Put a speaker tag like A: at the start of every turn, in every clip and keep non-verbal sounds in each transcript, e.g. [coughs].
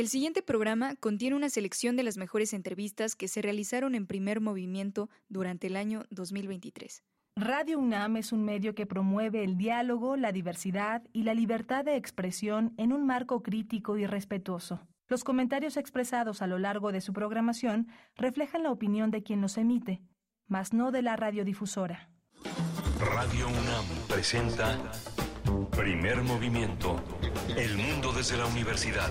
A: El siguiente programa contiene una selección de las mejores entrevistas que se realizaron en primer movimiento durante el año 2023.
B: Radio UNAM es un medio que promueve el diálogo, la diversidad y la libertad de expresión en un marco crítico y respetuoso. Los comentarios expresados a lo largo de su programación reflejan la opinión de quien los emite, mas no de la radiodifusora.
C: Radio UNAM presenta Primer Movimiento. El mundo desde la universidad.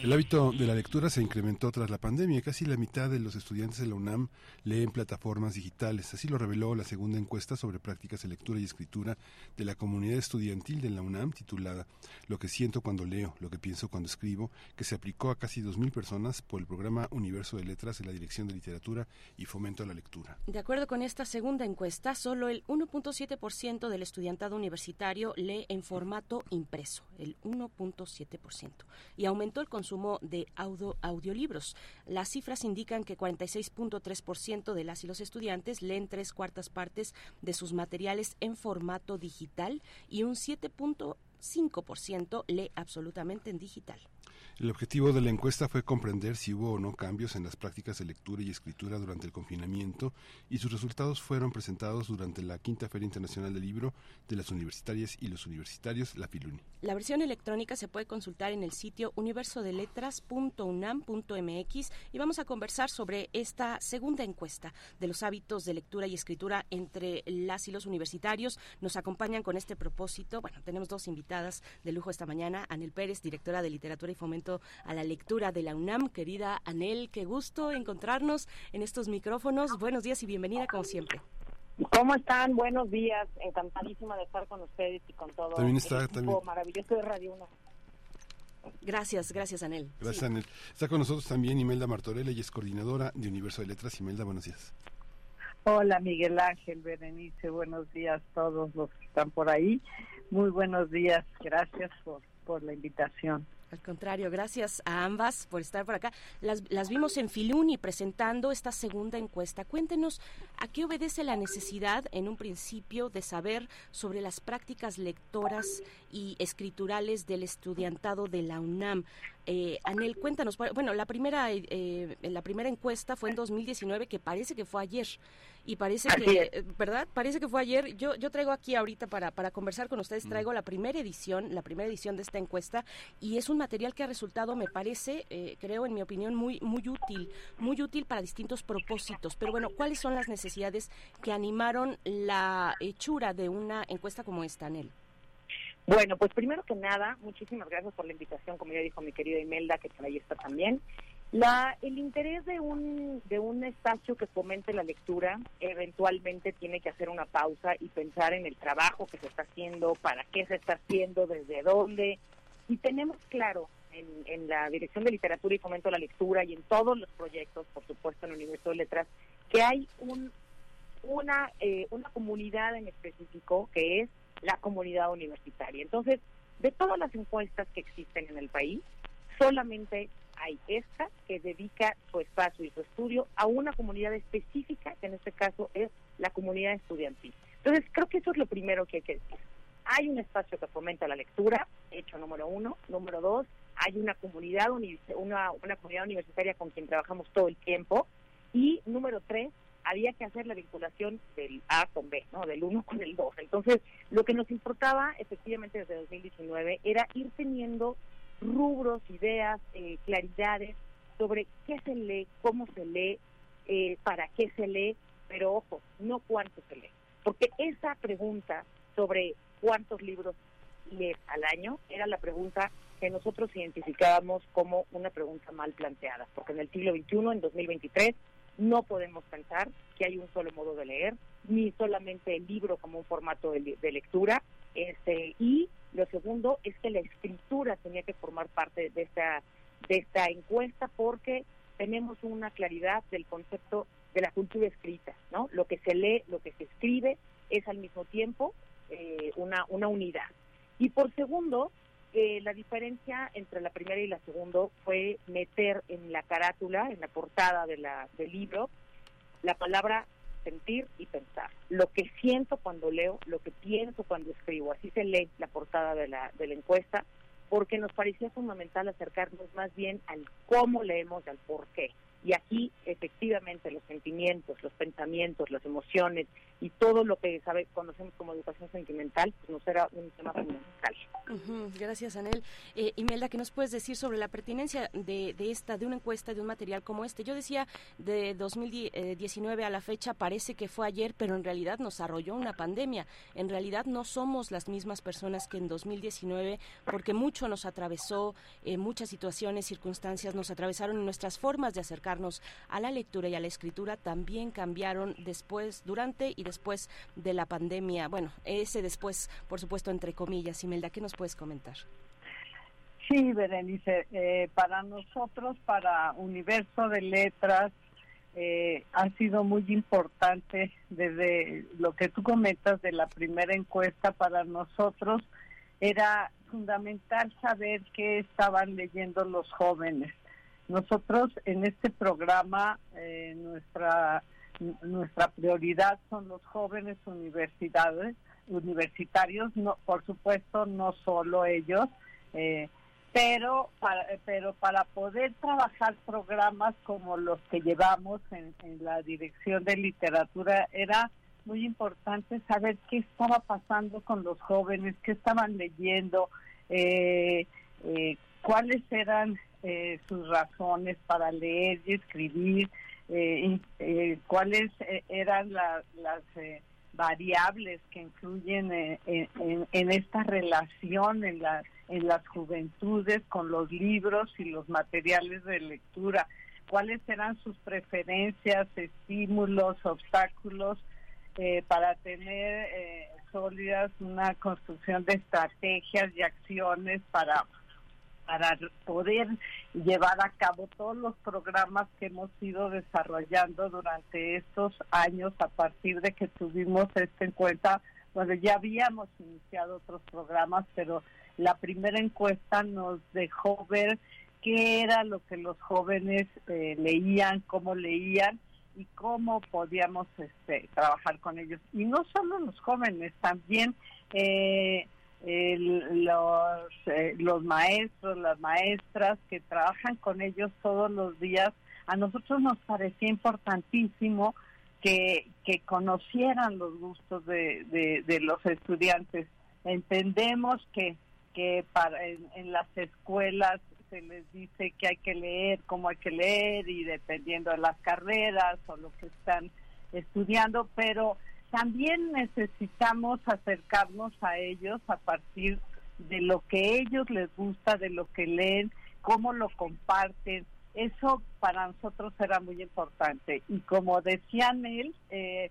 D: El hábito de la lectura se incrementó tras la pandemia. Casi la mitad de los estudiantes de la UNAM leen plataformas digitales. Así lo reveló la segunda encuesta sobre prácticas de lectura y escritura de la comunidad estudiantil de la UNAM, titulada Lo que siento cuando leo, lo que pienso cuando escribo, que se aplicó a casi 2.000 personas por el programa Universo de Letras de la Dirección de Literatura y Fomento a la Lectura.
E: De acuerdo con esta segunda encuesta, solo el 1.7% del estudiantado universitario lee en formato impreso, el 1.7%, y aumentó el consumo de audio, audiolibros. Las cifras indican que 46.3% de las y los estudiantes leen tres cuartas partes de sus materiales en formato digital y un 7.5% lee absolutamente en digital.
D: El objetivo de la encuesta fue comprender si hubo o no cambios en las prácticas de lectura y escritura durante el confinamiento y sus resultados fueron presentados durante la Quinta Feria Internacional del Libro de las Universitarias y los Universitarios, la Filuni.
E: La versión electrónica se puede consultar en el sitio universodeletras.unam.mx y vamos a conversar sobre esta segunda encuesta de los hábitos de lectura y escritura entre las y los universitarios. Nos acompañan con este propósito. Bueno, tenemos dos invitadas de lujo esta mañana. Anel Pérez, directora de Literatura y Fomento a la Lectura de la UNAM. Querida Anel, qué gusto encontrarnos en estos micrófonos. Buenos días y bienvenida como siempre.
F: ¿Cómo están? Buenos días. Encantadísima de estar con ustedes y con todo
D: También está-
F: el equipo
D: también-
F: maravilloso de Radio 1.
E: Gracias, gracias Anel.
D: Gracias,
E: Sí.
D: Anel. Está con nosotros también Imelda Martorella, y es coordinadora de Universo de Letras. Imelda, buenos días.
G: Hola Miguel Ángel, Berenice, buenos días a todos los que están por ahí. Muy buenos días, gracias por, por la invitación.
E: Al contrario, gracias a ambas por estar por acá. Las, las vimos en Filuni presentando esta segunda encuesta. Cuéntenos a qué obedece la necesidad, en un principio, de saber sobre las prácticas lectoras y escriturales del estudiantado de la UNAM. Eh, Anel, cuéntanos. Bueno, la primera, eh, la primera encuesta fue en 2019, que parece que fue ayer. Y parece
F: Así
E: que,
F: es.
E: eh, ¿verdad? Parece que fue ayer. Yo, yo traigo aquí ahorita para, para conversar con ustedes, traigo la primera edición, la primera edición de esta encuesta, y es un material que ha resultado, me parece, eh, creo en mi opinión, muy, muy útil, muy útil para distintos propósitos. Pero bueno, ¿cuáles son las necesidades que animaron la hechura de una encuesta como esta, Anel?
F: Bueno, pues primero que nada, muchísimas gracias por la invitación, como ya dijo mi querida Imelda, que por ahí está también. La, el interés de un, de un espacio que fomente la lectura eventualmente tiene que hacer una pausa y pensar en el trabajo que se está haciendo, para qué se está haciendo, desde dónde. Y tenemos claro en, la Dirección de Literatura y Fomento a la Lectura y en todos los proyectos, por supuesto en el Universo de Letras, que hay un, una, eh, una comunidad en específico que es la comunidad universitaria. Entonces, de todas las encuestas que existen en el país, solamente hay esta que dedica su espacio y su estudio a una comunidad específica, que en este caso es la comunidad estudiantil. Entonces, creo que eso es lo primero que hay que decir. Hay un espacio que fomenta la lectura, hecho número uno. Número dos, hay una comunidad, uni- una, una comunidad universitaria con quien trabajamos todo el tiempo. Y número tres, había que hacer la vinculación del A con B, ¿no? Del 1 con el 2. Entonces, lo que nos importaba efectivamente desde 2019 era ir teniendo rubros, ideas, eh, claridades sobre qué se lee, cómo se lee, eh, para qué se lee, pero ojo, no cuánto se lee. Porque esa pregunta sobre cuántos libros lees al año era la pregunta que nosotros identificábamos como una pregunta mal planteada, porque en el siglo XXI, en 2023, no podemos pensar que hay un solo modo de leer, ni solamente el libro como un formato de, de lectura. Este, y lo segundo es que la escritura tenía que formar parte de esta de esta encuesta porque tenemos una claridad del concepto de la cultura escrita, ¿no? Lo que se lee, lo que se escribe es al mismo tiempo eh, una, una unidad. Y por segundo, la diferencia entre la primera y la segunda fue meter en la carátula, en la portada de la, del libro, la palabra sentir y pensar. Lo que siento cuando leo, lo que pienso cuando escribo. Así se lee la portada de la, de la encuesta, porque nos parecía fundamental acercarnos más bien al cómo leemos al por qué. Y aquí, efectivamente, los sentimientos, los pensamientos, las emociones y todo lo que sabe, conocemos como educación sentimental, pues nos era un tema fundamental.
E: gracias, Anel. Eh, Imelda, ¿qué nos puedes decir sobre la pertinencia de, de, esta, de una encuesta, de un material como este? Yo decía, de 2019 a la fecha parece que fue ayer, pero en realidad nos arrolló una pandemia. En realidad no somos las mismas personas que en 2019, porque mucho nos atravesó, eh, muchas situaciones, circunstancias nos atravesaron y nuestras formas de a la lectura y a la escritura también cambiaron después, durante y después después de la pandemia? Bueno, ese después, por supuesto, entre comillas. Imelda, ¿qué nos puedes comentar?
G: Sí, Berenice, eh, para nosotros, para Universo de Letras, eh, ha sido muy importante desde lo que tú comentas de la primera encuesta para nosotros. Era fundamental saber qué estaban leyendo los jóvenes. Nosotros en este programa, eh, nuestra nuestra prioridad son los jóvenes universidades, universitarios, no, por supuesto no solo ellos, eh, pero para, pero para poder trabajar programas como los que llevamos en, la dirección de literatura era muy importante saber qué estaba pasando con los jóvenes, qué estaban leyendo, eh, eh, cuáles eran sus razones para leer y escribir, eh, eh, cuáles eh, eran las variables que influyen en, esta relación en, la, en las juventudes con los libros y los materiales de lectura, cuáles eran sus preferencias, estímulos, obstáculos para tener sólidas una construcción de estrategias y acciones para para poder llevar a cabo todos los programas que hemos ido desarrollando durante estos años a partir de que tuvimos esta encuesta. Bueno, ya habíamos iniciado otros programas, pero la primera encuesta nos dejó ver qué era lo que los jóvenes eh, leían, cómo leían y cómo podíamos este, trabajar con ellos. Y no solo los jóvenes, también eh, los, eh, los maestros, las maestras que trabajan con ellos todos los días, a nosotros nos parecía importantísimo que, que conocieran los gustos de, de, los estudiantes. Entendemos que, que para, en las escuelas se les dice que hay que leer, cómo hay que leer y dependiendo de las carreras o lo que están estudiando, pero también necesitamos acercarnos a ellos a partir de lo que ellos les gusta, de lo que leen, cómo lo comparten. Eso para nosotros era muy importante. Y como decía él, eh,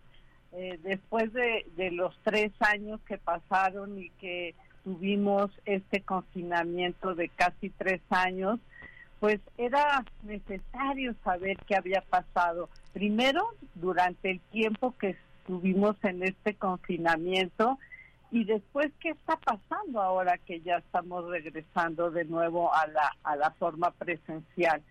G: eh, después de, de los tres años que pasaron y que tuvimos este confinamiento de casi tres años, pues era necesario saber qué había pasado. Primero, durante el tiempo que estuvimos en este confinamiento y después qué está pasando ahora que ya estamos regresando de nuevo a la, a la forma presencial.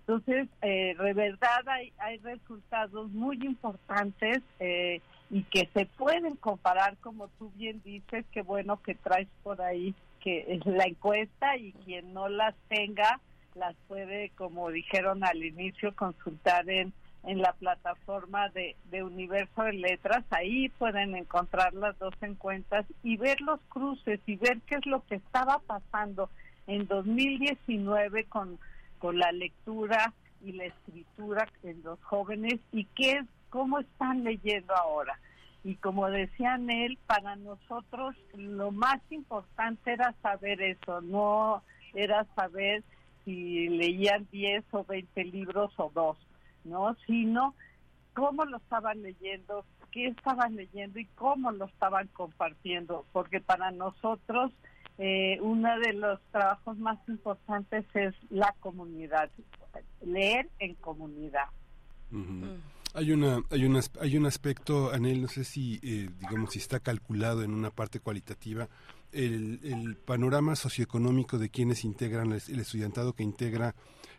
G: Entonces, eh, de verdad hay, hay resultados muy importantes eh, y que se pueden comparar, como tú bien dices, qué bueno que traes por ahí que es la encuesta y quien no las tenga las puede, como dijeron al inicio, consultar en en la plataforma de, Universo de Letras. Ahí pueden encontrar las dos encuestas y ver los cruces y ver qué es lo que estaba pasando en 2019 con, con la lectura y la escritura en los jóvenes y qué es, cómo están leyendo ahora. Y como decían él, para nosotros lo más importante era saber eso, no era saber si leían 10 o 20 libros o dos ¿no? Sino cómo lo estaban leyendo, qué estaban leyendo y cómo lo estaban compartiendo, porque para nosotros eh, uno de los trabajos más importantes es la comunidad, leer en comunidad.
D: Hay una, hay una, hay un aspecto, Anel, no sé si, eh, digamos, si está calculado en una parte cualitativa el, el panorama socioeconómico de quienes integran el, estudiantado que integra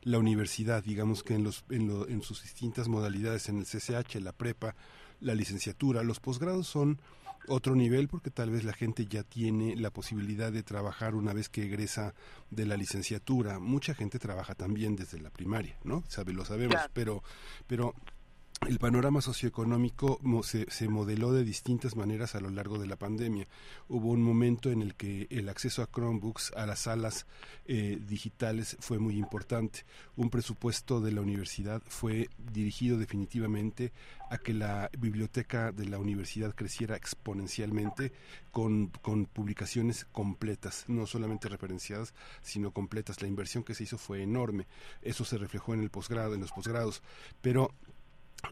D: la universidad, digamos que en los, en, lo, en sus distintas modalidades, en el CCH, la prepa, la licenciatura, los posgrados son otro nivel porque tal vez la gente ya tiene la posibilidad de trabajar una vez que egresa de la licenciatura. Mucha gente trabaja también desde la primaria, ¿no? Sabe, lo sabemos, pero pero el panorama socioeconómico se, se, modeló de distintas maneras a lo largo de la pandemia. Hubo un momento en el que el acceso a Chromebooks, a las salas eh, digitales, fue muy importante. Un presupuesto de la universidad fue dirigido definitivamente a que la biblioteca de la universidad creciera exponencialmente con, con publicaciones completas, no solamente referenciadas, sino completas. La inversión que se hizo fue enorme. Eso se reflejó en el posgrado, en los posgrados. Pero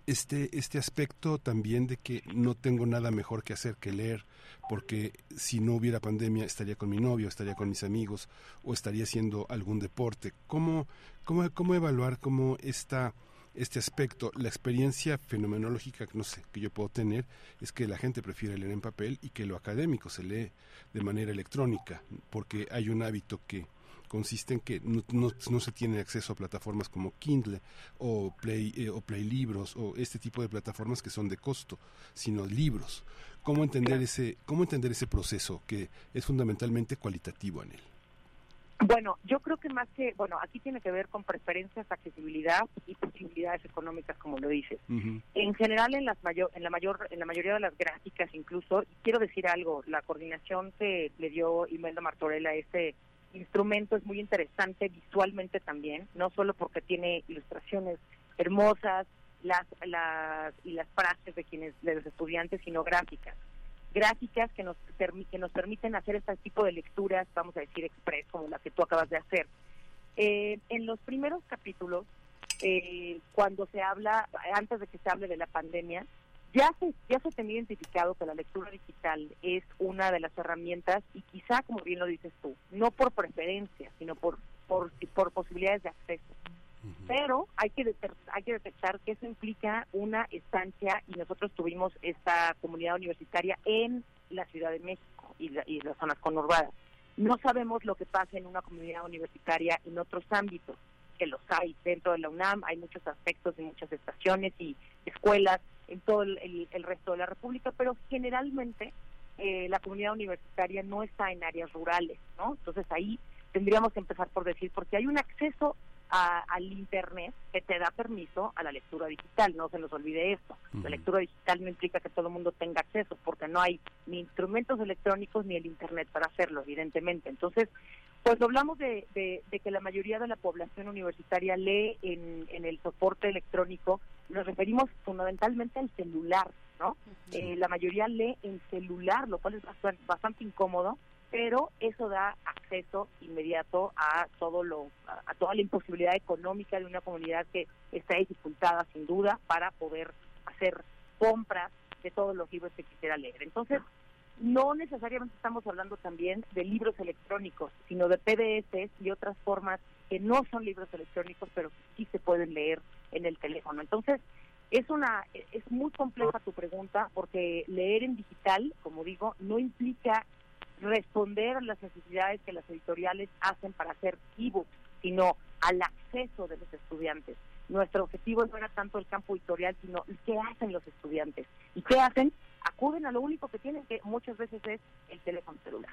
D: este, este aspecto también de que no tengo nada mejor que hacer que leer, porque si no hubiera pandemia estaría con mi novio, estaría con mis amigos o estaría haciendo algún deporte. ¿Cómo, cómo, cómo evaluar cómo está este aspecto, la experiencia fenomenológica, no sé, que yo puedo tener es que la gente prefiere leer en papel y que lo académico se lee de manera electrónica, porque hay un hábito que consiste en que no, se tiene acceso a plataformas como Kindle o Play, eh, o Play Libros o este tipo de plataformas que son de costo, sino libros. ¿Cómo entender, ese, ¿Cómo entender ese proceso que es fundamentalmente cualitativo en él?
F: Bueno, yo creo que más que, bueno, aquí tiene que ver con preferencias, accesibilidad y posibilidades económicas, como lo dices. En general, en las mayor, en la mayor, en la mayoría de las gráficas, incluso, quiero decir algo, la coordinación que le dio Imelda Martorella a este instrumento es muy interesante visualmente también, no solo porque tiene ilustraciones hermosas las, las y las frases de quienes de los estudiantes, sino gráficas. Gráficas que nos, que nos permiten hacer este tipo de lecturas, vamos a decir, express, como la que tú acabas de hacer. Eh, en los primeros capítulos, eh, cuando se habla, antes de que se hable de la pandemia, ya se, ya se tenía identificado que la lectura digital es una de las herramientas y quizá, como bien lo dices tú, no por preferencia, sino por, por, por posibilidades de acceso. Pero hay que, hay que detectar que eso implica una estancia y nosotros tuvimos esta comunidad universitaria en la Ciudad de México y, y las zonas conurbadas. No sabemos lo que pasa en una comunidad universitaria en otros ámbitos, que los hay dentro de la UNAM, hay muchos aspectos y muchas estaciones y escuelas en todo el, resto de la República, pero generalmente eh, la comunidad universitaria no está en áreas rurales, ¿no? Entonces ahí tendríamos que empezar por decir, porque hay un acceso al Internet que te da permiso a la lectura digital, no se nos olvide esto. La lectura digital no implica que todo el mundo tenga acceso, porque no hay ni instrumentos electrónicos ni el Internet para hacerlo, evidentemente. Entonces, pues hablamos de, que la mayoría de la población universitaria lee en, el soporte electrónico, nos referimos fundamentalmente al celular, ¿no? Eh, la mayoría lee en celular, lo cual es bastante, incómodo, pero eso da acceso inmediato a todo lo a, toda la imposibilidad económica de una comunidad que está dificultada sin duda para poder hacer compras de todos los libros que quisiera leer. Entonces, no necesariamente estamos hablando también de libros electrónicos, sino de PDFs y otras formas que no son libros electrónicos, pero sí se pueden leer en el teléfono. Entonces, es una es muy compleja tu pregunta porque leer en digital, como digo, no implica responder a las necesidades que las editoriales hacen para hacer ebooks, sino al acceso de los estudiantes. Nuestro objetivo no era tanto el campo editorial, sino qué hacen los estudiantes. ¿Y qué hacen? acuden a lo único que tienen, que muchas veces es el teléfono celular.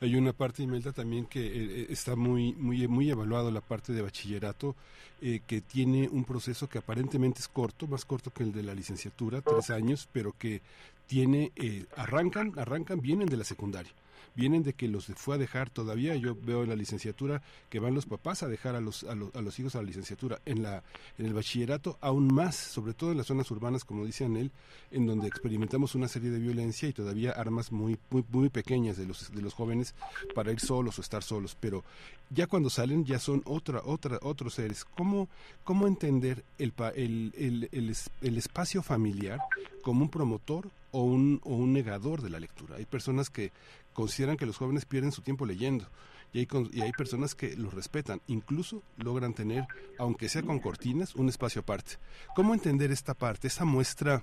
D: Hay una parte, Imelda, también que eh, eh, está muy, muy, muy evaluado, la parte de bachillerato, eh, que tiene un proceso que aparentemente es corto, más corto que el de la licenciatura, tres años, pero que tiene, arrancan, arrancan, vienen de la secundaria vienen de que los fue a dejar todavía. Yo veo en la licenciatura que van los papás a dejar a los, a los, a los hijos a la licenciatura. En, la, en el bachillerato, aún más, sobre todo en las zonas urbanas, como dice Anel, en donde experimentamos una serie de violencia y todavía armas muy, muy, muy pequeñas de los, de los jóvenes para ir solos o estar solos. Pero ya cuando salen, ya son otra, otra, otros seres. ¿Cómo, cómo entender el, el, el, el espacio familiar como un promotor o un, o un negador de la lectura. Hay personas que consideran que los jóvenes pierden su tiempo leyendo y hay, y hay personas que los respetan, incluso logran tener, aunque sea con cortinas, un espacio aparte. ¿Cómo entender esta parte? Esa muestra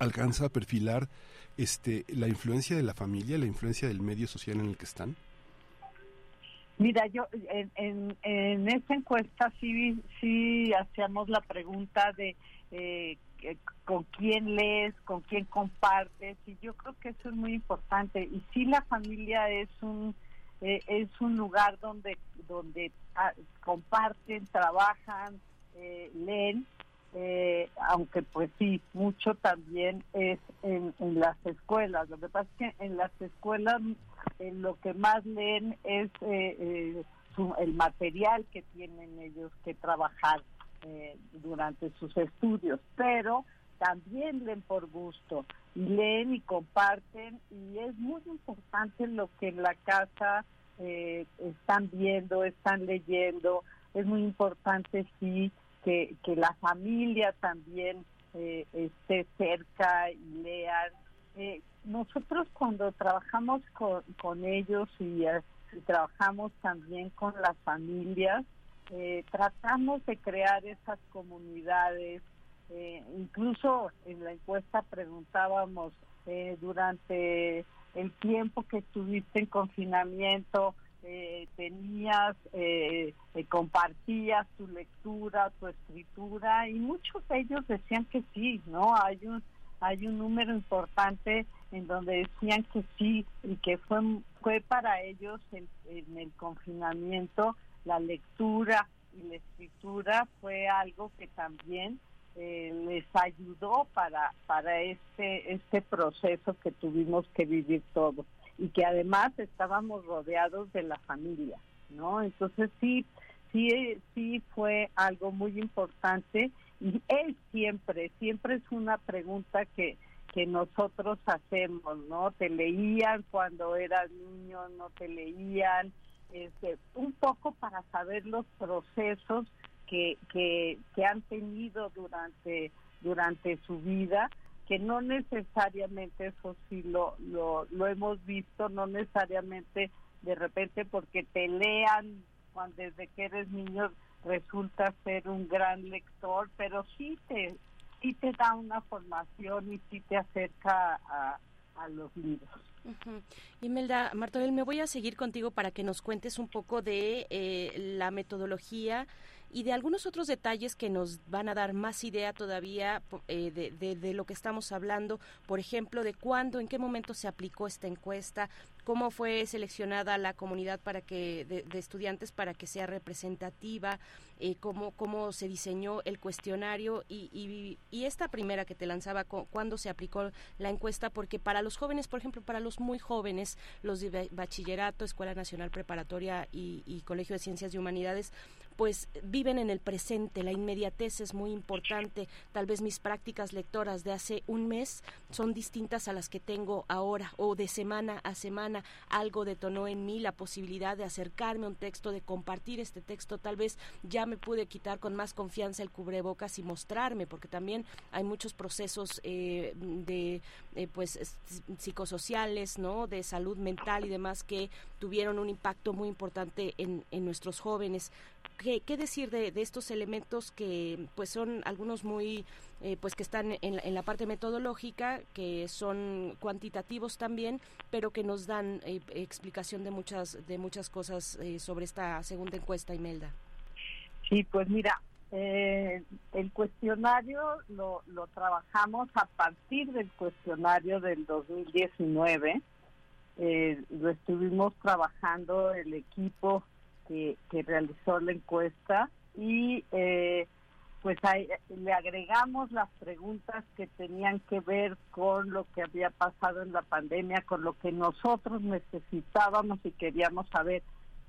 D: alcanza a perfilar este, la influencia de la familia, la influencia del medio social en el que están.
G: Mira, yo en, en, en esta encuesta sí, sí hacíamos la pregunta de eh, con quién lees, con quién compartes, y yo creo que eso es muy importante. Y sí, la familia es un eh, es un lugar donde donde ah, comparten, trabajan, eh, leen, eh, aunque pues sí, mucho también es en, en, las escuelas. Lo que pasa es que en las escuelas lo que más leen es el material que tienen ellos que trabajar eh, durante sus estudios, pero también leen por gusto y leen y comparten y es muy importante lo que en la casa eh, están viendo, están leyendo, es muy importante sí que, que la familia también eh, esté cerca y lean. nosotros cuando trabajamos con, con ellos y trabajamos también con las familias, eh, tratamos de crear esas comunidades. Eh, incluso en la encuesta preguntábamos eh, durante el tiempo que estuviste en confinamiento, tenías, compartías tu lectura, tu escritura y muchos de ellos decían que sí, ¿no? Hay un hay un número importante en donde decían que sí y que fue fue para ellos en el confinamiento la lectura y la escritura fue algo que también eh, les ayudó para para este este proceso que tuvimos que vivir todos y que además estábamos rodeados de la familia no entonces sí sí sí fue algo muy importante y es siempre siempre es una pregunta que que nosotros hacemos no te leían cuando eras niño no te leían este, un poco para saber los procesos que, que, han tenido durante, durante su vida, que no necesariamente, eso sí lo, lo, lo hemos visto, no necesariamente de repente porque te lean cuando desde que eres niño resulta ser un gran lector, pero sí te, sí te da una formación y sí te acerca a, a los libros.
E: Imelda Martorell, me voy a seguir contigo para que nos cuentes un poco de eh, la metodología y de algunos otros detalles que nos van a dar más idea todavía eh, de, de, lo que estamos hablando, por ejemplo, de cuándo, en qué momento se aplicó esta encuesta, cómo fue seleccionada la comunidad para que de, estudiantes para que sea representativa, eh, cómo, cómo se diseñó el cuestionario y, y, esta primera que te lanzaba, cuándo se aplicó la encuesta, porque para los jóvenes, por ejemplo, para los muy jóvenes, los de bachillerato, Escuela Nacional Preparatoria y Colegio de Ciencias y Humanidades, pues viven en el presente, la inmediatez es muy importante, tal vez mis prácticas lectoras de hace un mes son distintas a las que tengo ahora o de semana a semana algo detonó en mí la posibilidad de acercarme a un texto, de compartir este texto, tal vez ya me pude quitar con más confianza el cubrebocas y mostrarme, porque también hay muchos procesos eh, de eh, pues psicosociales, ¿no? de salud mental y demás que tuvieron un impacto muy importante en, en nuestros jóvenes. ¿Qué, decir de, estos elementos que pues son algunos muy eh, pues que están en, la parte metodológica que son cuantitativos también pero que nos dan eh, explicación de muchas de muchas cosas eh, sobre esta segunda encuesta Imelda
G: sí pues mira el cuestionario lo, lo trabajamos a partir del cuestionario del 2019 lo estuvimos trabajando el equipo que, realizó la encuesta y eh, pues le agregamos las preguntas que tenían que ver con lo que había pasado en la pandemia, con lo que nosotros necesitábamos y queríamos saber.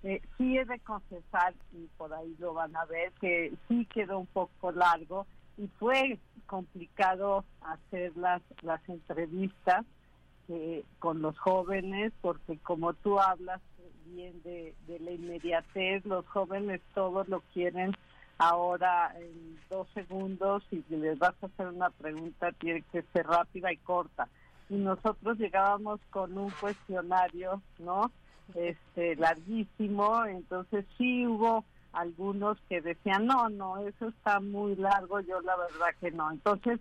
G: Eh, sí he de confesar, y por ahí lo van a ver, que sí quedó un poco largo y fue complicado hacer las, las entrevistas eh, con los jóvenes, porque como tú hablas, bien de, la inmediatez. Los jóvenes todos lo quieren ahora en dos segundos y si les vas a hacer una pregunta tiene que ser rápida y corta. y nosotros llegábamos con un cuestionario, ¿no? Este larguísimo, entonces sí hubo algunos que decían, "No, no, eso está muy largo", yo la verdad que no. Entonces,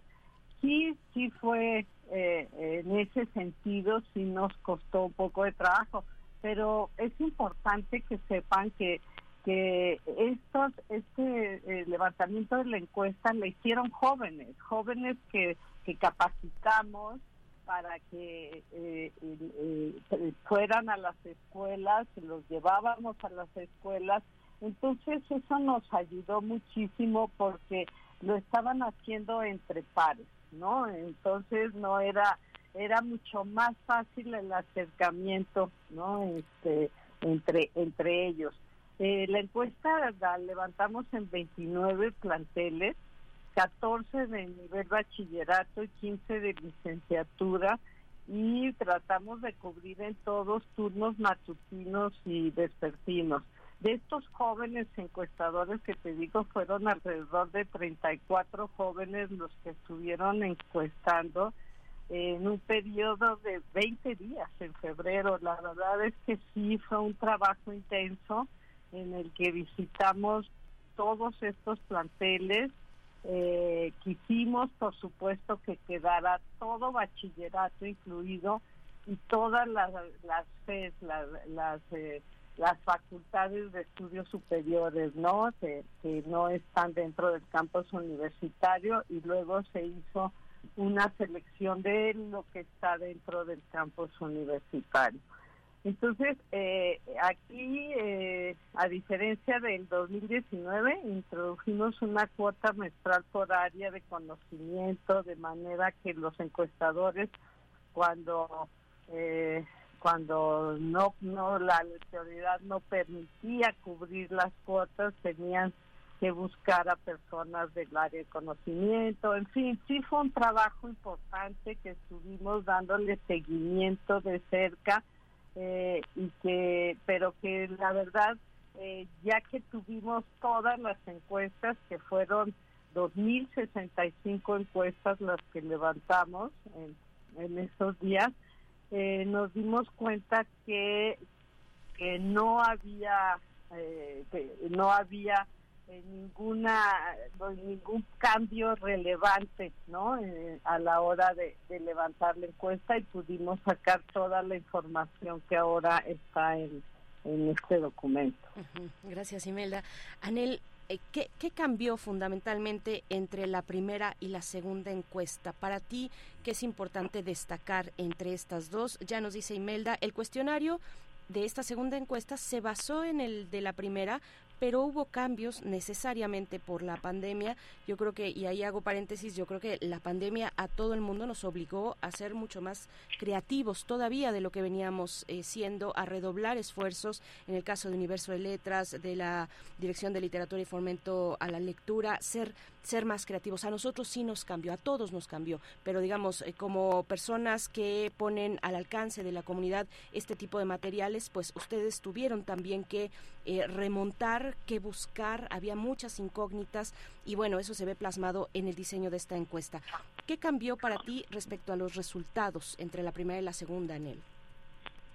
G: sí sí fue eh, en ese sentido sí nos costó un poco de trabajo, pero es importante que sepan que que estos este eh, levantamiento de la encuesta le hicieron jóvenes, jóvenes que, que capacitamos para que eh, eh, fueran a las escuelas, los llevábamos a las escuelas. Entonces eso nos ayudó muchísimo porque lo estaban haciendo entre pares, ¿no? Entonces no era era mucho más fácil el acercamiento, ¿no? Este entre entre ellos. Eh, la encuesta la levantamos en 29 planteles, 14 de nivel bachillerato y 15 de licenciatura y tratamos de cubrir en todos turnos matutinos y vespertinos. De estos jóvenes encuestadores que te digo, fueron alrededor de 34 jóvenes los que estuvieron encuestando en un periodo de 20 días en febrero. La verdad es que sí fue un trabajo intenso en el que visitamos todos estos planteles. Eh, quisimos, por supuesto, que quedara todo bachillerato incluido y todas las las las las, eh, las facultades de estudios superiores, ¿no? Que, que no están dentro del campus universitario y luego se hizo una selección de lo que está dentro del campus universitario. Entonces, eh, aquí, eh, a diferencia del 2019, introdujimos una cuota menstrual por área de conocimiento, de manera que los encuestadores, cuando eh, cuando no no la autoridad no permitía cubrir las cuotas, tenían que buscar a personas del área de conocimiento, en fin, sí fue un trabajo importante que estuvimos dándole seguimiento de cerca eh, y que pero que la verdad eh, ya que tuvimos todas las encuestas que fueron 2.065 encuestas las que levantamos en, en esos días eh, nos dimos cuenta que que no había que no había ninguna ningún cambio relevante no eh, a la hora de, levantar la encuesta y pudimos sacar toda la información que ahora está en, este documento
E: gracias Imelda Anel eh, ¿Qué, ¿Qué cambió fundamentalmente entre la primera y la segunda encuesta? Para ti, ¿qué es importante destacar entre estas dos? Ya nos dice Imelda, el cuestionario de esta segunda encuesta se basó en el de la primera, pero hubo cambios necesariamente por la pandemia. Yo creo que, y ahí hago paréntesis, yo creo que la pandemia a todo el mundo nos obligó a ser mucho más creativos todavía de lo que veníamos eh, siendo, a redoblar esfuerzos en el caso de Universo de Letras, de la Dirección de Literatura y Fomento a la Lectura, ser ser más creativos. A nosotros sí nos cambió, a todos nos cambió, pero digamos, eh, como personas que ponen al alcance de la comunidad este tipo de materiales, pues ustedes tuvieron también que eh, remontar, que buscar, había muchas incógnitas y bueno, eso se ve plasmado en el diseño de esta encuesta. ¿Qué cambió para ti respecto a los resultados entre la primera y la segunda, Anel?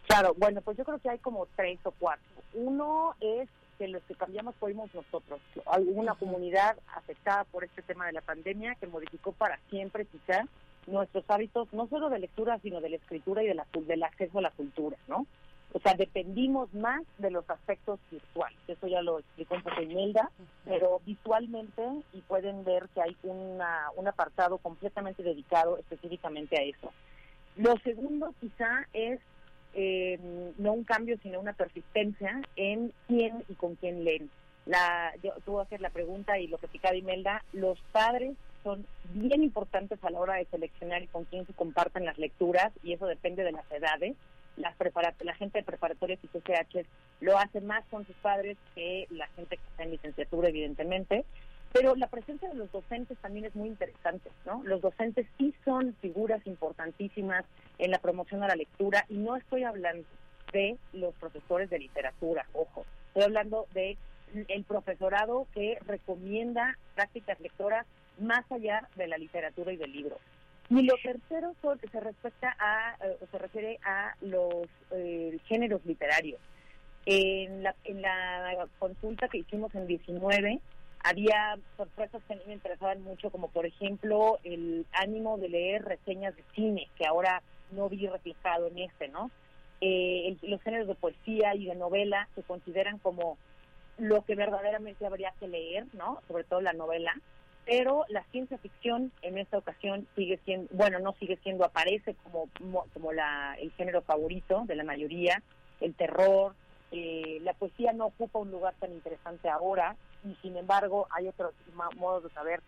F: Claro, bueno, pues yo creo que hay como tres o cuatro. Uno es que los que cambiamos fuimos nosotros, alguna comunidad afectada por este tema de la pandemia que modificó para siempre quizá nuestros hábitos, no solo de lectura, sino de la escritura y de la, del acceso a la cultura, ¿no? O sea, dependimos más de los aspectos virtuales. Eso ya lo explicó un poco Imelda, pero visualmente, y pueden ver que hay una, un apartado completamente dedicado específicamente a eso. Lo segundo quizá es eh, no un cambio, sino una persistencia en quién y con quién leen. La, yo, tú haces la pregunta y lo que picaba Imelda, los padres son bien importantes a la hora de seleccionar y con quién se comparten las lecturas y eso depende de las edades. Las la gente de preparatorias y CCH lo hace más con sus padres que la gente que está en licenciatura, evidentemente. Pero la presencia de los docentes también es muy interesante, ¿no? Los docentes sí son figuras importantísimas en la promoción a la lectura y no estoy hablando de los profesores de literatura, ojo, estoy hablando de el profesorado que recomienda prácticas lectoras más allá de la literatura y del libro. Y lo tercero se respecta a, eh, se refiere a los eh, géneros literarios. En la, en la consulta que hicimos en 19 había sorpresas que a mí me interesaban mucho, como por ejemplo el ánimo de leer reseñas de cine, que ahora no vi reflejado en este, ¿no? Eh, los géneros de poesía y de novela se consideran como lo que verdaderamente habría que leer, ¿no? Sobre todo la novela, pero la ciencia ficción en esta ocasión sigue siendo, bueno, no sigue siendo, aparece como, como la, el género favorito de la mayoría, el terror, eh, la poesía no ocupa un lugar tan interesante ahora y sin embargo hay otros modos de saber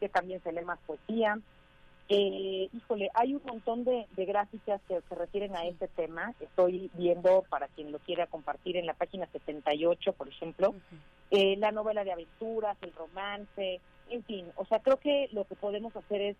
F: que también se lee más poesía. Eh, híjole, hay un montón de, gráficas que se refieren a este tema. Estoy viendo, para quien lo quiera compartir, en la página 78, por ejemplo, eh, la novela de aventuras, el romance, en fin, o sea, creo que lo que podemos hacer es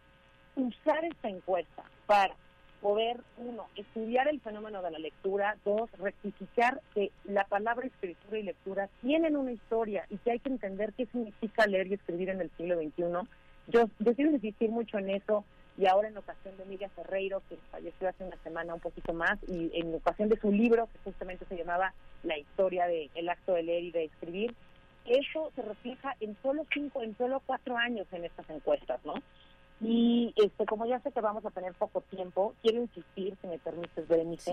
F: usar esta encuesta para poder, uno, estudiar el fenómeno de la lectura, dos, rectificar que la palabra escritura y lectura tienen una historia y que hay que entender qué significa leer y escribir en el siglo XXI. Yo, yo insistir mucho en eso y ahora en ocasión de Emilia Ferreiro, que falleció hace una semana un poquito más, y en ocasión de su libro, que justamente se llamaba La historia del acto de leer y de escribir, eso se refleja en solo cinco, en solo cuatro años en estas encuestas, ¿no? Y este, como ya sé que vamos a tener poco tiempo, quiero insistir, si me permites, Berenice,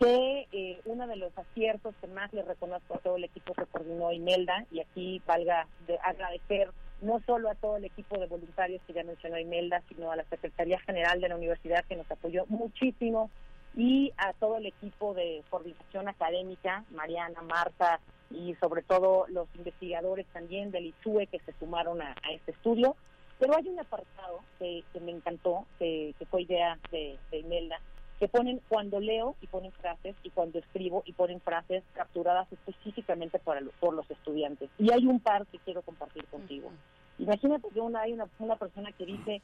F: que eh, uno de los aciertos que más le reconozco a todo el equipo que coordinó Imelda, y aquí valga de agradecer no solo a todo el equipo de voluntarios que ya mencionó Imelda, sino a la Secretaría General de la Universidad que nos apoyó muchísimo, y a todo el equipo de coordinación académica, Mariana, Marta, y sobre todo los investigadores también del ISUE que se sumaron a, este estudio. Pero hay un apartado que, me encantó, que, fue idea de, Imelda, que ponen cuando leo y ponen frases y cuando escribo y ponen frases capturadas específicamente para, por los estudiantes. Y hay un par que quiero compartir contigo. Imagínate que una, hay una, una persona que dice,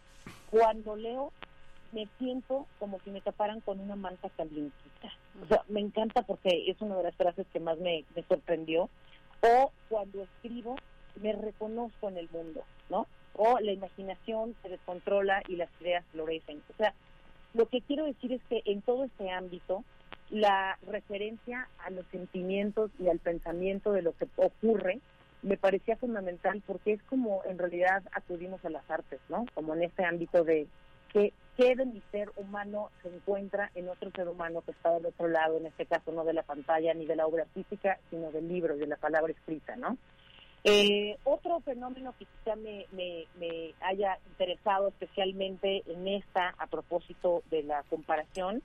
F: cuando leo me siento como si me taparan con una manta calientita. O sea, me encanta porque es una de las frases que más me, sorprendió. O cuando escribo, me reconozco en el mundo, ¿no? O la imaginación se descontrola y las ideas florecen. O sea, lo que quiero decir es que en todo este ámbito, la referencia a los sentimientos y al pensamiento de lo que ocurre me parecía fundamental porque es como en realidad acudimos a las artes, ¿no? Como en este ámbito de que qué de mi ser humano se encuentra en otro ser humano que está del otro lado, en este caso no de la pantalla ni de la obra artística, sino del libro y de la palabra escrita, ¿no? Eh, otro fenómeno que quizá me, me, haya interesado especialmente en esta, a propósito de la comparación,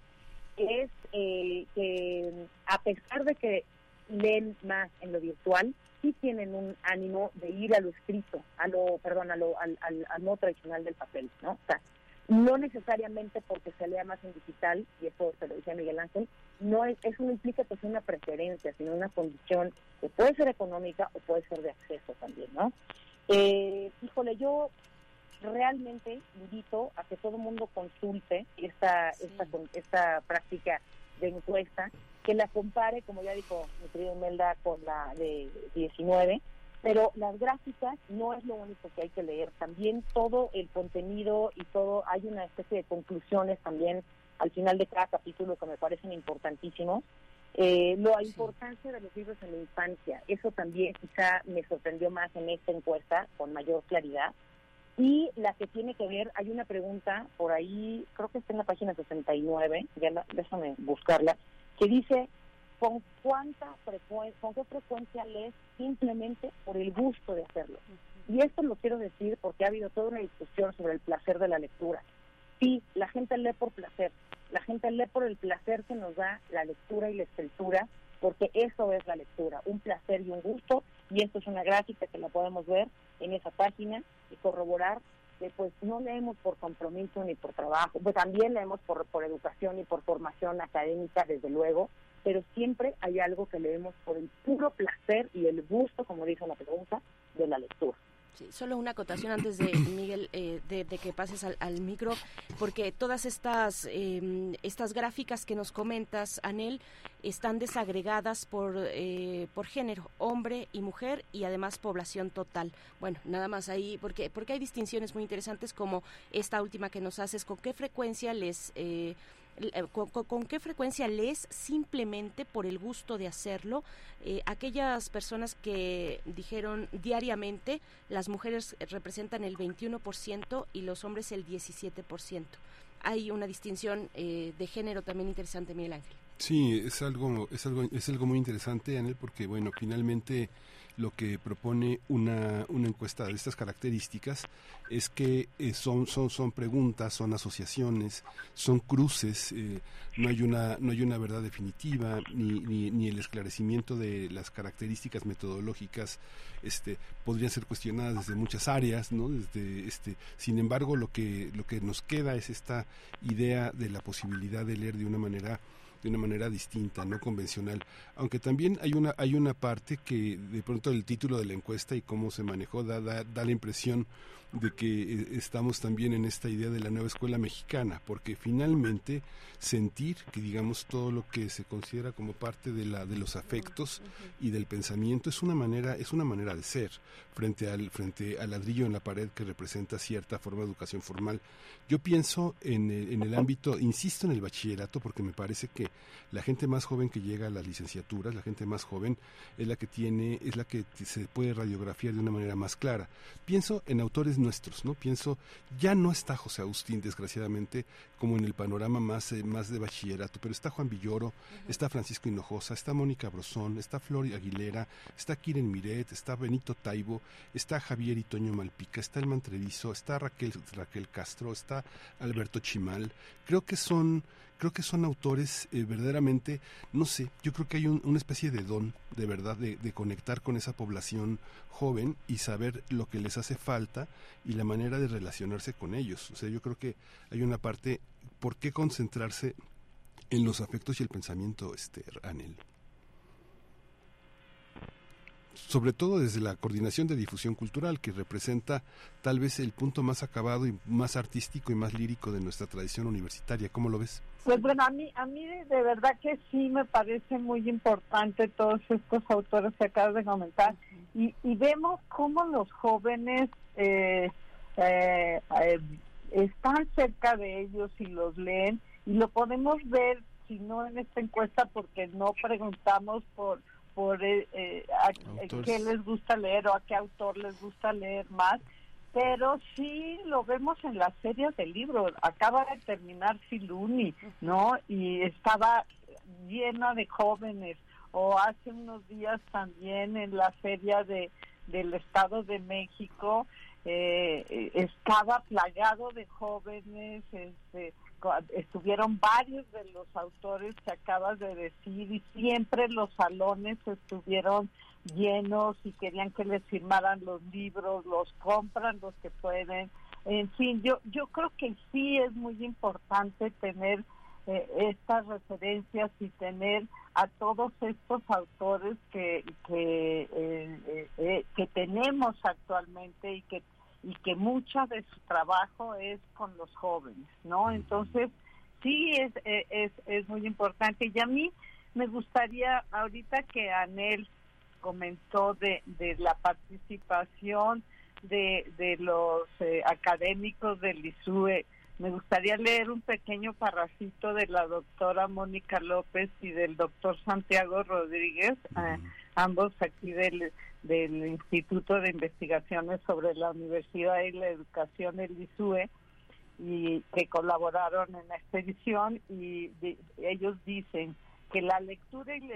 F: es eh, que a pesar de que leen más en lo virtual, sí tienen un ánimo de ir a lo escrito, a lo, perdón, a lo, al, al, al tradicional del papel, ¿no? O sea, no necesariamente porque se lea más en digital, y eso se lo dice Miguel Ángel, no es, eso no implica que sea una preferencia, sino una condición que puede ser económica o puede ser de acceso también, ¿no? Eh, híjole, yo realmente invito a que todo el mundo consulte esta, esta, esta práctica de encuesta, que la compare, como ya dijo mi querido Melda, con la de 19, pero las gráficas no es lo único que hay que leer, también todo el contenido y todo, hay una especie de conclusiones también al final de cada capítulo que me parecen importantísimos. Eh, la importancia de los libros en la infancia, eso también quizá me sorprendió más en esta encuesta con mayor claridad. Y la que tiene que ver, hay una pregunta por ahí, creo que está en la página 69, ya déjame buscarla, que dice, con cuánta frecuencia, con qué frecuencia lees simplemente por el gusto de hacerlo. Y esto lo quiero decir porque ha habido toda una discusión sobre el placer de la lectura. Sí, la gente lee por placer, la gente lee por el placer que nos da la lectura y la escritura, porque eso es la lectura, un placer y un gusto, y esto es una gráfica que la podemos ver en esa página y corroborar que pues no leemos por compromiso ni por trabajo, pues también leemos por, por educación y por formación académica, desde luego, pero siempre hay algo que leemos por el puro placer y el gusto, como dice la pregunta, de la lectura.
E: solo una acotación antes de [coughs] Miguel eh, de, que pases al, micro, porque todas estas em, estas gráficas que nos comentas, Anel, están desagregadas por eh, por género, hombre y mujer y además población total. Bueno, nada más ahí, porque porque hay distinciones muy interesantes como esta última que nos haces, con qué frecuencia les eh, ¿Con, qué frecuencia lees simplemente por el gusto de hacerlo? Eh, aquellas personas que dijeron diariamente, las mujeres representan el 21% y los hombres el 17%. Hay una distinción eh, de género también interesante, Miguel Ángel.
D: Sí, es algo, es algo, es algo muy interesante, Anel, porque bueno, finalmente lo que propone una, una encuesta de estas características es que eh, son, son, son preguntas, son asociaciones, son cruces, eh, no, hay una, no hay una verdad definitiva, ni, ni, ni, el esclarecimiento de las características metodológicas este, podrían ser cuestionadas desde muchas áreas, ¿no? Desde, este, sin embargo, lo que, lo que nos queda es esta idea de la posibilidad de leer de una manera de una manera distinta, no convencional. Aunque también hay una, hay una parte que de pronto el título de la encuesta y cómo se manejó da, da, da la impresión de que eh, estamos también en esta idea de la nueva escuela mexicana, porque finalmente sentir que digamos todo lo que se considera como parte de la de los afectos y del pensamiento es una manera es una manera de ser frente al frente al ladrillo en la pared que representa cierta forma de educación formal. Yo pienso en el, en el ámbito, insisto en el bachillerato porque me parece que la gente más joven que llega a las licenciaturas, la gente más joven es la que tiene es la que se puede radiografiar de una manera más clara. Pienso en autores nuestros, ¿no? Pienso, ya no está José Agustín, desgraciadamente, como en el panorama más, eh, más de bachillerato, pero está Juan Villoro, está Francisco Hinojosa, está Mónica Brosón, está Flor Aguilera, está Kiren Miret, está Benito Taibo, está Javier y Toño Malpica, está El Mantreviso, está Raquel, Raquel Castro, está Alberto Chimal. Creo que son creo que son autores eh, verdaderamente, no sé, yo creo que hay una especie de don, de verdad, de, conectar con esa población joven y saber lo que les hace falta y la manera de relacionarse con ellos. O sea, yo creo que hay una parte, ¿por qué concentrarse en los afectos y el pensamiento, este, Anel? sobre todo desde la coordinación de difusión cultural, que representa tal vez el punto más acabado y más artístico y más lírico de nuestra tradición universitaria. ¿Cómo lo ves?
G: Pues bueno, a mí, a mí de verdad que sí me parece muy importante todos estos autores que acabas de comentar. Y, vemos cómo los jóvenes eh, eh, eh, están cerca de ellos y los leen. Y lo podemos ver si no en esta encuesta porque no preguntamos por por eh, eh a, qué les gusta leer o a qué autor les gusta leer más, pero sí lo vemos en las series de libros. Acaba de terminar Filuni, ¿no? Y estaba llena de jóvenes. O hace unos días también en la feria de del Estado de México eh, estaba plagado de jóvenes, este, estuvieron varios de los autores que acabas de decir y siempre los salones estuvieron llenos y querían que les firmaran los libros, los compran los que pueden. En fin, yo yo creo que sí es muy importante tener eh, estas referencias y tener a todos estos autores que que, eh, eh, que tenemos actualmente y que y que mucho de su trabajo es con los jóvenes, ¿no? Entonces, sí es, es, es muy importante. Y a mí me gustaría, ahorita que Anel comentó de, de la participación de, de los eh, académicos del ISUE, me gustaría leer un pequeño parrafito de la doctora Mónica López y del doctor Santiago Rodríguez, eh, ambos aquí del, del Instituto de Investigaciones sobre la Universidad y la Educación, el ISUE, y que colaboraron en esta edición y ellos dicen que la lectura y la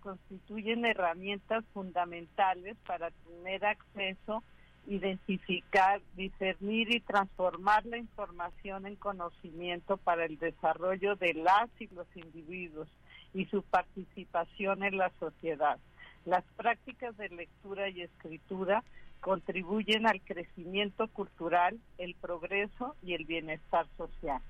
G: constituyen herramientas fundamentales para tener acceso, identificar, discernir y transformar la información en conocimiento para el desarrollo de las y los individuos y su participación en la sociedad. Las prácticas de lectura y escritura contribuyen al crecimiento cultural, el progreso y el bienestar social.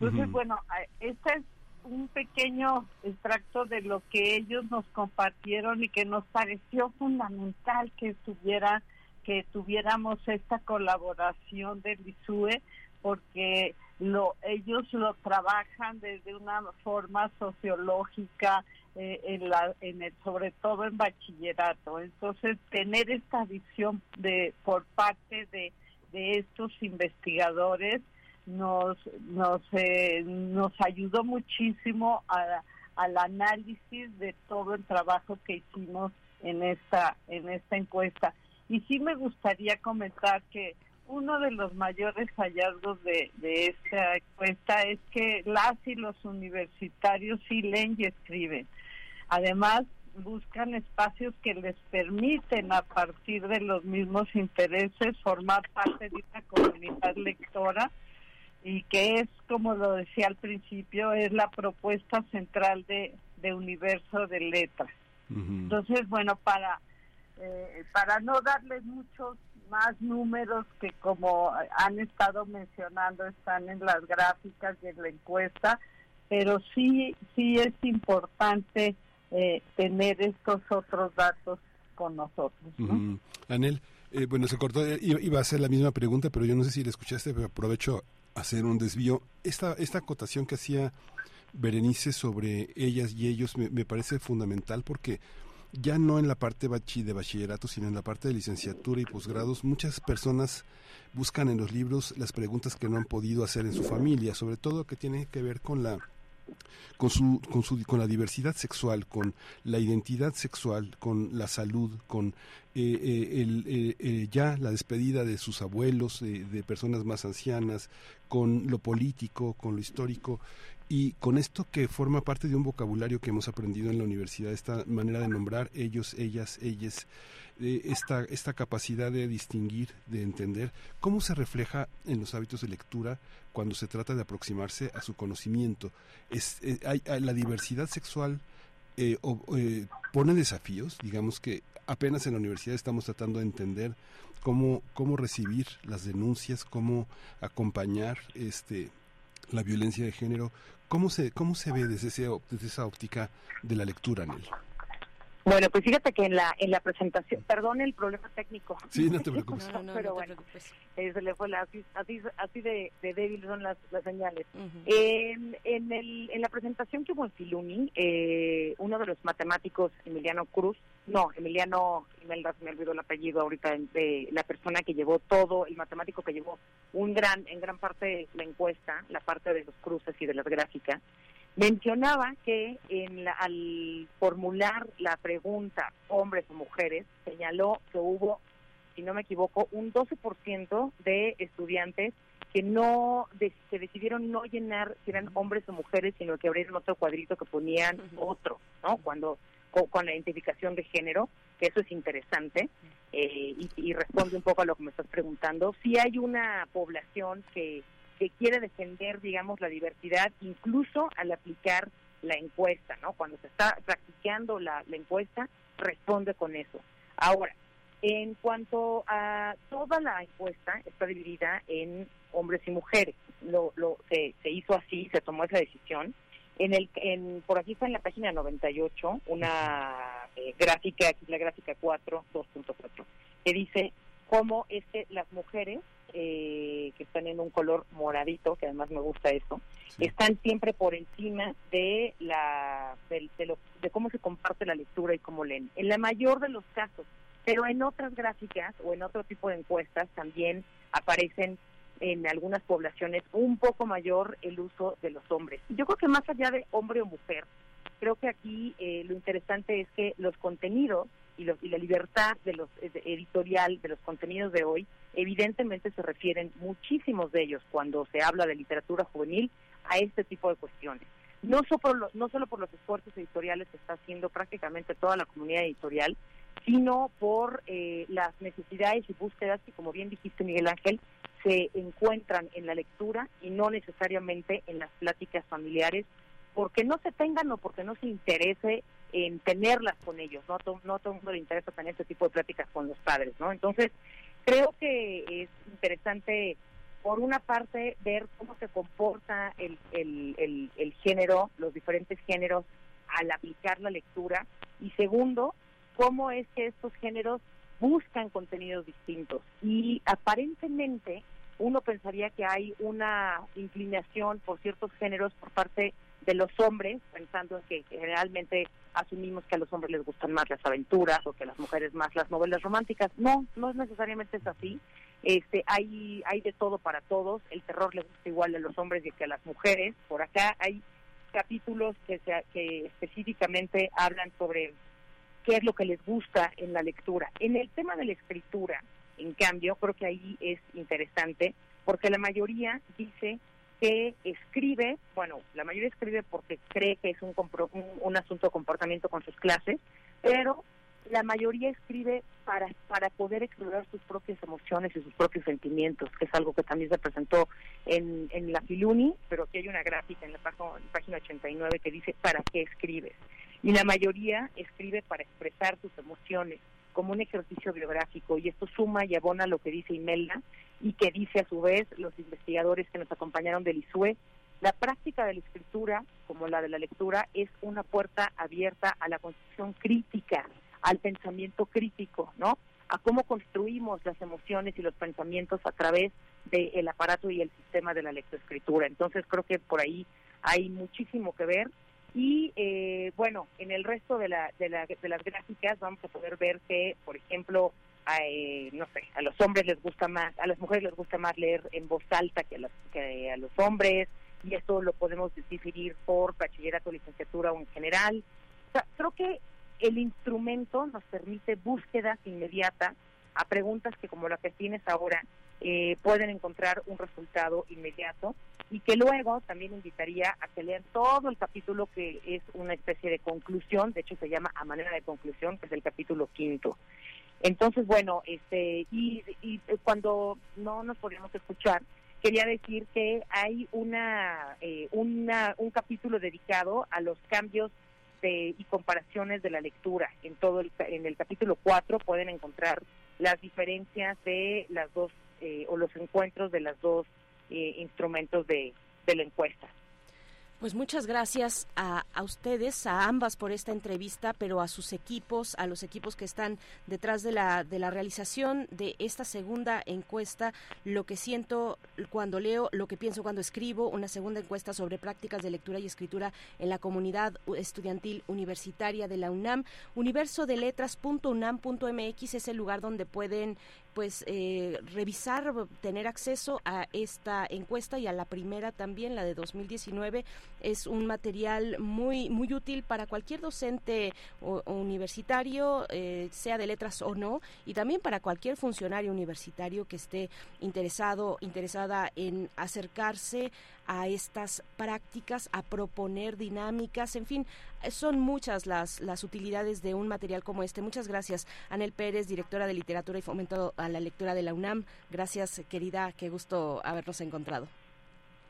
G: Entonces, bueno, este es un pequeño extracto de lo que ellos nos compartieron y que nos pareció fundamental que estuviera que tuviéramos esta colaboración del ISUE porque lo, ellos lo trabajan desde una forma sociológica, eh, en la, en el, sobre todo en bachillerato. Entonces, tener esta visión de por parte de, de estos investigadores nos nos eh, nos ayudó muchísimo al análisis de todo el trabajo que hicimos en esta en esta encuesta y sí me gustaría comentar que uno de los mayores hallazgos de, esta encuesta es que las y los universitarios sí leen y escriben. Además, buscan espacios que les permiten a partir de los mismos intereses formar parte de una comunidad lectora y que es, como lo decía al principio, es la propuesta central de, Universo de Letras. Entonces, bueno, para, eh, para no darles muchos más números que como han estado mencionando están en las gráficas y en la encuesta, pero sí, sí es importante eh, tener estos otros datos con nosotros.
D: Anel, eh, bueno, se cortó, eh, iba a hacer la misma pregunta, pero yo no sé si la escuchaste, pero aprovecho hacer un desvío. Esta, esta acotación que hacía Berenice sobre ellas y ellos me, me parece fundamental porque ya no en la parte de bachillerato, sino en la parte de licenciatura y posgrados, muchas personas buscan en los libros las preguntas que no han podido hacer en su familia, sobre todo que tiene que ver con la con su, con su con la diversidad sexual, con la identidad sexual, con la salud, con eh, eh, el, eh, ya la despedida de sus abuelos, de personas más ancianas, con lo político, con lo histórico y con esto que forma parte de un vocabulario que hemos aprendido en la universidad, esta manera de nombrar ellos, ellas, ellas, eh, esta, esta capacidad de distinguir, de entender, cómo se refleja en los hábitos de lectura cuando se trata de aproximarse a su conocimiento. Es, eh, la diversidad sexual eh, pone desafíos, digamos que apenas en la universidad estamos tratando de entender cómo, cómo recibir las denuncias, cómo acompañar este la violencia de género, ¿Cómo se, cómo se ve desde, desde esa óptica de la lectura, Nel?
F: Bueno, pues fíjate que en la en la presentación, perdón el problema técnico.
D: Sí, no te preocupes.
F: pero bueno, eh, se le fue la, así, así de, de débil son las, las señales. en, en, el, en la presentación que hubo en Filuni, eh, uno de los matemáticos, Emiliano Cruz, no, Emiliano Imelda, se me olvidó el apellido ahorita, de la persona que llevó todo, el matemático que llevó un gran, en gran parte la encuesta, la parte de los cruces y de las gráficas, mencionaba que en al formular la pregunta hombres o mujeres, señaló que hubo, si no me equivoco, un 12% de estudiantes que no que decidieron no llenar si eran hombres o mujeres, sino que abrieron otro cuadrito que ponían otro, ¿no? Cuando con, la identificación de género, que eso es interesante eh, y, responde un poco a lo que me estás preguntando. Si hay una población que, que quiere defender, digamos, la diversidad, incluso al aplicar la encuesta, ¿no? Cuando se está practicando la, encuesta, responde con eso. Ahora, en cuanto a toda la encuesta, está dividida en hombres y mujeres. Lo, lo, se, se hizo así, se tomó esa decisión. En el, en, por aquí está en la página 98 una eh, gráfica, aquí la gráfica 4, 2.4, que dice cómo es que las mujeres eh, que están en un color moradito, que además me gusta eso, están siempre por encima de la de, de, lo, de cómo se comparte la lectura y cómo leen. En la mayor de los casos, pero en otras gráficas o en otro tipo de encuestas también aparecen en algunas poblaciones un poco mayor el uso de los hombres. Yo creo que más allá de hombre o mujer, creo que aquí eh, lo interesante es que los contenidos y, y la libertad de los editorial de los contenidos de hoy, evidentemente se refieren muchísimos de ellos cuando se habla de literatura juvenil a este tipo de cuestiones. No solo, por los, no solo por los esfuerzos editoriales que está haciendo prácticamente toda la comunidad editorial, sino por eh, las necesidades y búsquedas que, como bien dijiste, Miguel Ángel, se encuentran en la lectura y no necesariamente en las pláticas familiares, porque no se tengan o porque no se interese en tenerlas con ellos, no a, no todo el mundo le interesa tener este tipo de pláticas con los padres, ¿no? Entonces, creo que es interesante, por una parte, ver cómo se comporta el, el, el género, los diferentes géneros al aplicar la lectura, y segundo, cómo es que estos géneros buscan contenidos distintos y aparentemente uno pensaría que hay una inclinación por ciertos géneros por parte de los hombres, pensando en que generalmente asumimos que a los hombres les gustan más las aventuras o que a las mujeres más las novelas románticas. No, no es necesariamente es así. Este, hay, hay de todo para todos. El terror les gusta igual a los hombres que a las mujeres. Por acá hay capítulos que, se, que específicamente hablan sobre qué es lo que les gusta en la lectura. En el tema de la escritura, en cambio, creo que ahí es interesante porque la mayoría dice que escribe, bueno, la mayoría escribe porque cree que es un, un, asunto de comportamiento con sus clases, pero la mayoría escribe para, para poder explorar sus propias emociones y sus propios sentimientos, que es algo que también se presentó en, en la Filuni, pero aquí hay una gráfica en la página, página 89 que dice ¿para qué escribes? Y la mayoría escribe para expresar sus emociones como un ejercicio biográfico y esto suma y abona lo que dice Imelda y que dice a su vez los investigadores que nos acompañaron del ISUE. La práctica de la escritura, como la de la lectura, es una puerta abierta a la construcción crítica, al pensamiento crítico, ¿no? A cómo construimos las emociones y los pensamientos a través del aparato y el sistema de la lectoescritura. Entonces creo que por ahí hay muchísimo que ver y eh, bueno, en el resto de, la, de, la, de las gráficas vamos a poder ver que, por ejemplo, eh, no sé, a los hombres les gusta más, a las mujeres les gusta más leer en voz alta que a, los, que a los hombres, y esto lo podemos definir por bachillerato, licenciatura o en general. O sea, creo que el instrumento nos permite búsquedas inmediatas a preguntas que como la que tienes ahora eh, pueden encontrar un resultado inmediato y que luego también invitaría a que lean todo el capítulo que es una especie de conclusión, de hecho se llama a manera de conclusión, que es el capítulo quinto. Entonces, bueno, este y, y cuando no nos podíamos escuchar, quería decir que hay una, eh, una un capítulo dedicado a los cambios de, y comparaciones de la lectura. En todo el, en el capítulo 4 pueden encontrar las diferencias de las dos eh, o los encuentros de las dos eh, instrumentos de, de la encuesta.
E: Pues muchas gracias a, a, ustedes, a ambas por esta entrevista, pero a sus equipos, a los equipos que están detrás de la, de la realización de esta segunda encuesta, lo que siento cuando leo, lo que pienso cuando escribo, una segunda encuesta sobre prácticas de lectura y escritura en la comunidad estudiantil universitaria de la UNAM. Universo de letras.unam.mx es el lugar donde pueden pues eh, revisar, tener acceso a esta encuesta y a la primera también, la de 2019, es un material muy muy útil para cualquier docente universitario, eh, sea de letras o no, y también para cualquier funcionario universitario que esté interesado, interesada en acercarse a estas prácticas, a proponer dinámicas, en fin, son muchas las, las utilidades de un material como este. Muchas gracias, Anel Pérez, directora de literatura y fomento a la lectura de la UNAM. Gracias, querida, qué gusto habernos encontrado.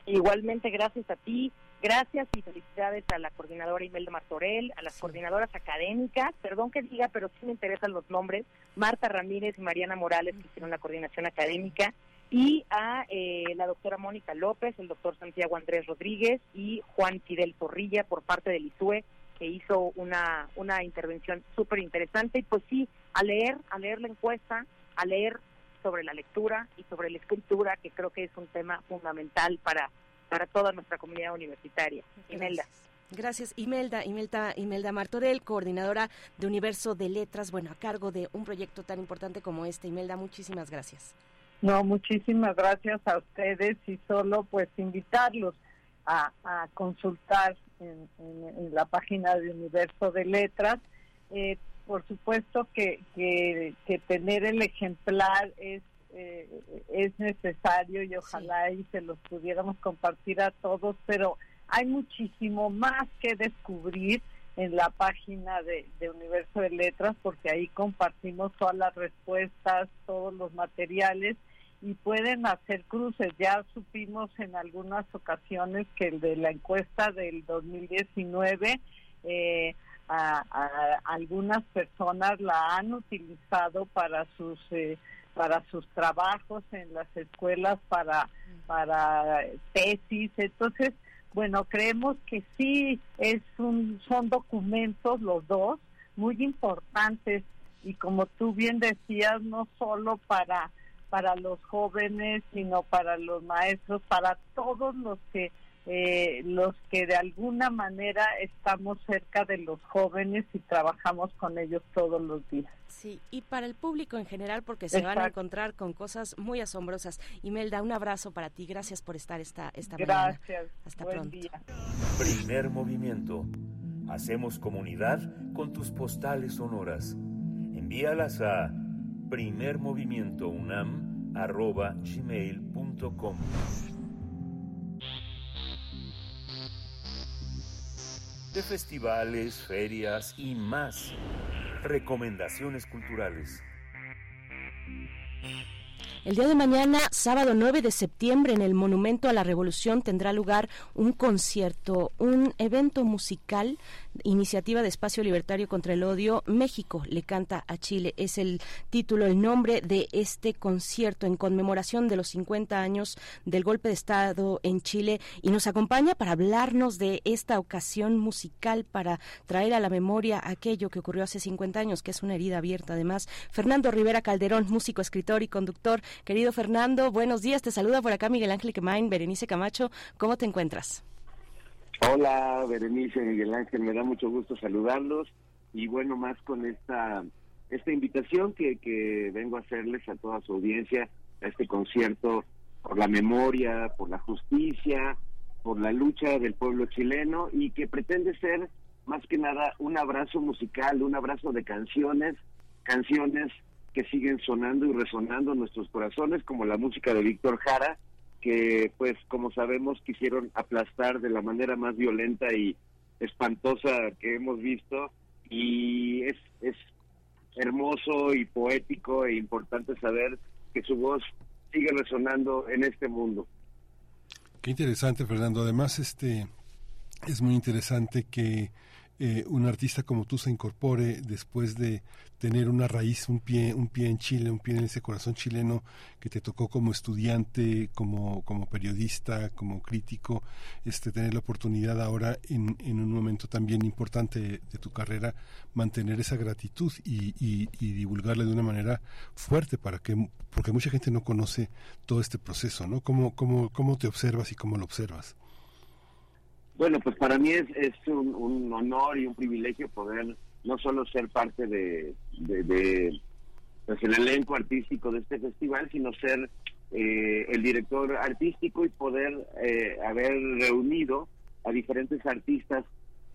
F: Igualmente, gracias a ti. Gracias y felicidades a la coordinadora Imelda Martorell, a las coordinadoras académicas, perdón que diga, pero sí me interesan los nombres, Marta Ramírez y Mariana Morales, que hicieron la coordinación académica, y a eh, la doctora Mónica López, el doctor Santiago Andrés Rodríguez y Juan Fidel Zorrilla por parte del ISUE, que hizo una, una intervención súper interesante. Y pues sí, a leer, a leer la encuesta, a leer sobre la lectura y sobre la escritura, que creo que es un tema fundamental para, para toda nuestra comunidad universitaria. Imelda.
E: Gracias, Imelda, Imelda, Imelda Martorell, coordinadora de Universo de Letras, bueno, a cargo de un proyecto tan importante como este. Imelda, muchísimas gracias.
G: No, muchísimas gracias a ustedes y solo pues invitarlos a, consultar en, la página de Universo de Letras. Eh, por supuesto que, que, tener el ejemplar es eh, es necesario y ojalá y se los pudiéramos compartir a todos, pero hay muchísimo más que descubrir en la página de, de, Universo de Letras porque ahí compartimos todas las respuestas, todos los materiales y pueden hacer cruces. Ya supimos en algunas ocasiones que el de la encuesta del 2019, eh, a, algunas personas la han utilizado para sus eh, para sus trabajos en las escuelas para para tesis entonces bueno creemos que sí es un son documentos los dos muy importantes y como tú bien decías, no solo para para los jóvenes, sino para los maestros, para todos los que eh, los que de alguna manera estamos cerca de los jóvenes y trabajamos con ellos todos los días.
E: Sí, y para el público en general, porque se van a encontrar con cosas muy asombrosas. Imelda, un abrazo para ti. Gracias por estar esta, esta
G: Gracias.
E: mañana. Hasta pronto.
C: Primer movimiento. Hacemos comunidad con tus postales sonoras. Envíalas a primermovimientounam.gmail.com De festivales, ferias y más. Recomendaciones culturales.
E: El día de mañana, sábado 9 de septiembre, en el Monumento a la Revolución tendrá lugar un concierto, un evento musical, iniciativa de Espacio Libertario contra el Odio. México le canta a Chile. Es el título, el nombre de este concierto en conmemoración de los 50 años del golpe de Estado en Chile. Y nos acompaña para hablarnos de esta ocasión musical, para traer a la memoria aquello que ocurrió hace 50 años, que es una herida abierta además. Fernando Rivera Calderón, músico, escritor y conductor Querido Fernando, buenos días. Te saluda por acá Miguel Ángel Quemain, Berenice Camacho. ¿Cómo te encuentras?
H: Hola, Berenice, Miguel Ángel. Me da mucho gusto saludarlos. Y bueno, más con esta, esta invitación que, que vengo a hacerles a toda su audiencia a este concierto por la memoria, por la justicia, por la lucha del pueblo chileno y que pretende ser más que nada un abrazo musical, un abrazo de canciones, canciones que siguen sonando y resonando en nuestros corazones, como la música de Víctor Jara, que pues como sabemos quisieron aplastar de la manera más violenta y espantosa que hemos visto y es, es hermoso y poético e importante saber que su voz sigue resonando en este mundo.
D: Qué interesante, Fernando. Además, este es muy interesante que eh, un artista como tú se incorpore después de tener una raíz, un pie, un pie en Chile, un pie en ese corazón chileno que te tocó como estudiante, como, como periodista, como crítico, este, tener la oportunidad ahora en, en un momento también importante de, tu carrera, mantener esa gratitud y, y, y, divulgarla de una manera fuerte para que, porque mucha gente no conoce todo este proceso, ¿no? ¿Cómo, cómo, cómo te observas y cómo lo observas?
H: Bueno, pues para mí es, es un, honor y un privilegio poder no solo ser parte de, de, pues el elenco artístico de este festival, sino ser eh, el director artístico y poder eh, haber reunido a diferentes artistas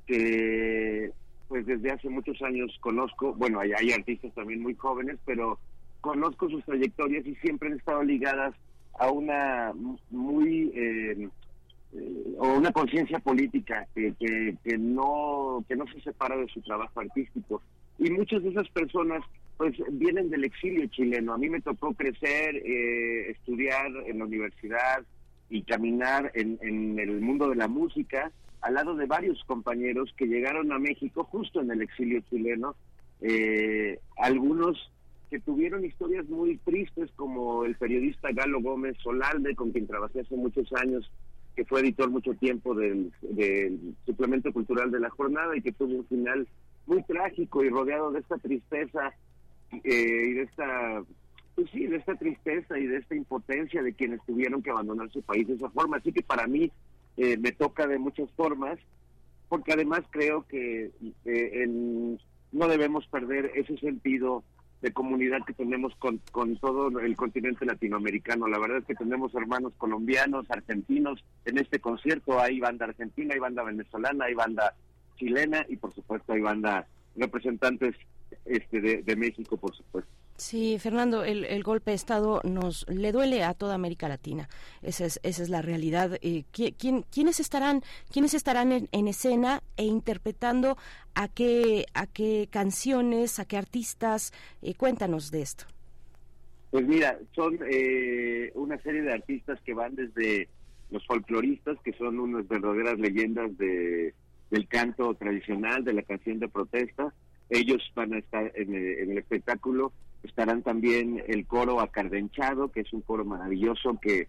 H: que pues desde hace muchos años conozco, bueno, hay, hay artistas también muy jóvenes, pero conozco sus trayectorias y siempre han estado ligadas a una muy eh, eh, o una conciencia política que, que, no que no se separa de su trabajo artístico. Y muchas de esas personas pues vienen del exilio chileno. A mí me tocó crecer eh, estudiar en la universidad y caminar en, en el mundo de la música al lado de varios compañeros que llegaron a México justo en el exilio chileno. Eh, algunos que tuvieron historias muy tristes como el periodista Galo Gómez Solalde con quien trabajé hace muchos años que fue editor mucho tiempo del, suplemento cultural de la jornada y que tuvo un final muy trágico y rodeado de esta tristeza eh, y de esta pues sí, de esta tristeza y de esta impotencia de quienes tuvieron que abandonar su país de esa forma. Así que para mí eh, me toca de muchas formas, porque además creo que eh, no debemos perder ese sentido de comunidad que tenemos con, con todo el continente latinoamericano. La verdad es que tenemos hermanos colombianos, argentinos. En este concierto hay banda argentina, hay banda venezolana, hay banda chilena y por supuesto hay banda representantes este de, de México, por supuesto.
E: Sí, Fernando, el, golpe de Estado nos le duele a toda América Latina. Esa es, esa es la realidad. Eh, ¿quién, quiénes estarán, quiénes estarán en, escena e interpretando a qué, a qué canciones, a qué artistas? Eh, cuéntanos de esto.
H: Pues mira, son eh, una serie de artistas que van desde los folcloristas, que son unas verdaderas leyendas de, del canto tradicional, de la canción de protesta. Ellos van a estar en el espectáculo estarán también el coro acardenchado, que es un coro maravilloso que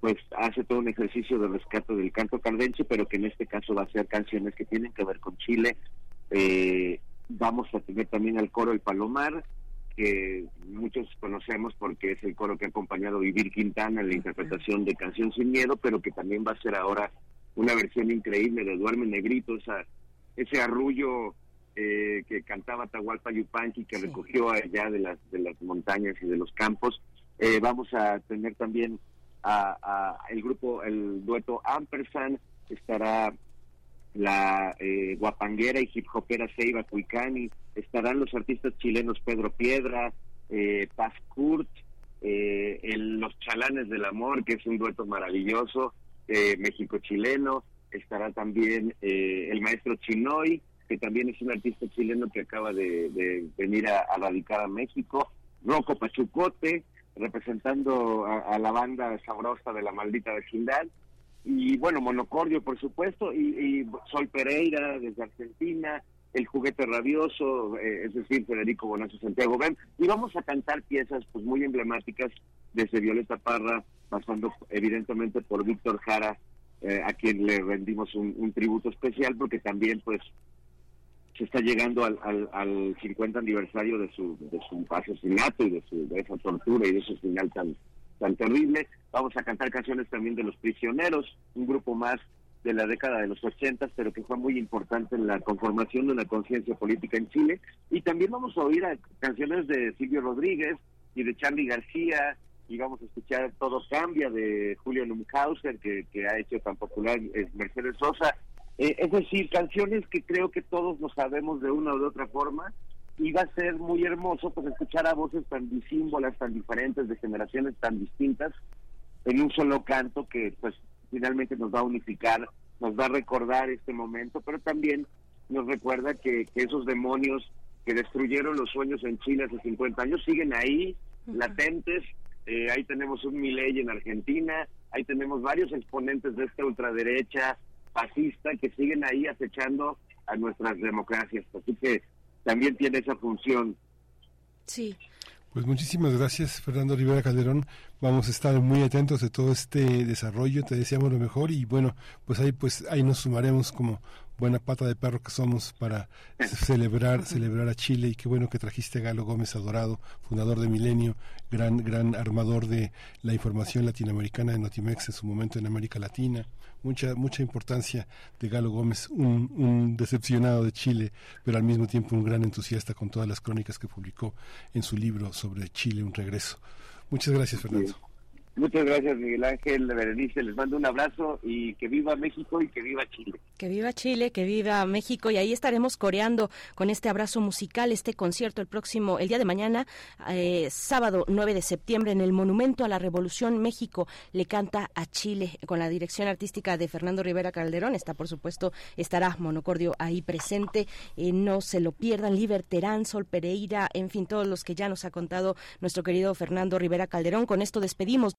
H: pues hace todo un ejercicio de rescate del canto cardenche, pero que en este caso va a ser canciones que tienen que ver con Chile. Eh, vamos a tener también al coro El Palomar, que muchos conocemos porque es el coro que ha acompañado a Vivir Quintana en la interpretación de Canción Sin Miedo, pero que también va a ser ahora una versión increíble de Duerme Negrito, esa, ese arrullo eh, que cantaba Tahualpa Yupanqui, que recogió allá de las, de las montañas y de los campos. Eh, vamos a tener también a, el grupo, el dueto Ampersand, estará la eh, guapanguera y hip hopera Seiba Cuicani, estarán los artistas chilenos Pedro Piedra, eh, Paz Kurt, eh, Los Chalanes del Amor, que es un dueto maravilloso, eh, México-chileno, estará también el maestro Chinoy, que también es un artista chileno que acaba de, venir a, radicar a México, Rocco Pachucote, representando a, la banda sabrosa de la maldita vecindad, y bueno, Monocordio, por supuesto, y, Sol Pereira desde Argentina, El Juguete Rabioso, eh, es decir, Federico Bonazo Santiago Ben, y vamos a cantar piezas pues muy emblemáticas desde Violeta Parra, pasando evidentemente por Víctor Jara, eh, a quien le rendimos un, tributo especial, porque también pues se está llegando al, al, 50 aniversario de su, de su asesinato y de, su, de esa tortura y de ese final tan, tan terrible. Vamos a cantar canciones también de Los Prisioneros, un grupo más de la década de los 80, pero que fue muy importante en la conformación de una conciencia política en Chile. Y también vamos a oír canciones de Silvio Rodríguez y de Charlie García, y vamos a escuchar Todo Cambia de Julio Lumhauser, que, que ha hecho tan popular Mercedes Sosa. Eh, es decir, canciones que creo que todos lo sabemos de una u de otra forma, y va a ser muy hermoso pues escuchar a voces tan disímbolas, tan diferentes, de generaciones tan distintas, en un solo canto que pues finalmente nos va a unificar, nos va a recordar este momento, pero también nos recuerda que, esos demonios que destruyeron los sueños en Chile hace 50 años siguen ahí, latentes. Eh, ahí tenemos un Milei en Argentina, ahí tenemos varios exponentes de esta ultraderecha fascista que siguen ahí acechando a nuestras democracias. Así que también tiene esa función.
I: Sí.
D: Pues muchísimas gracias, Fernando Rivera Calderón. Vamos a estar muy atentos de todo este desarrollo. Te deseamos lo mejor y bueno, pues ahí pues ahí nos sumaremos como buena pata de perro que somos para celebrar celebrar a Chile y qué bueno que trajiste a Galo Gómez Adorado, fundador de Milenio, gran gran armador de la información latinoamericana de Notimex en su momento en América Latina mucha mucha importancia de Galo Gómez, un, decepcionado de Chile, pero al mismo tiempo un gran entusiasta con todas las crónicas que publicó en su libro sobre Chile, un regreso. Muchas gracias, Fernando.
H: Muchas gracias, Miguel Ángel, Berenice. Les mando un abrazo y que viva México y que viva Chile.
I: Que viva Chile, que viva México. Y ahí estaremos coreando con este abrazo musical, este concierto el próximo, el día de mañana, eh, sábado 9 de septiembre, en el Monumento a la Revolución México. Le canta a Chile con la dirección artística de Fernando Rivera Calderón. Está, por supuesto, estará Monocordio ahí presente. Eh, no se lo pierdan. Liberterán, Sol Pereira, en fin, todos los que ya nos ha contado nuestro querido Fernando Rivera Calderón. Con esto despedimos.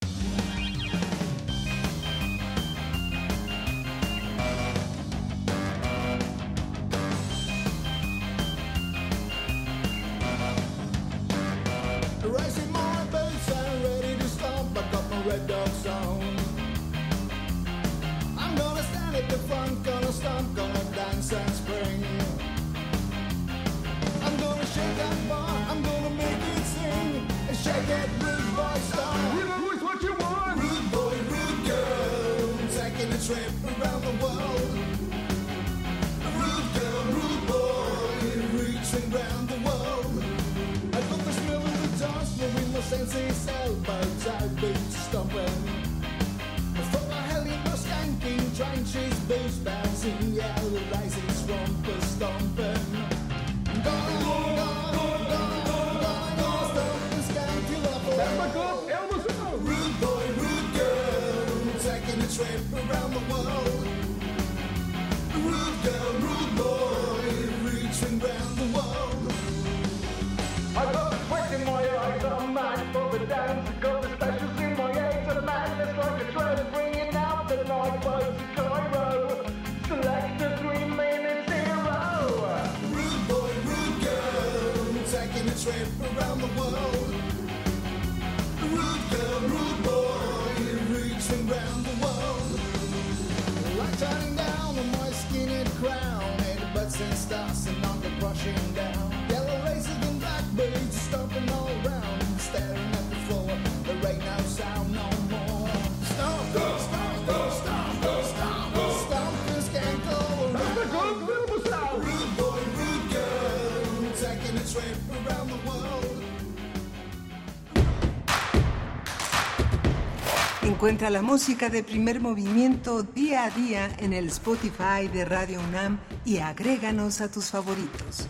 J: Encuentra la música de primer movimiento día a día en el Spotify de Radio UNAM y agréganos a tus favoritos.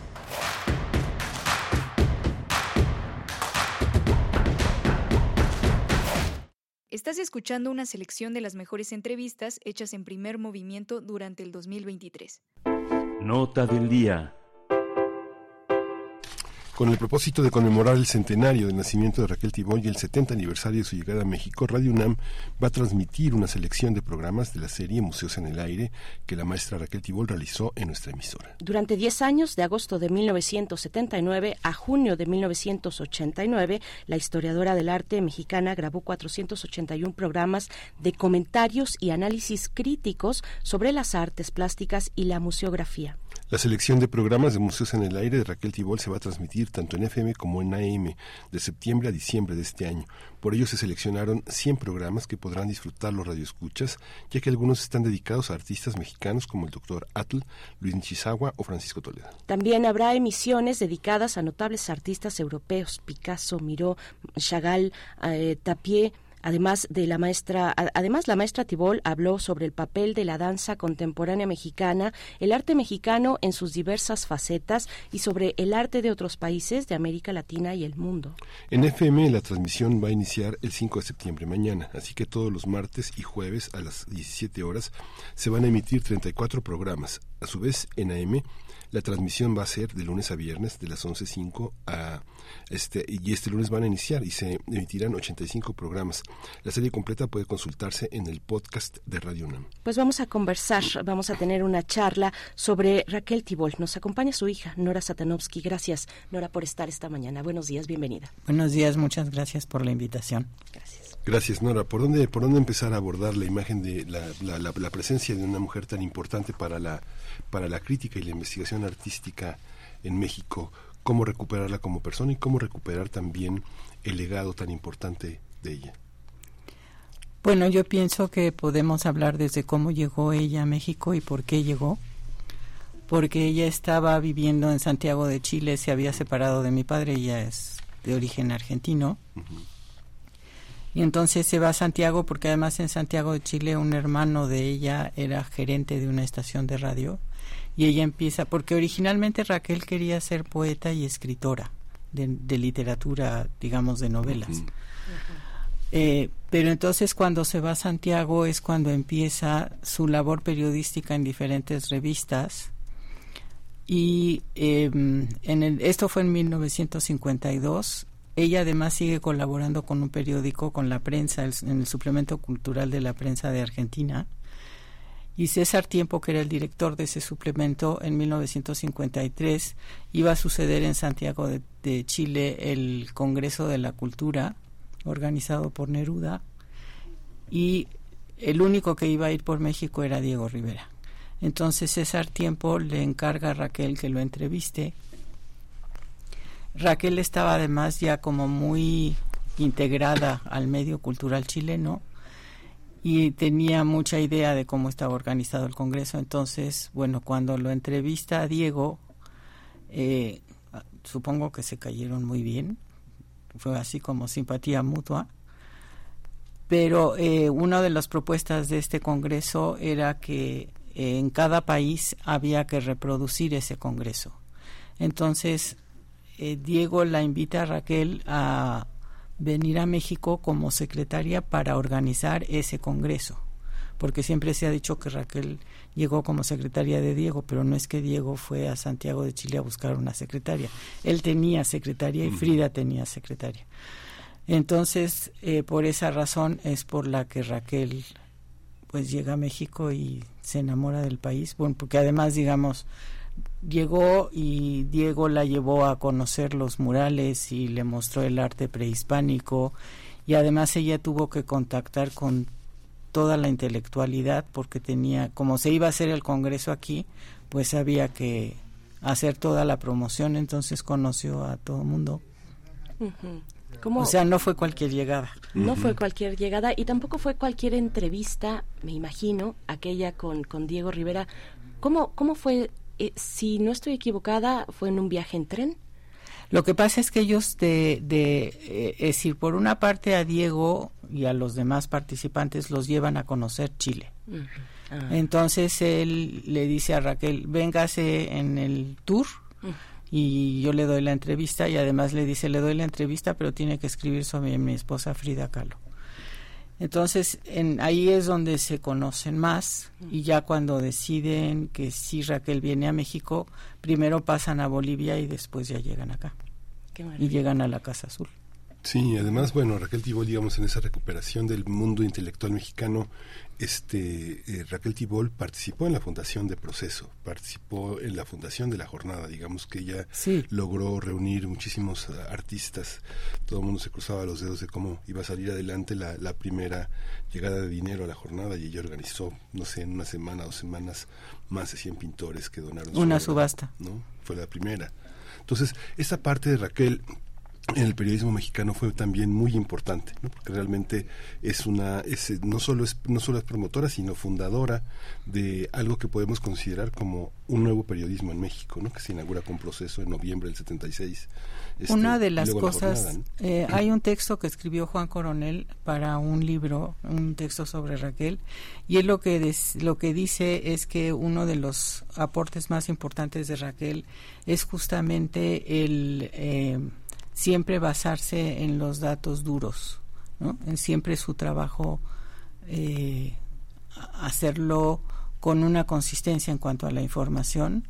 A: Estás escuchando una selección de las mejores entrevistas hechas en primer movimiento durante el 2023.
C: Nota del día.
D: Con el propósito de conmemorar el centenario del nacimiento de Raquel Tibol y el 70 aniversario de su llegada a México, Radio UNAM va a transmitir una selección de programas de la serie Museos en el Aire que la maestra Raquel Tibol realizó en nuestra emisora.
E: Durante 10 años, de agosto de 1979 a junio de 1989, la historiadora del arte mexicana grabó 481 programas de comentarios y análisis críticos sobre las artes plásticas y la museografía.
D: La selección de programas de Museos en el Aire de Raquel Tibol se va a transmitir tanto en FM como en AM de septiembre a diciembre de este año. Por ello se seleccionaron 100 programas que podrán disfrutar los radioescuchas, ya que algunos están dedicados a artistas mexicanos como el doctor Atl, Luis Chisagua o Francisco Toledo.
E: También habrá emisiones dedicadas a notables artistas europeos, Picasso, Miró, Chagall, eh, Tapier, Además de la maestra, además la maestra Tibol habló sobre el papel de la danza contemporánea mexicana, el arte mexicano en sus diversas facetas y sobre el arte de otros países de América Latina y el mundo.
D: En FM la transmisión va a iniciar el 5 de septiembre mañana, así que todos los martes y jueves a las 17 horas se van a emitir 34 programas. A su vez, en AM la transmisión va a ser de lunes a viernes de las 11.05 a este y este lunes van a iniciar y se emitirán 85 programas. La serie completa puede consultarse en el podcast de Radio UNAM.
E: Pues vamos a conversar, vamos a tener una charla sobre Raquel Tibol. Nos acompaña su hija, Nora Satanovsky. Gracias, Nora, por estar esta mañana. Buenos días, bienvenida.
K: Buenos días, muchas gracias por la invitación.
E: Gracias.
D: Gracias, Nora. ¿Por dónde, por dónde empezar a abordar la imagen de la, la, la, la presencia de una mujer tan importante para la, para la crítica y la investigación artística en México? ¿Cómo recuperarla como persona y cómo recuperar también el legado tan importante de ella?
K: Bueno, yo pienso que podemos hablar desde cómo llegó ella a México y por qué llegó. Porque ella estaba viviendo en Santiago de Chile, se había separado de mi padre, ella es de origen argentino. Uh -huh. Y entonces se va a Santiago porque además en Santiago de Chile un hermano de ella era gerente de una estación de radio y ella empieza, porque originalmente Raquel quería ser poeta y escritora de, de literatura, digamos, de novelas. Uh -huh. eh, pero entonces cuando se va a Santiago es cuando empieza su labor periodística en diferentes revistas y eh, en el, esto fue en 1952 ella además sigue colaborando con un periódico, con la prensa, el, en el suplemento cultural de la prensa de Argentina. Y César Tiempo, que era el director de ese suplemento, en 1953 iba a suceder en Santiago de, Chile el Congreso de la Cultura, organizado por Neruda, y el único que iba a ir por México era Diego Rivera. Entonces César Tiempo le encarga a Raquel que lo entreviste Raquel estaba además ya como muy integrada al medio cultural chileno y tenía mucha idea de cómo estaba organizado el Congreso. Entonces, bueno, cuando lo entrevista a Diego, eh, supongo que se cayeron muy bien, fue así como simpatía mutua. Pero eh, una de las propuestas de este Congreso era que eh, en cada país había que reproducir ese Congreso. Entonces, eh, Diego la invita a Raquel a venir a México como secretaria para organizar ese congreso, porque siempre se ha dicho que Raquel llegó como secretaria de Diego, pero no es que Diego fue a Santiago de Chile a buscar una secretaria. Él tenía secretaria y Frida tenía secretaria. Entonces, eh, por esa razón es por la que Raquel pues llega a México y se enamora del país, bueno, porque además, digamos, llegó y Diego la llevó a conocer los murales y le mostró el arte prehispánico y además ella tuvo que contactar con toda la intelectualidad porque tenía, como se iba a hacer el congreso aquí, pues había que hacer toda la promoción, entonces conoció a todo el mundo. Uh -huh. ¿Cómo? O sea, no fue cualquier llegada.
E: No uh -huh. fue cualquier llegada y tampoco fue cualquier entrevista, me imagino, aquella con, con Diego Rivera. ¿Cómo, cómo fue eh, si no estoy equivocada, fue en un viaje en tren.
K: Lo que pasa es que ellos, de, de eh, es decir, por una parte a Diego y a los demás participantes los llevan a conocer Chile.
E: Ah.
K: Entonces él le dice a Raquel, véngase en el tour y yo le doy la entrevista y además le dice, le doy la entrevista, pero tiene que escribir sobre mi esposa Frida Kahlo. Entonces en, ahí es donde se conocen más y ya cuando deciden que sí Raquel viene a México, primero pasan a Bolivia y después ya llegan acá
E: Qué
K: y llegan a la Casa Azul.
D: Sí, además, bueno, Raquel Tibol, digamos, en esa recuperación del mundo intelectual mexicano, este eh, Raquel Tibol participó en la fundación de Proceso, participó en la fundación de la jornada, digamos que ella
K: Sí.
D: logró reunir muchísimos eh, artistas, todo el mundo se cruzaba los dedos de cómo iba a salir adelante la, la primera llegada de dinero a la jornada y ella organizó, no sé, en una semana, dos semanas, más de 100 pintores que donaron su
K: Una
D: obra,
K: subasta.
D: ¿no? Fue la primera. Entonces, esa parte de Raquel en el periodismo mexicano fue también muy importante, ¿no? porque realmente es una, es, eh, no solo es, no solo es promotora, sino fundadora de algo que podemos considerar como un nuevo periodismo en México, ¿no? que se inaugura con proceso en noviembre del 76. Este,
K: Una de las
D: la
K: cosas,
D: jornada, ¿no?
K: eh, hay un texto que escribió Juan Coronel para un libro, un texto sobre Raquel, y él lo que, des- lo que dice es que uno de los aportes más importantes de Raquel es justamente el eh, siempre basarse en los datos duros, ¿no? en siempre su trabajo eh, hacerlo con una consistencia en cuanto a la información.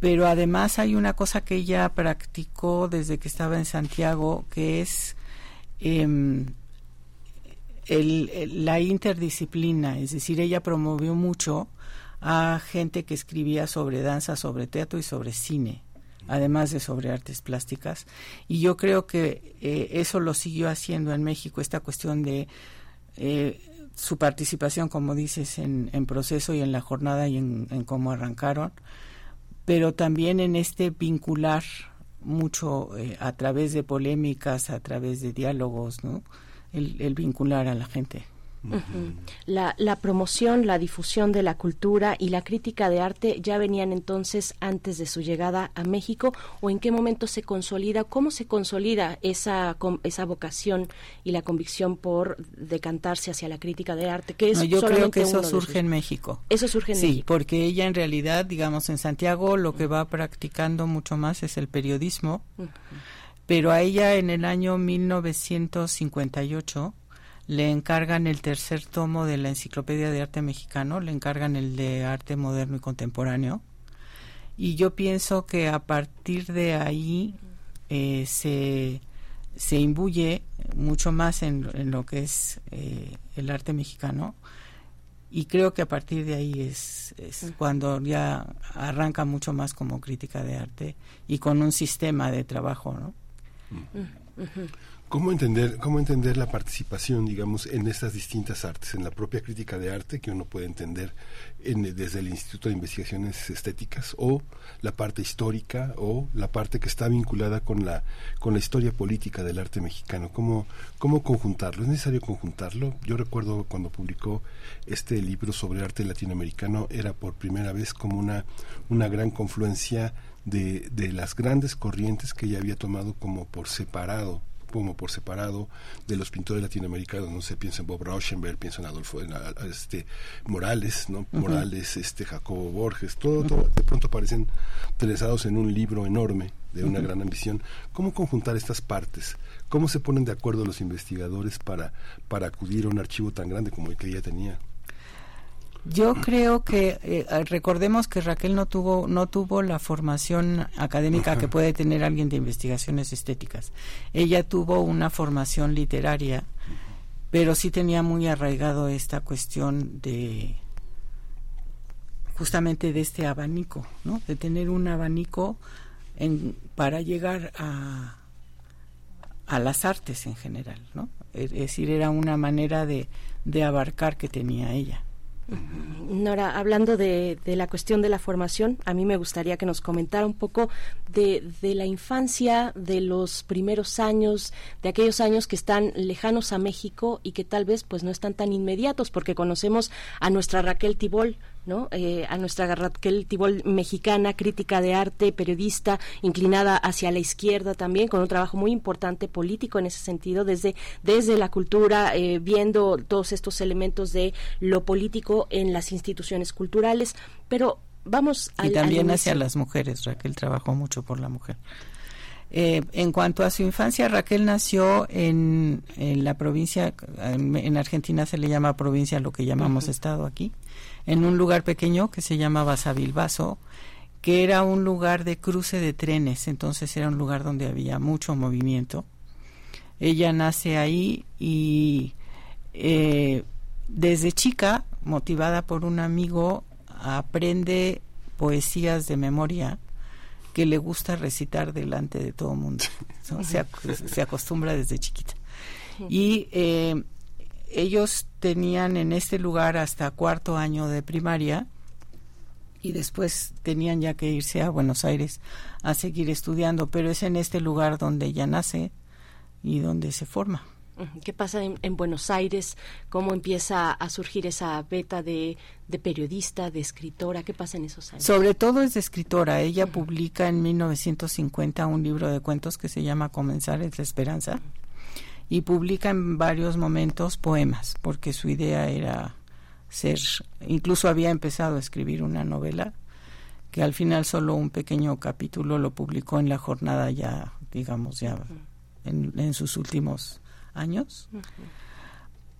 K: Pero además hay una cosa que ella practicó desde que estaba en Santiago, que es em, el- la interdisciplina, es decir, ella promovió mucho a gente que escribía sobre danza, sobre teatro y sobre cine, además de sobre artes plásticas. Y yo creo que eh, eso lo siguió haciendo en México, esta cuestión de eh, su participación, como dices, en, en proceso y en la jornada y en, en cómo arrancaron, pero también en este vincular mucho eh, a través de polémicas, a través de diálogos, ¿no? El, el vincular a la gente.
E: La, la promoción, la difusión de la cultura y la crítica de arte ya venían entonces antes de su llegada a México o en qué momento se consolida, cómo se consolida esa, esa vocación y la convicción por decantarse hacia la crítica de arte, que es
K: No, yo creo que eso surge en México.
E: Eso surge en
K: sí,
E: México.
K: porque ella en realidad, digamos, en Santiago lo que va practicando mucho más es el periodismo, pero a ella en el año 1958 le encargan el tercer tomo de la Enciclopedia de Arte Mexicano, le encargan el de Arte Moderno y Contemporáneo, y yo pienso que a partir de ahí eh, se, se imbuye mucho más en, en lo que es eh, el arte mexicano, y creo que a partir de ahí es, es cuando ya arranca mucho más como crítica de arte y con un sistema de trabajo, ¿no?
D: ¿Cómo entender, ¿Cómo entender la participación, digamos, en estas distintas artes, en la propia crítica de arte que uno puede entender en- desde el Instituto de Investigaciones Estéticas o la parte histórica o la parte que está vinculada con la, con la historia política del arte mexicano? ¿Cómo, ¿Cómo conjuntarlo? ¿Es necesario conjuntarlo? Yo recuerdo cuando publicó este libro sobre arte latinoamericano, era por primera vez como una, una gran confluencia de, de las grandes corrientes que ella había tomado como por separado como por separado de los pintores latinoamericanos, no sé, pienso en Bob Rauschenberg, pienso en Adolfo, en, a- a- este Morales, ¿no? Morales, este Jacobo Borges, todo, todo de pronto aparecen trezados en un libro enorme de una gran ambición. ¿Cómo conjuntar estas partes? ¿Cómo se ponen de acuerdo los investigadores para, para acudir a un archivo tan grande como el que ella tenía?
K: Yo creo que eh, recordemos que Raquel no tuvo no tuvo la formación académica
D: Ajá.
K: que puede tener alguien de investigaciones estéticas. Ella tuvo una formación literaria, pero sí tenía muy arraigado esta cuestión de justamente de este abanico, ¿no? De tener un abanico en, para llegar a a las artes en general, ¿no? Es decir, era una manera de, de abarcar que tenía ella.
E: Nora, hablando de, de, la cuestión de la formación, a mí me gustaría que nos comentara un poco de, de, la infancia, de los primeros años, de aquellos años que están lejanos a México y que tal vez pues no están tan inmediatos, porque conocemos a nuestra Raquel Tibol, ¿no? Eh, a nuestra Raquel Tibol mexicana, crítica de arte, periodista, inclinada hacia la izquierda también, con un trabajo muy importante político en ese sentido, desde, desde la cultura, eh, viendo todos estos elementos de lo político en las instituciones culturales, pero vamos
K: a... Y también hacia las mujeres, Raquel trabajó mucho por la mujer. Eh, en cuanto a su infancia, Raquel nació en, en la provincia, en, en, Argentina se le llama provincia lo que llamamos estado aquí, en un lugar pequeño que se llamaba Sabilbaso, que era un lugar de cruce de trenes, entonces era un lugar donde había mucho movimiento. Ella nace ahí y eh, desde chica, motivada por un amigo, aprende poesías de memoria que le gusta recitar delante de todo el mundo. Se, se, acostumbra desde chiquita. Y eh, ellos tenían en este lugar hasta cuarto año de primaria y después tenían ya que irse a Buenos Aires a seguir estudiando, pero es en este lugar donde ella nace y donde se forma.
E: ¿Qué pasa en, Buenos Aires? ¿Cómo empieza a surgir esa beta de, periodista, de escritora? ¿Qué pasa en esos años?
K: Sobre todo es de escritora. Ella publica en 1950 un libro de cuentos que se llama Comenzar es la esperanza y publica en varios momentos poemas, porque su idea era ser, incluso había empezado a escribir una novela que al final solo un pequeño capítulo lo publicó en la jornada ya, digamos, ya en, sus últimos años.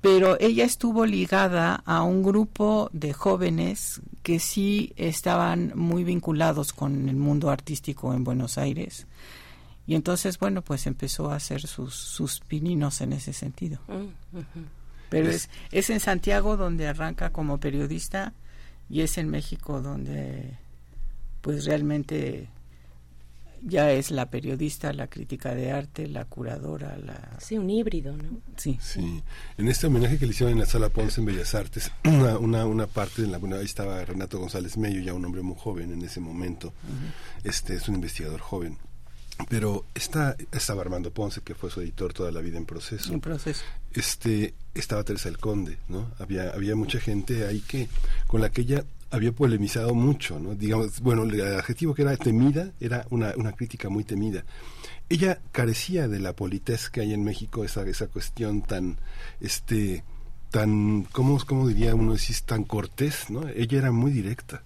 K: Pero ella estuvo ligada a un grupo de jóvenes que sí estaban muy vinculados con el mundo artístico en Buenos Aires y entonces, bueno, pues empezó a hacer sus, sus pininos en ese sentido. Mm, Pero es, es en Santiago donde arranca como periodista y es en México donde pues realmente ya es la periodista, la crítica de arte, la curadora, la...
E: Sí, un híbrido, ¿no?
K: Sí.
D: Sí. En este homenaje que le hicieron en la Sala Ponce en Bellas Artes, [clears throat] una, una, una parte, en la, bueno, ahí estaba Renato González Mello, ya un hombre muy joven en ese momento, este es un investigador joven, pero está, estaba Armando Ponce, que fue su editor toda la vida en proceso.
K: En proceso.
D: Este, estaba Teresa el Conde, ¿no? Había, había mucha gente ahí que, con la que ella había polemizado mucho, ¿no? Digamos, bueno, el adjetivo que era temida era una, una crítica muy temida. Ella carecía de la politez que hay en México, esa, esa cuestión tan, este, tan, ¿cómo, cómo diría uno decís, tan cortés, ¿no? Ella era muy directa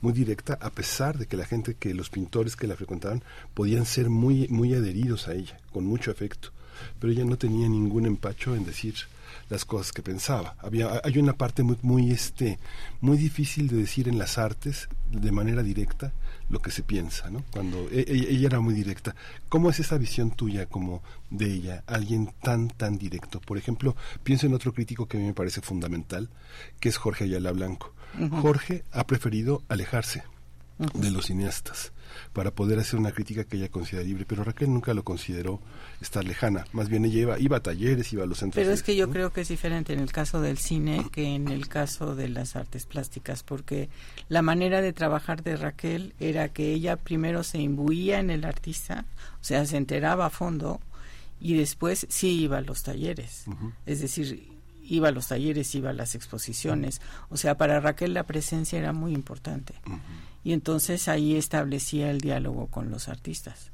D: muy directa, a pesar de que la gente, que los pintores que la frecuentaban, podían ser muy, muy adheridos a ella, con mucho afecto. Pero ella no tenía ningún empacho en decir las cosas que pensaba. Había, hay una parte muy, muy, este, muy difícil de decir en las artes de manera directa lo que se piensa, ¿no? Cuando e, e, ella, era muy directa. ¿Cómo es esa visión tuya como de ella, alguien tan, tan directo? Por ejemplo, pienso en otro crítico que a mí me parece fundamental, que es Jorge Ayala Blanco. Jorge ha preferido alejarse de los cineastas para poder hacer una crítica que ella considera libre, pero Raquel nunca lo consideró estar lejana, más bien ella iba, iba a talleres, iba a los centros.
K: Pero es que yo creo que es diferente en el caso del cine que en el caso de las artes plásticas, porque la manera de trabajar de Raquel era que ella primero se imbuía en el artista, o sea, se enteraba a fondo y después sí iba a los talleres, es decir, iba a los talleres, iba a las exposiciones. O sea, para Raquel la presencia era muy importante. Y entonces ahí establecía el diálogo con los artistas.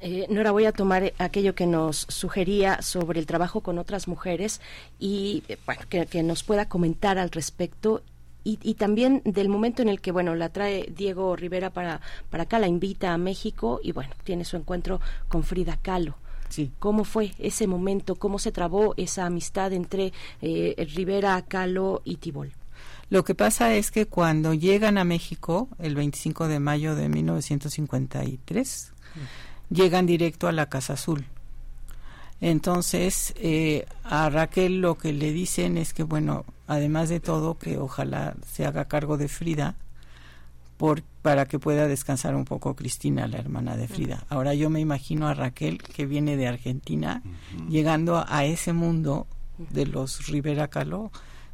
E: Eh, Nora, voy a tomar aquello que nos sugería sobre el trabajo con otras mujeres y eh, bueno, que, nos pueda comentar al respecto y, y, también del momento en el que, bueno, la trae Diego Rivera para, para acá, la invita a México y, bueno, tiene su encuentro con Frida Kahlo. ¿Cómo fue ese momento? ¿Cómo se trabó esa amistad entre eh, Rivera, Calo y Tibol?
K: Lo que pasa es que cuando llegan a México, el 25 de mayo de 1953, llegan directo a la Casa Azul. Entonces, eh, a Raquel lo que le dicen es que, bueno, además de todo, que ojalá se haga cargo de Frida, por, para que pueda descansar un poco Cristina, la hermana de Frida. Ahora yo me imagino a Raquel, que viene de Argentina, llegando a, ese mundo de los Rivera Caló,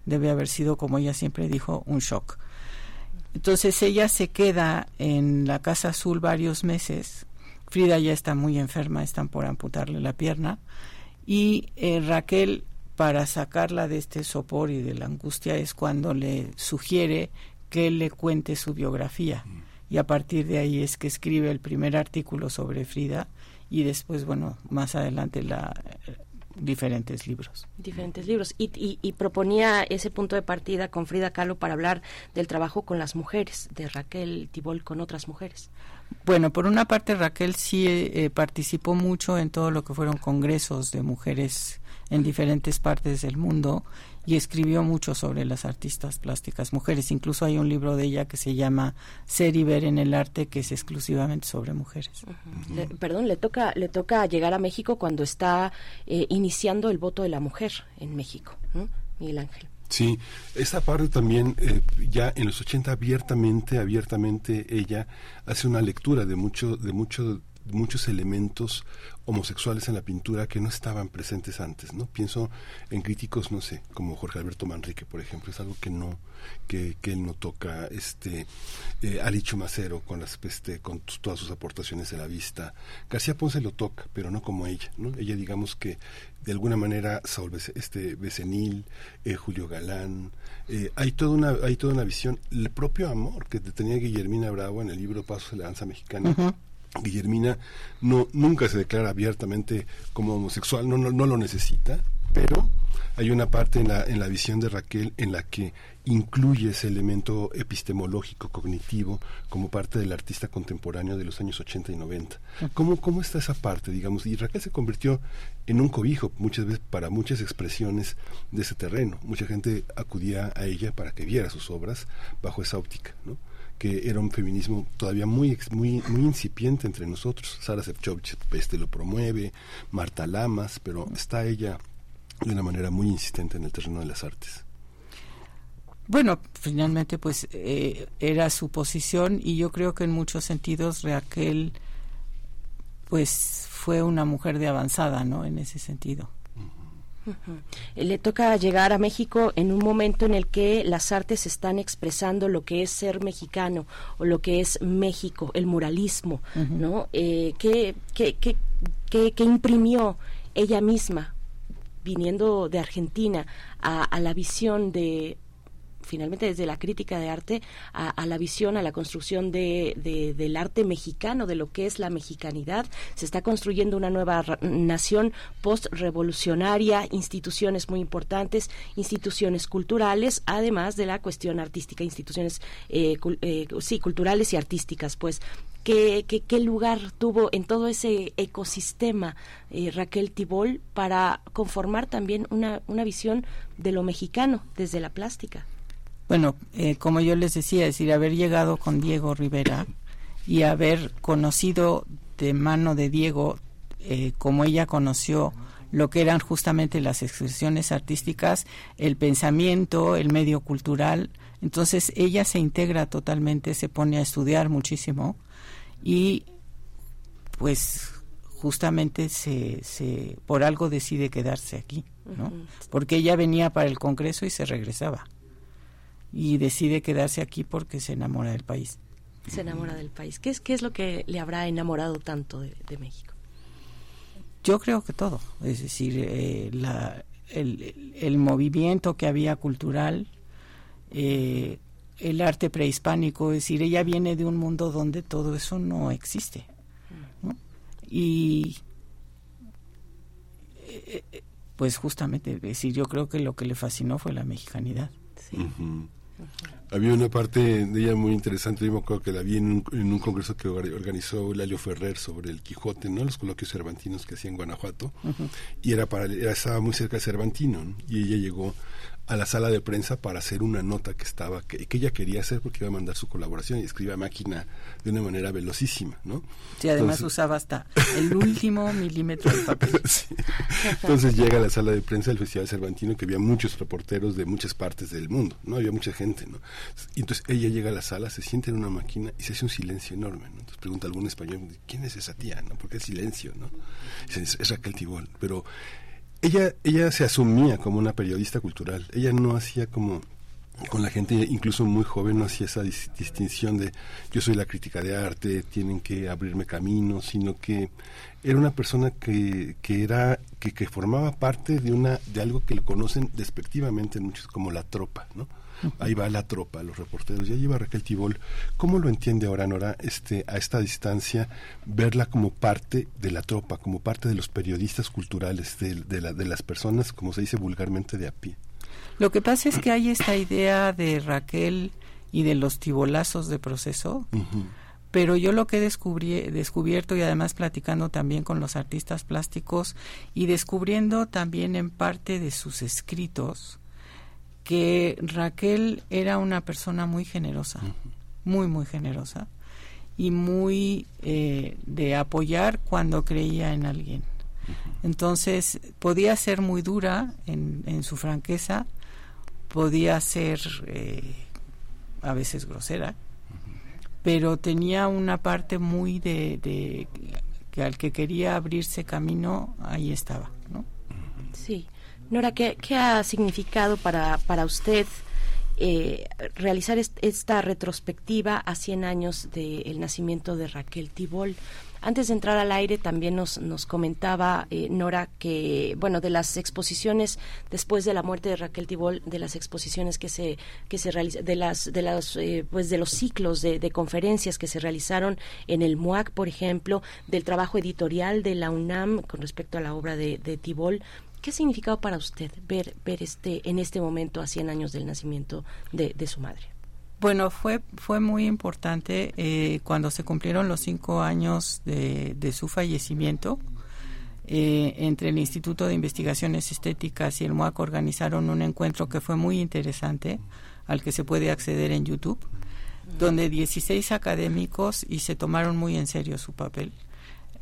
K: debe haber sido, como ella siempre dijo, un shock. Entonces ella se queda en la Casa Azul varios meses. Frida ya está muy enferma, están por amputarle la pierna. Y eh, Raquel, para sacarla de este sopor y de la angustia, es cuando le sugiere que le cuente su biografía. Y a partir de ahí es que escribe el primer artículo sobre Frida y después, bueno, más adelante la, diferentes libros.
E: Diferentes libros. Y, y, proponía ese punto de partida con Frida Kahlo para hablar del trabajo con las mujeres, de Raquel Tibol con otras mujeres.
K: Bueno, por una parte Raquel sí eh, participó mucho en todo lo que fueron congresos de mujeres en diferentes partes del mundo y escribió mucho sobre las artistas plásticas mujeres. Incluso hay un libro de ella que se llama Ser y ver en el arte que es exclusivamente sobre mujeres.
E: perdón, le toca le toca llegar a México cuando está eh, iniciando el voto de la mujer en México, ¿no? Miguel Ángel.
D: Sí, esa parte también, eh, ya en los 80 abiertamente, abiertamente ella hace una lectura de mucho, de mucho muchos elementos homosexuales en la pintura que no estaban presentes antes, ¿no? Pienso en críticos, no sé, como Jorge Alberto Manrique, por ejemplo, es algo que no, que, que él no toca, este, eh, Macero con las, este, con todas sus aportaciones de la vista, García Ponce lo toca, pero no como ella, ¿no? Ella digamos que de alguna manera Saúl este Becenil, eh, Julio Galán, eh, hay toda una, hay toda una visión, el propio amor que tenía Guillermina Bravo en el libro Pasos de la danza mexicana. Guillermina no nunca se declara abiertamente como homosexual, no, no, lo necesita, pero hay una parte en la, en la visión de Raquel en la que incluye ese elemento epistemológico, cognitivo, como parte del artista contemporáneo de los años 80 y 90. ¿Cómo, ¿Cómo está esa parte, digamos? Y Raquel se convirtió en un cobijo muchas veces para muchas expresiones de ese terreno. Mucha gente acudía a ella para que viera sus obras bajo esa óptica, ¿no? Que era un feminismo todavía muy muy muy incipiente entre nosotros. Sara Sefcovic este lo promueve, Marta Lamas, pero está ella de una manera muy insistente en el terreno de las artes.
K: Bueno, finalmente pues eh, era su posición y yo creo que en muchos sentidos Raquel pues fue una mujer de avanzada, ¿no? En ese sentido.
E: Le toca llegar a México en un momento en el que las artes están expresando lo que es ser mexicano o lo que es México, el muralismo, ¿no? Eh, ¿qué, imprimió ella misma viniendo de Argentina a, la visión de finalmente desde la crítica de arte a, la visión, a la construcción de, del arte mexicano, de lo que es la mexicanidad. Se está construyendo una nueva nación post-revolucionaria, instituciones muy importantes, instituciones culturales, además de la cuestión artística, instituciones eh, eh, sí, culturales y artísticas, pues ¿Qué, qué, lugar tuvo en todo ese ecosistema eh, Raquel Tibol para conformar también una, una visión de lo mexicano desde la plástica?
K: Bueno, eh, como yo les decía, es decir, haber llegado con Diego Rivera y haber conocido de mano de Diego, eh, como ella conoció lo que eran justamente las expresiones artísticas, el pensamiento, el medio cultural. Entonces ella se integra totalmente, se pone a estudiar muchísimo y pues justamente se, se por algo decide quedarse aquí, ¿no? Porque ella venía para el Congreso y se regresaba y decide quedarse aquí porque se enamora del país.
E: Se enamora del país. ¿Qué es, qué es lo que le habrá enamorado tanto de, México?
K: Yo creo que todo, es decir, eh, la, el, el, movimiento que había cultural, eh, el arte prehispánico, es decir, ella viene de un mundo donde todo eso no existe. Y eh, pues justamente, es decir, yo creo que lo que le fascinó fue la mexicanidad. Sí.
D: Había una parte de ella muy interesante, yo me acuerdo que la vi en un, congreso que organizó Lalio Ferrer sobre el Quijote, ¿no? Los coloquios cervantinos que hacía en Guanajuato, y era para, era, estaba muy cerca de Cervantino, y ella llegó a la sala de prensa para hacer una nota que estaba que, ella quería hacer porque iba a mandar su colaboración y escribía máquina de una manera velocísima, ¿no?
K: Sí, además usaba hasta el último [laughs] milímetro de papel. [laughs]
D: Entonces llega a la sala de prensa del Festival Cervantino que había muchos reporteros de muchas partes del mundo, ¿no? Había mucha gente, ¿no? Entonces ella llega a la sala, se siente en una máquina y se hace un silencio enorme, ¿no? Entonces pregunta a algún español, ¿quién es esa tía, no? ¿Por qué el silencio, no? es Raquel Tibol, pero ella, ella se asumía como una periodista cultural. Ella no hacía como con la gente incluso muy joven no hacía esa dis- distinción de yo soy la crítica de arte, tienen que abrirme camino, sino que era una persona que, que era que, que formaba parte de una de algo que le conocen despectivamente en muchos como la tropa, ¿no? Ahí va la tropa, los reporteros. Ya lleva Raquel Tibol. ¿Cómo lo entiende ahora Nora este, a esta distancia, verla como parte de la tropa, como parte de los periodistas culturales, de, de, la- de las personas, como se dice vulgarmente, de a pie?
K: Lo que pasa es que hay esta idea de Raquel y de los tibolazos de proceso, pero yo lo que he descubrí- descubierto y además platicando también con los artistas plásticos y descubriendo también en parte de sus escritos que Raquel era una persona muy generosa, muy, muy generosa y muy eh, de apoyar cuando creía en alguien. Entonces podía ser muy dura en, en su franqueza, podía ser eh, a veces grosera, pero tenía una parte muy de, de que al que quería abrirse camino, ahí estaba, ¿no?
E: Sí. Nora, ¿qué, ha significado para, para usted eh, realizar est- esta retrospectiva a 100 años del nacimiento de Raquel Tibol? Antes de entrar al aire también nos, nos comentaba eh, Nora que, bueno, de las exposiciones después de la muerte de Raquel Tibol, de las exposiciones que se que se de las de las eh, pues de los ciclos de, de conferencias que se realizaron en el MUAC, por ejemplo, del trabajo editorial de la UNAM con respecto a la obra de, de Tibol. ¿Qué ha significado para usted ver ver este en este momento a 100 años del nacimiento de, de su madre?
K: Bueno, fue, fue muy importante eh, cuando se cumplieron los cinco años de, de su fallecimiento. eh, entre el Instituto de Investigaciones Estéticas y el MUAC organizaron un encuentro que fue muy interesante, al que se puede acceder en YouTube, donde 16 académicos, y se tomaron muy en serio su papel,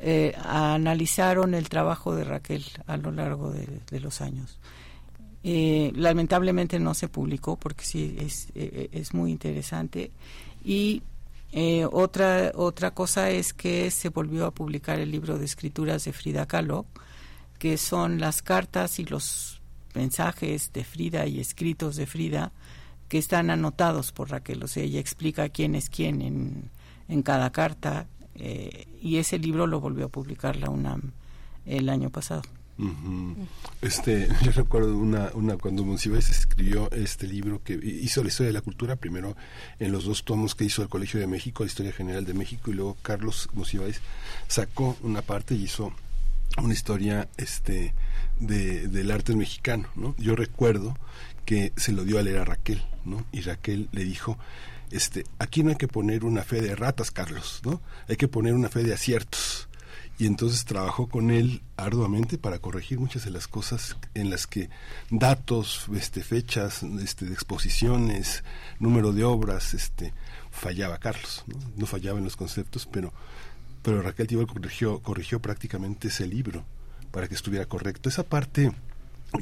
K: eh, analizaron el trabajo de Raquel a lo largo de, los años. Eh, lamentablemente no se publicó porque sí es, eh, muy interesante y otra otra cosa es que se volvió a publicar el libro de escrituras de Frida Kahlo que son las cartas y los mensajes de Frida y escritos de Frida que están anotados por Raquel o sea ella explica quién es quién en, en cada carta eh, y ese libro lo volvió a publicar la UNAM el año pasado
D: Ujú. Este, [laughs] yo recuerdo una, una cuando Monsiváis escribió este libro que hizo la historia de la cultura, primero en los dos tomos que hizo el Colegio de México, la Historia General de México, y luego Carlos Monsiváis sacó una parte y hizo una historia este de, del arte mexicano, ¿no? Yo recuerdo que se lo dio a leer a Raquel, ¿no? Y Raquel le dijo, este, aquí no hay que poner una fe de ratas, Carlos, ¿no? Hay que poner una fe de aciertos y entonces trabajó con él arduamente para corregir muchas de las cosas en las que datos, este, fechas, este, de exposiciones, número de obras, este, fallaba Carlos, no, fallaba en los conceptos, pero, pero Raquel Tibol corrigió, corrigió prácticamente ese libro para que estuviera correcto. Esa parte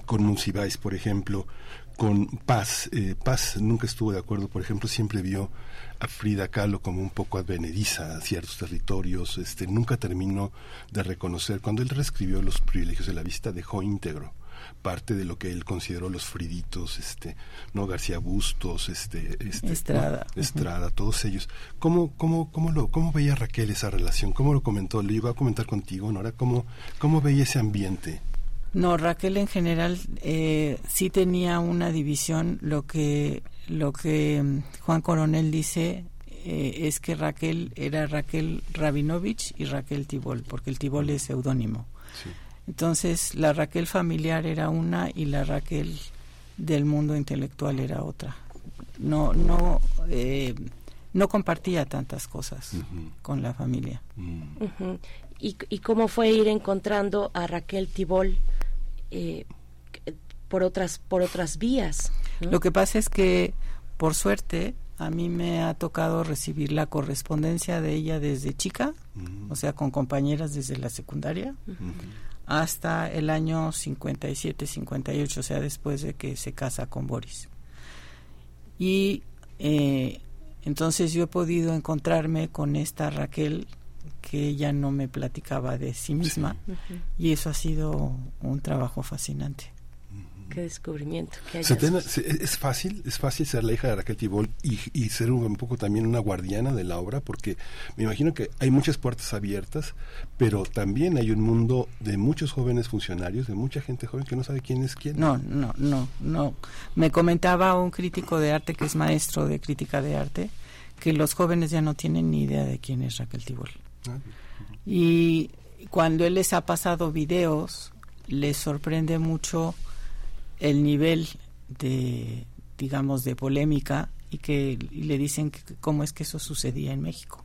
D: con Monsiváis, por ejemplo, con Paz, eh, Paz nunca estuvo de acuerdo, por ejemplo, siempre vio a Frida Kahlo como un poco advenediza a ciertos territorios, este, nunca terminó de reconocer, cuando él reescribió Los privilegios de la vista, dejó íntegro parte de lo que él consideró los friditos, este, no García Bustos, este, este
K: Estrada.
D: ¿no? Estrada, todos ellos. ¿Cómo, cómo, cómo lo, cómo veía Raquel esa relación? ¿Cómo lo comentó? Le iba a comentar contigo, Nora, ¿cómo, cómo veía ese ambiente?
K: No, Raquel en general eh, sí tenía una división. Lo que lo que mm, Juan Coronel dice eh, es que Raquel era Raquel Rabinovich y Raquel Tibol, porque el Tibol es seudónimo.
D: Sí.
K: Entonces la Raquel familiar era una y la Raquel del mundo intelectual era otra. No no eh, no compartía tantas cosas con la familia.
D: Mm.
E: ¿Y, y cómo fue ir encontrando a Raquel Tibol eh, por otras por otras vías? ¿no?
K: Lo que pasa es que, por suerte, a mí me ha tocado recibir la correspondencia de ella desde chica,
D: Mm.
K: o sea, con compañeras desde la secundaria, hasta el año 57, 58, o sea, después de que se casa con Boris. Y eh, entonces yo he podido encontrarme con esta Raquel que ella no me platicaba de sí misma y eso ha sido un trabajo fascinante.
E: Qué descubrimiento. Qué
D: Satena, se- es fácil, es fácil ser la hija de Raquel Tibol y, y ser un, un poco también una guardiana de la obra, porque me imagino que hay muchas puertas abiertas, pero también hay un mundo de muchos jóvenes funcionarios, de mucha gente joven que no sabe quién es quién.
K: No, no, no, no. Me comentaba un crítico de arte que es maestro de crítica de arte que los jóvenes ya no tienen ni idea de quién es Raquel Tibol. Y cuando él les ha pasado videos, les sorprende mucho el nivel de, digamos, de polémica y que le dicen que, cómo es que eso sucedía en México.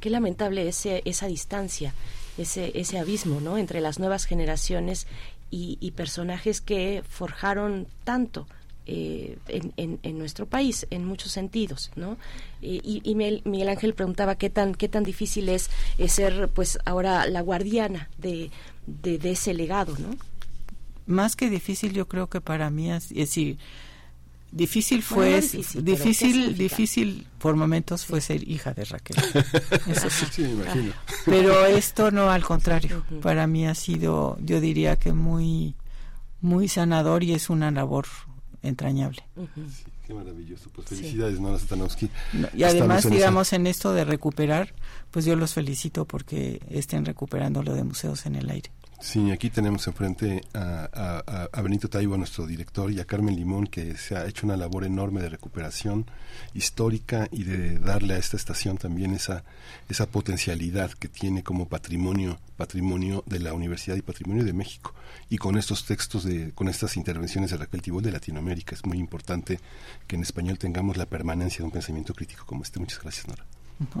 E: Qué lamentable ese, esa distancia, ese, ese abismo, ¿no? Entre las nuevas generaciones y personajes que forjaron tanto eh, en, en- en nuestro país, en muchos sentidos, ¿no? Eh, y y Miguel, Ángel preguntaba qué tan, qué tan difícil es, eh, ser, pues, ahora la guardiana de, de, de ese legado, ¿no?
K: Más que difícil, yo creo que para mí es, es decir, difícil
E: Bueno,
K: fue es-
E: difícil, pero ¿qué
K: difícil, por momentos fue ser hija de Raquel. [laughs] Eso sí.
D: Sí, me imagino.
K: Pero esto no, al contrario. Para mí ha sido, yo diría que muy, muy sanador y es una labor entrañable.
D: Qué maravilloso. Pues
E: Sí.
D: felicidades, Nora Satanovsky.
K: No, Y además,
D: en esa-
K: digamos, en esto de recuperar, pues yo los felicito porque estén recuperando lo de museos en el aire.
D: Sí, aquí tenemos enfrente a, a- Benito Taibo, nuestro director, y a Carmen Limón, que se ha hecho una labor enorme de recuperación histórica y de darle a esta estación también esa, esa potencialidad que tiene como patrimonio, patrimonio de la Universidad y patrimonio de México. Y con estos textos, de, con estas intervenciones de Raquel Tibol de Latinoamérica, es muy importante que en español tengamos la permanencia de un pensamiento crítico como este. Muchas gracias, Nora.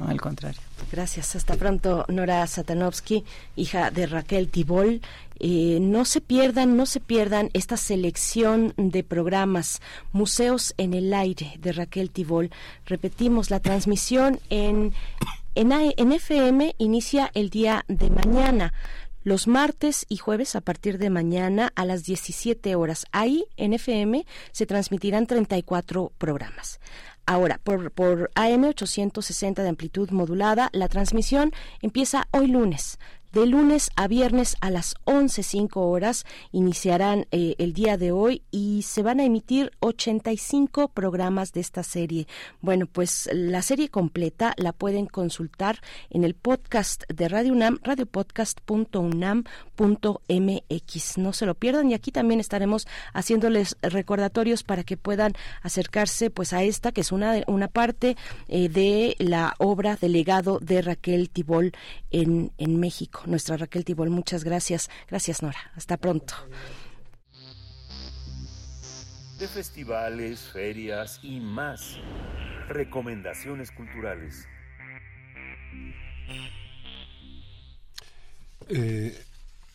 K: Al contrario.
E: Gracias. Hasta pronto, Nora Satanovsky, hija de Raquel Tibol. Eh, no se pierdan, no se pierdan esta selección de programas Museos en el Aire de Raquel Tibol. Repetimos, la transmisión en, en FM inicia el día de mañana. Los martes y jueves a partir de mañana a las 17 horas. Ahí en FM se transmitirán 34 programas. Ahora, por, por AM 860 de amplitud modulada, la transmisión empieza hoy lunes. De lunes a viernes a las 11.05 horas iniciarán eh, el día de hoy y se van a emitir 85 programas de esta serie. Bueno, pues la serie completa la pueden consultar en el podcast de Radio UNAM, radiopodcast.unam.mx. No se lo pierdan y aquí también estaremos haciéndoles recordatorios para que puedan acercarse pues a esta que es una, una parte eh, de la obra de legado de Raquel Tibol en, en México. Nuestra Raquel Tibol, muchas gracias. Gracias, Nora. Hasta pronto.
C: de festivales, ferias y más. Recomendaciones culturales.
D: Eh,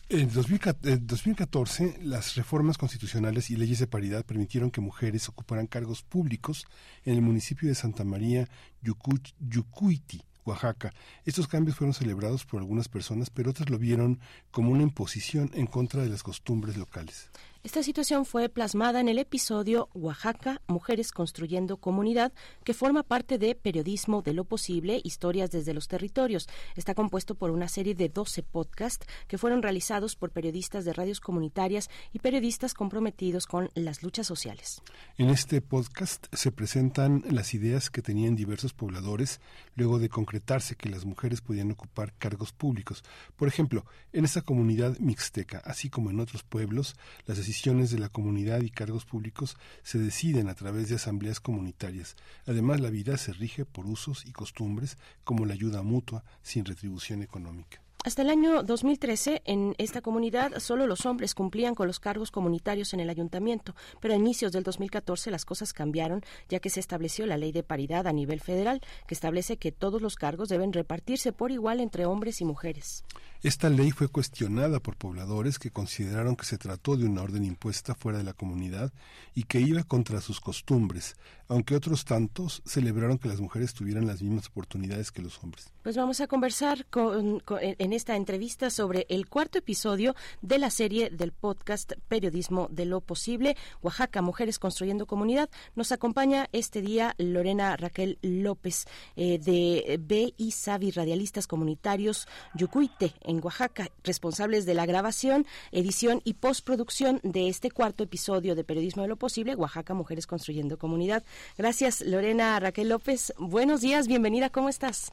D: en 2014, en 2014, las reformas constitucionales y leyes de paridad permitieron que mujeres ocuparan cargos públicos en el municipio de Santa María Yucu- Yucuiti, Oaxaca. Estos cambios fueron celebrados por algunas personas, pero otras lo vieron como una imposición en contra de las costumbres locales.
E: Esta situación fue plasmada en el episodio Oaxaca, Mujeres Construyendo Comunidad, que forma parte de Periodismo de lo Posible, Historias desde los Territorios. Está compuesto por una serie de 12 podcasts que fueron realizados por periodistas de radios comunitarias y periodistas comprometidos con las luchas sociales.
D: En este podcast se presentan las ideas que tenían diversos pobladores luego de concretarse que las mujeres podían ocupar cargos públicos. Por ejemplo, en esta comunidad mixteca, así como en otros pueblos, las decisiones de la comunidad y cargos públicos se deciden a través de asambleas comunitarias. Además, la vida se rige por usos y costumbres como la ayuda mutua sin retribución económica.
E: Hasta el año 2013, en esta comunidad, solo los hombres cumplían con los cargos comunitarios en el ayuntamiento, pero a inicios del 2014 las cosas cambiaron, ya que se estableció la ley de paridad a nivel federal, que establece que todos los cargos deben repartirse por igual entre hombres y mujeres.
D: Esta ley fue cuestionada por pobladores que consideraron que se trató de una orden impuesta fuera de la comunidad y que iba contra sus costumbres, aunque otros tantos celebraron que las mujeres tuvieran las mismas oportunidades que los hombres.
E: Pues vamos a conversar con, en esta entrevista sobre el cuarto episodio de la serie del podcast Periodismo de lo Posible, Oaxaca, Mujeres Construyendo Comunidad. Nos acompaña este día Lorena Raquel López eh, de B y Savi, Radialistas Comunitarios Yucuite, en Oaxaca, responsables de la grabación, edición y postproducción de este cuarto episodio de Periodismo de lo Posible, Oaxaca, Mujeres Construyendo Comunidad. Gracias, Lorena Raquel López. Buenos días, bienvenida, ¿cómo estás?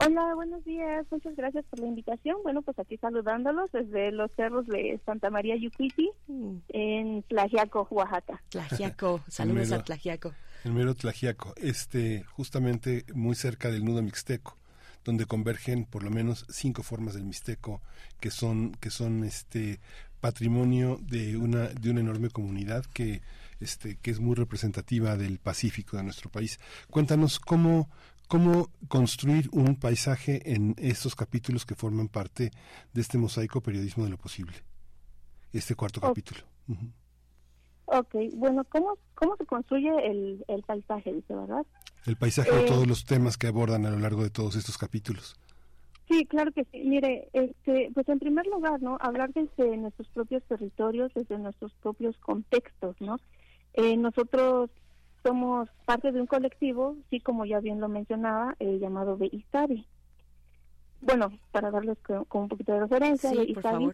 L: Hola, buenos días. Muchas gracias por la invitación. Bueno, pues aquí saludándolos desde los cerros de Santa María Yucuiti, en Tlajiaco, Oaxaca.
E: Tlajiaco, [laughs] saludos a Tlajiaco.
D: El mero Tlajiaco, este, justamente muy cerca del nudo mixteco donde convergen por lo menos cinco formas del mixteco que son que son este patrimonio de una de una enorme comunidad que este que es muy representativa del Pacífico de nuestro país. Cuéntanos cómo cómo construir un paisaje en estos capítulos que forman parte de este mosaico periodismo de lo posible. Este cuarto capítulo.
L: Ok, bueno, ¿cómo, cómo se construye el, el paisaje, dice, verdad?
D: El paisaje de
L: Eh,
D: todos los temas que abordan a lo largo de todos estos capítulos.
L: Sí, claro que sí. Mire, este, pues en primer lugar, ¿no? Hablar desde nuestros propios territorios, desde nuestros propios contextos, ¿no? Eh, nosotros somos parte de un colectivo, sí, como ya bien lo mencionaba, eh, llamado Beistabi. Bueno, para darles co- con un poquito de referencia,
E: Sí,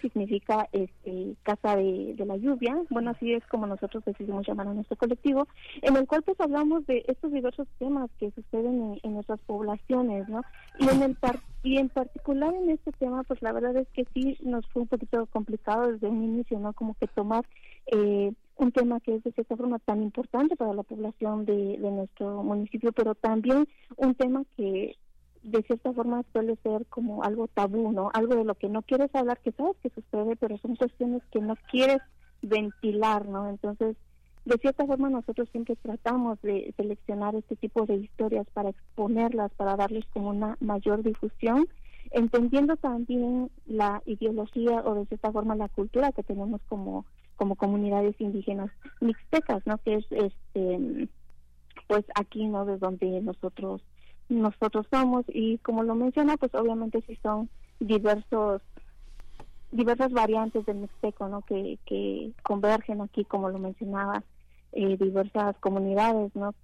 L: significa este, casa de, de la lluvia. Bueno, así es como nosotros decidimos llamar a nuestro colectivo, en el cual pues hablamos de estos diversos temas que suceden en, en nuestras poblaciones, ¿no? Y en el par- y en particular en este tema, pues la verdad es que sí nos fue un poquito complicado desde un inicio, ¿no? Como que tomar eh, un tema que es de cierta forma tan importante para la población de, de nuestro municipio, pero también un tema que de cierta forma suele ser como algo tabú, ¿no? Algo de lo que no quieres hablar, que sabes que sucede, pero son cuestiones que no quieres ventilar, ¿no? Entonces, de cierta forma nosotros siempre tratamos de seleccionar este tipo de historias para exponerlas, para darles como una mayor difusión, entendiendo también la ideología o de cierta forma la cultura que tenemos como como comunidades indígenas mixtecas, ¿no? Que es este pues aquí no de donde nosotros nosotros somos. Y como lo menciona pues obviamente sí son diversos diversas variantes del mixteco no que, que convergen aquí como lo mencionaba eh, diversas comunidades no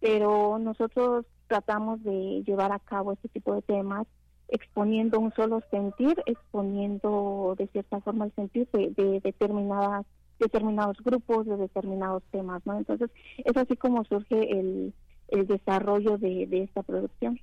L: pero nosotros tratamos de llevar a cabo este tipo de temas exponiendo un solo sentir exponiendo de cierta forma el sentir de, de determinadas determinados grupos de determinados temas no entonces es así como surge el el desarrollo de, de esta producción.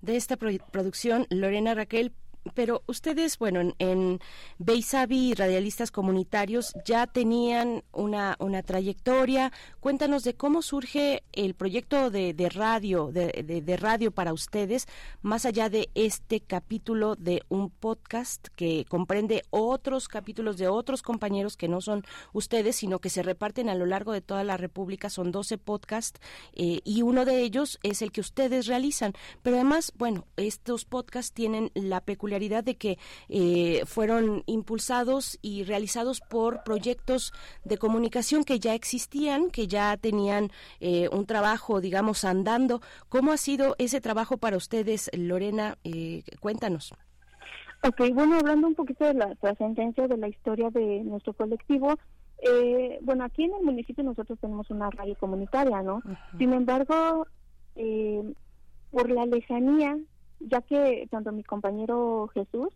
E: De esta pro- producción, Lorena Raquel, pero ustedes, bueno, en, en Beisavi Radialistas Comunitarios ya tenían una, una trayectoria. Cuéntanos de cómo surge el proyecto de, de radio, de, de- de radio para ustedes, más allá de este capítulo de un podcast que comprende otros capítulos de otros compañeros que no son ustedes, sino que se reparten a lo largo de toda la República. Son 12 podcasts eh, y uno de ellos es el que ustedes realizan. Pero además, bueno, estos podcasts tienen la peculiaridad de que eh, fueron impulsados y realizados por proyectos de comunicación que ya existían, que ya tenían eh, un trabajo, digamos, andando. ¿Cómo ha sido ese trabajo para ustedes, Lorena? Eh, cuéntanos.
L: Ok, bueno, hablando un poquito de la trascendencia de la historia de nuestro colectivo, eh, bueno, aquí en el municipio nosotros tenemos una radio comunitaria, ¿no? Sin embargo, eh, por la lejanía, ya que tanto mi compañero Jesús,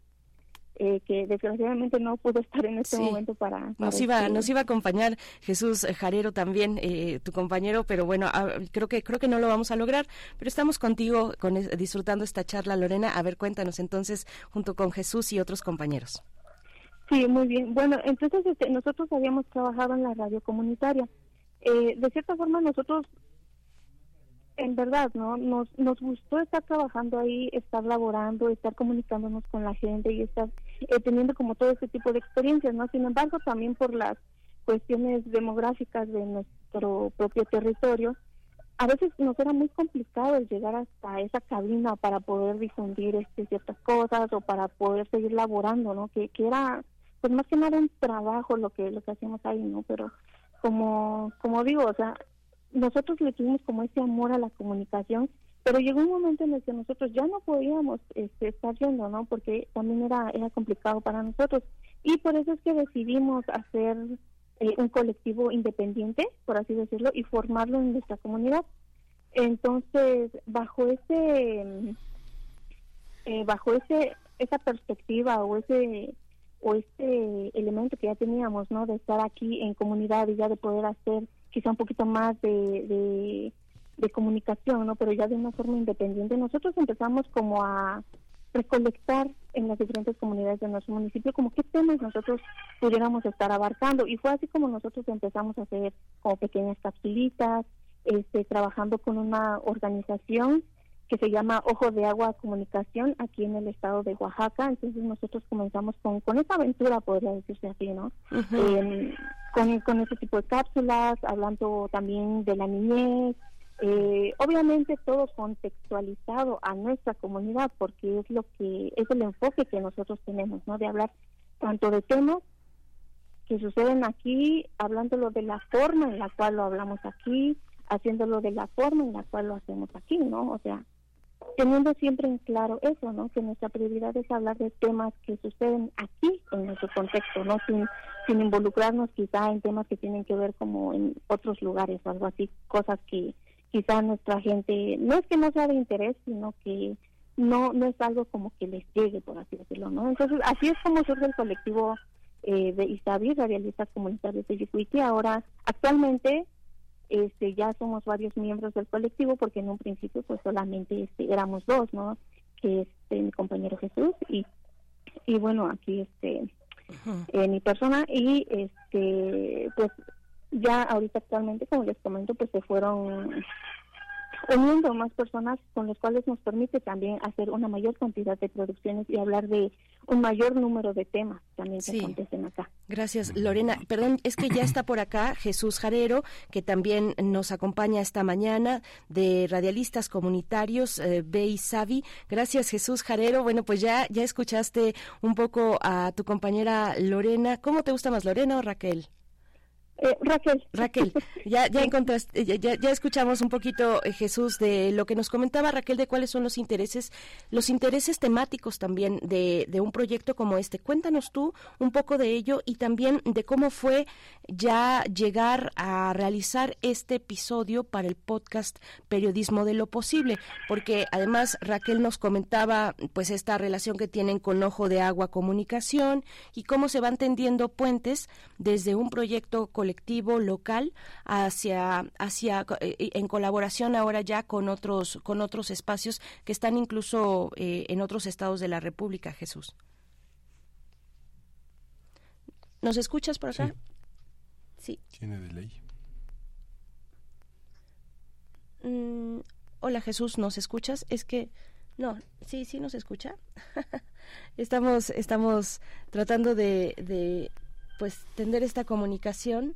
L: eh, que desgraciadamente no pudo estar en este
E: Sí.
L: momento para... para
E: Nos iba,
L: este-
E: nos iba a acompañar Jesús Jarero también, eh, tu compañero, pero bueno, ah, creo que creo que no lo vamos a lograr, pero estamos contigo con, disfrutando esta charla, Lorena. A ver, cuéntanos entonces, junto con Jesús y otros compañeros.
L: Sí, muy bien. Bueno, entonces este, nosotros habíamos trabajado en la radio comunitaria. Eh, de cierta forma nosotros, en verdad, ¿no? Nos, nos gustó estar trabajando ahí, estar laborando, estar comunicándonos con la gente y estar eh, teniendo como todo ese tipo de experiencias, ¿no? Sin embargo, también por las cuestiones demográficas de nuestro propio territorio, a veces nos era muy complicado el llegar hasta esa cabina para poder difundir este, ciertas cosas o para poder seguir laborando, ¿no? Que, que era, pues más que nada un trabajo lo que lo que hacíamos ahí, ¿no? Pero como como digo, o sea, nosotros le tuvimos como ese amor a la comunicación Pero llegó un momento en el que nosotros ya no podíamos este, estar yendo, ¿no? Porque también era, era complicado para nosotros. Y por eso es que decidimos hacer eh, un colectivo independiente, por así decirlo, y formarlo en nuestra comunidad. Entonces, bajo ese, eh, bajo ese, esa perspectiva o ese o este elemento que ya teníamos, ¿no? De estar aquí en comunidad y ya de poder hacer quizá un poquito más de, de, comunicación, ¿no? Pero ya de una forma independiente. Nosotros empezamos como a recolectar en las diferentes comunidades de nuestro municipio como qué temas nosotros pudiéramos estar abarcando y fue así como nosotros empezamos a hacer como pequeñas capsulitas, este, trabajando con una organización que se llama Ojo de Agua Comunicación aquí en el estado de Oaxaca. Entonces nosotros comenzamos con, con esa aventura, podría decirse así, ¿no? Em, con, con ese tipo de cápsulas, hablando también de la niñez, eh, obviamente todo contextualizado a nuestra comunidad porque es lo que es el enfoque que nosotros tenemos, ¿no? De hablar tanto de temas que suceden aquí, hablándolo de la forma en la cual lo hablamos aquí, haciéndolo de la forma en la cual lo hacemos aquí, ¿no? O sea, teniendo siempre en claro eso, ¿no? Que nuestra prioridad es hablar de temas que suceden aquí en nuestro contexto, ¿no? Sin, sin involucrarnos quizá en temas que tienen que ver como en otros lugares o algo así, cosas que quizá nuestra gente, no es que no sea de interés, sino que no no es algo como que les llegue, por así decirlo, ¿no? Entonces, así es como surge el colectivo eh, de ISABI, Radialistas Comunitarios de Yicuiti. Ahora, actualmente, este ya somos varios miembros del colectivo porque en un principio pues solamente este, éramos dos no que este mi compañero Jesús y y bueno aquí este eh, mi persona. Y este pues ya ahorita actualmente como les comento pues se fueron uniendo más personas con las cuales nos permite también hacer una mayor cantidad de producciones y hablar de un mayor número de temas también que acontecen acá.
E: Gracias, Lorena. Perdón, es que ya está por acá Jesús Jarero, que también nos acompaña esta mañana de Radialistas Comunitarios eh, Bey Savi. Gracias, Jesús Jarero. Bueno, pues ya, ya escuchaste un poco a tu compañera Lorena. ¿Cómo te gusta más, Lorena o Raquel?
L: Eh, Raquel.
E: Raquel, [laughs] ya, ya encontraste, ya, ya, escuchamos un poquito, eh, Jesús, de lo que nos comentaba Raquel de cuáles son los intereses, los intereses temáticos también de, de un proyecto como este. Cuéntanos tú un poco de ello y también de cómo fue ya llegar a realizar este episodio para el podcast Periodismo de lo Posible, porque además Raquel nos comentaba pues esta relación que tienen con Ojo de Agua Comunicación y cómo se van tendiendo puentes desde un proyecto con colectivo local hacia hacia eh, en colaboración ahora ya con otros con otros espacios que están incluso eh, en otros estados de la República Jesús. Nos escuchas por acá
D: sí, tiene delay
E: mm, hola Jesús nos escuchas es que no, sí, sí nos escucha. [laughs] estamos, estamos tratando de, pues tender esta comunicación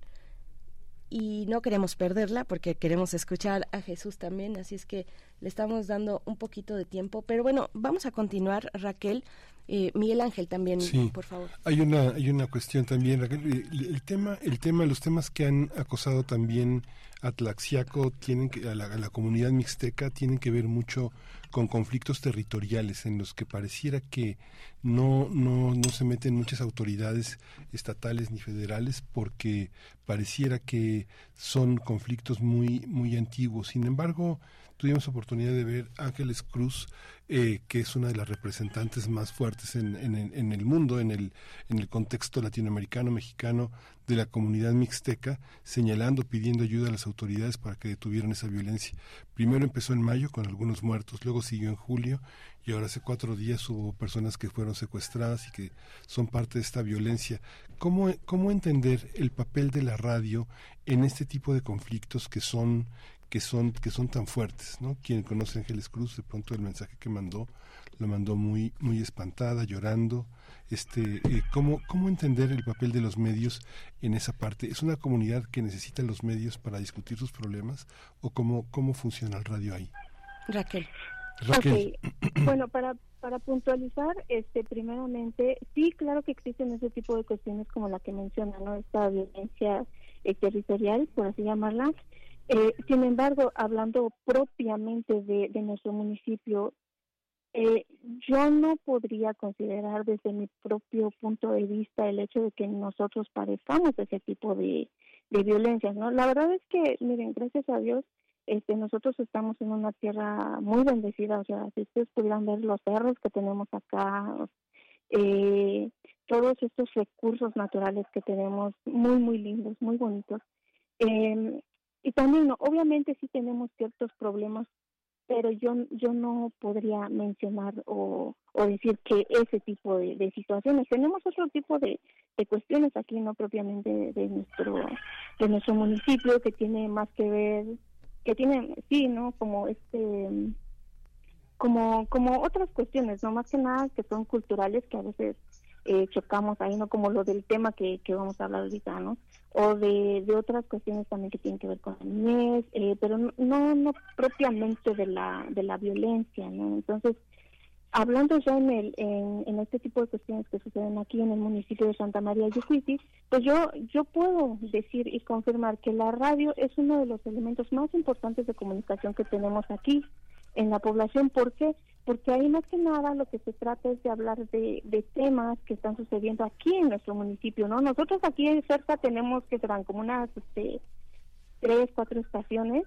E: y no queremos perderla porque queremos escuchar a Jesús también, así es que le estamos dando un poquito de tiempo. Pero bueno, vamos a continuar, Raquel. Eh, Miguel Ángel también, por favor.
D: Hay una, hay una cuestión también, Raquel. El, tema, el tema, los temas que han acosado también a Tlaxiaco, tienen que, a la comunidad mixteca, tienen que ver mucho con conflictos territoriales en los que pareciera que no, no, no se meten muchas autoridades estatales ni federales porque pareciera que son conflictos muy, muy antiguos. Sin embargo, tuvimos oportunidad de ver Ángeles Cruz, eh, que es una de las representantes más fuertes en, en, en, el mundo, en el, en el contexto latinoamericano, mexicano, de la comunidad mixteca, señalando, pidiendo ayuda a las autoridades para que detuvieran esa violencia. Primero empezó en mayo con algunos muertos, luego siguió en julio y ahora hace cuatro días hubo personas que fueron secuestradas y que son parte de esta violencia. ¿Cómo, cómo entender el papel de la radio en este tipo de conflictos que son que son que son tan fuertes, ¿no? Quien conoce a Ángeles Cruz, de pronto el mensaje que mandó, lo mandó muy muy espantada, llorando. Este, eh, ¿cómo, ¿Cómo entender el papel de los medios en esa parte? ¿Es una comunidad que necesita los medios para discutir sus problemas o cómo, cómo funciona el radio ahí?
E: Raquel.
L: Raquel. [clears throat] bueno, para, para puntualizar, este, primeramente, sí, claro que existen ese tipo de cuestiones como la que menciona, ¿no? Esta violencia eh, territorial, por así llamarla, Eh, sin embargo, hablando propiamente de, nuestro municipio, eh, yo no podría considerar desde mi propio punto de vista el hecho de que nosotros padezcamos ese tipo de, de violencias, ¿no? La verdad es que, miren, gracias a Dios, este, nosotros estamos en una tierra muy bendecida, o sea, si ustedes pudieran ver los cerros que tenemos acá, eh, todos estos recursos naturales que tenemos, muy, muy lindos, muy bonitos. Eh, y también, obviamente sí tenemos ciertos problemas, pero yo yo no podría mencionar o, o decir que ese tipo de, de situaciones. Tenemos otro tipo de, de cuestiones aquí, no propiamente de, nuestro de nuestro municipio, que tiene más que ver, que tiene, sí, ¿no? Como este como como otras cuestiones, no más que nada que son culturales que a veces eh, chocamos ahí, ¿no? Como lo del tema que, que vamos a hablar ahorita, ¿no? O de, de otras cuestiones también que tienen que ver con la niñez, eh, pero no, no propiamente de la, de la violencia, ¿no? Entonces, hablando ya en, el, en, en, este tipo de cuestiones que suceden aquí en el municipio de Santa María Yucuiti, pues yo, yo puedo decir y confirmar que la radio es uno de los elementos más importantes de comunicación que tenemos aquí en la población. ¿Por qué? Porque ahí más que nada lo que se trata es de hablar de, de temas que están sucediendo aquí en nuestro municipio, ¿no? Nosotros aquí en cerca tenemos que serán como unas este, tres, cuatro estaciones.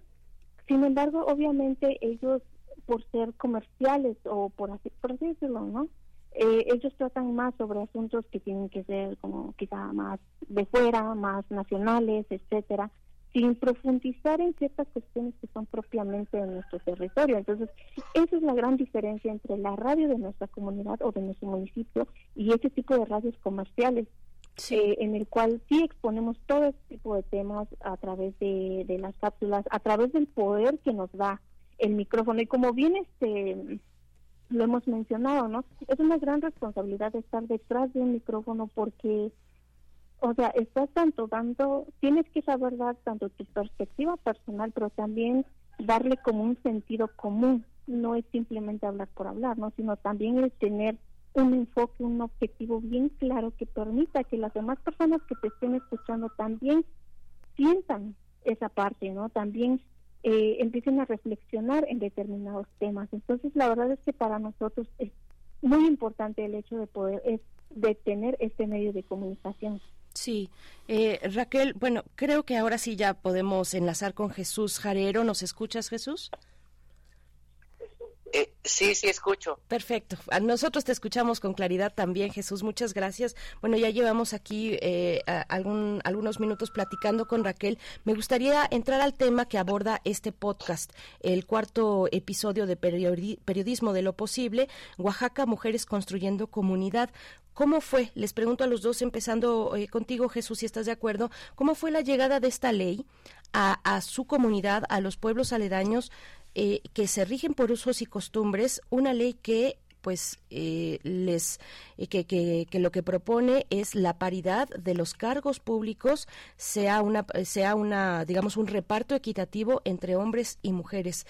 L: Sin embargo, obviamente ellos, por ser comerciales o por así, por así decirlo, ¿no? Eh, ellos tratan más sobre asuntos que tienen que ser como quizá más de fuera, más nacionales, etcétera sin profundizar en ciertas cuestiones que son propiamente de nuestro territorio. Entonces, esa es la gran diferencia entre la radio de nuestra comunidad o de nuestro municipio y ese tipo de radios comerciales, eh, en el cual sí exponemos todo este tipo de temas a través de, de las cápsulas, a través del poder que nos da el micrófono. Y como bien este lo hemos mencionado, ¿no? Es una gran responsabilidad estar detrás de un micrófono porque o sea, estás tanto dando, tienes que saber dar tanto tu perspectiva personal, pero también darle como un sentido común. No es simplemente hablar por hablar, ¿no? Sino también el tener un enfoque, un objetivo bien claro que permita que las demás personas que te estén escuchando también sientan esa parte, ¿no? También eh, empiecen a reflexionar en determinados temas. Entonces, la verdad es que para nosotros es muy importante el hecho de poder, es de tener este medio de comunicación.
E: Sí, eh, Raquel, bueno, creo que ahora sí ya podemos enlazar con Jesús Jarero. ¿Nos escuchas, Jesús?
M: Eh, sí, sí, escucho.
E: Perfecto. A nosotros te escuchamos con claridad también, Jesús. Muchas gracias. Bueno, ya llevamos aquí eh, algunos minutos platicando con Raquel. Me gustaría entrar al tema que aborda este podcast, el cuarto episodio de Periodismo de lo Posible, Oaxaca, Mujeres Construyendo Comunidad. ¿Cómo fue? Les pregunto a los dos, empezando eh, contigo, Jesús, si estás de acuerdo, ¿cómo fue la llegada de esta ley a su comunidad, a los pueblos aledaños eh, que se rigen por usos y costumbres, una ley que pues eh, les eh, que, que, que, lo que propone es la paridad de los cargos públicos sea una sea una digamos un reparto equitativo entre hombres y mujeres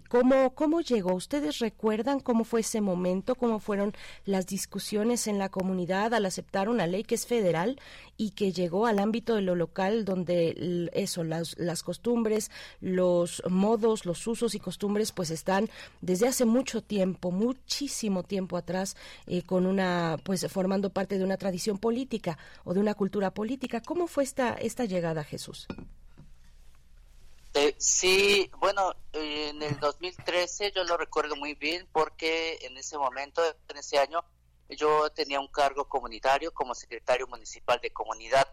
E: cómo cómo llegó ustedes recuerdan cómo fue ese momento cómo fueron las discusiones en la comunidad al aceptar una ley que es federal y que llegó al ámbito de lo local donde eso las las costumbres los modos los usos y costumbres pues están desde hace mucho tiempo muchísimo tiempo atrás eh, con una pues formando parte de una tradición política o de una cultura política. ¿Cómo fue esta esta llegada, Jesús?
M: Eh, sí, bueno, en el 2013 yo lo recuerdo muy bien porque en ese momento, en ese año, yo tenía un cargo comunitario como secretario municipal de comunidad.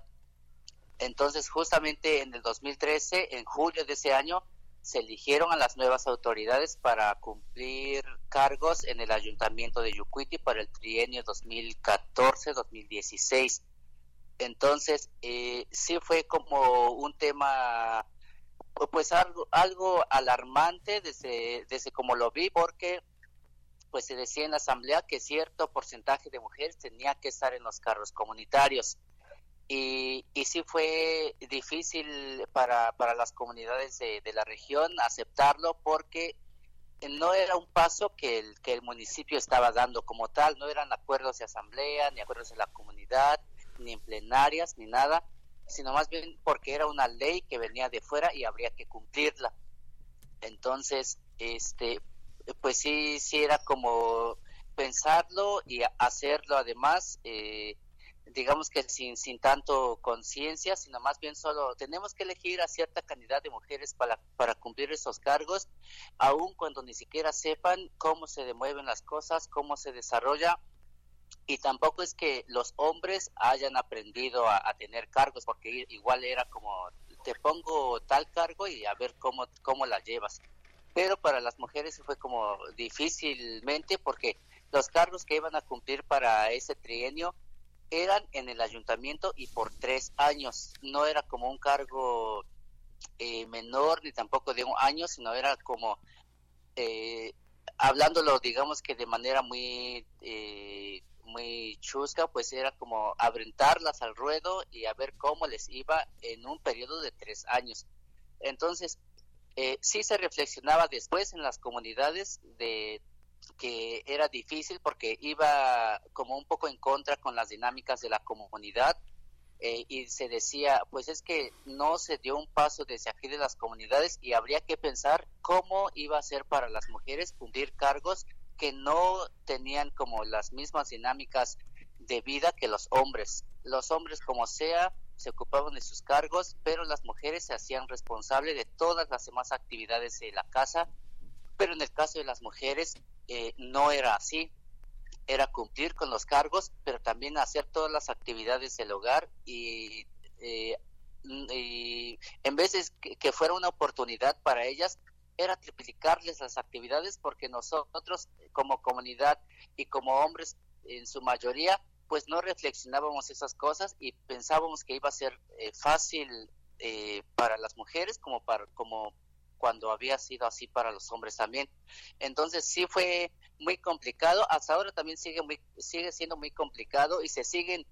M: Entonces, justamente en el 2013, en julio de ese año, se eligieron a las nuevas autoridades para cumplir cargos en el ayuntamiento de Yucuiti para el trienio 2014-2016. Entonces, eh, sí fue como un tema, pues algo, algo alarmante desde, desde como lo vi, porque pues se decía en la asamblea que cierto porcentaje de mujeres tenía que estar en los cargos comunitarios. Y, y sí fue difícil para, para las comunidades de, la región aceptarlo porque no era un paso que el, que el municipio estaba dando como tal, no eran acuerdos de asamblea, ni acuerdos de la comunidad, ni en plenarias, ni nada, sino más bien porque era una ley que venía de fuera y habría que cumplirla. Entonces, este, pues sí, sí era como pensarlo y hacerlo además, eh, digamos que sin, sin tanto conciencia, sino más bien solo tenemos que elegir a cierta cantidad de mujeres para, para cumplir esos cargos, aun cuando ni siquiera sepan cómo se demueven las cosas, cómo se desarrolla. Y tampoco es que los hombres hayan aprendido a, tener cargos, porque igual era como, te pongo tal cargo y a ver cómo, cómo la llevas. Pero para las mujeres fue como difícilmente porque los cargos que iban a cumplir para ese trienio eran en el ayuntamiento y por tres años. No era como un cargo eh, menor ni tampoco de un año, sino era como, eh, hablándolo digamos que de manera muy, eh, muy chusca, pues era como aventarlas al ruedo y a ver cómo les iba en un periodo de tres años. Entonces, eh, sí se reflexionaba después en las comunidades de que era difícil porque iba como un poco en contra con las dinámicas de la comunidad eh, y se decía, pues es que no se dio un paso desde aquí de las comunidades y habría que pensar cómo iba a ser para las mujeres cumplir cargos que no tenían como las mismas dinámicas de vida que los hombres. Los hombres como sea se ocupaban de sus cargos, pero las mujeres se hacían responsables de todas las demás actividades de la casa, pero en el caso de las mujeres eh, no era así, era cumplir con los cargos, pero también hacer todas las actividades del hogar y, eh, en vez de que, fuera una oportunidad para ellas, era triplicarles las actividades porque nosotros como comunidad y como hombres en su mayoría, pues no reflexionábamos esas cosas y pensábamos que iba a ser eh, fácil para las mujeres como para como cuando había sido así para los hombres también. Entonces sí fue muy complicado, hasta ahora también sigue, muy, sigue siendo muy complicado y se siguen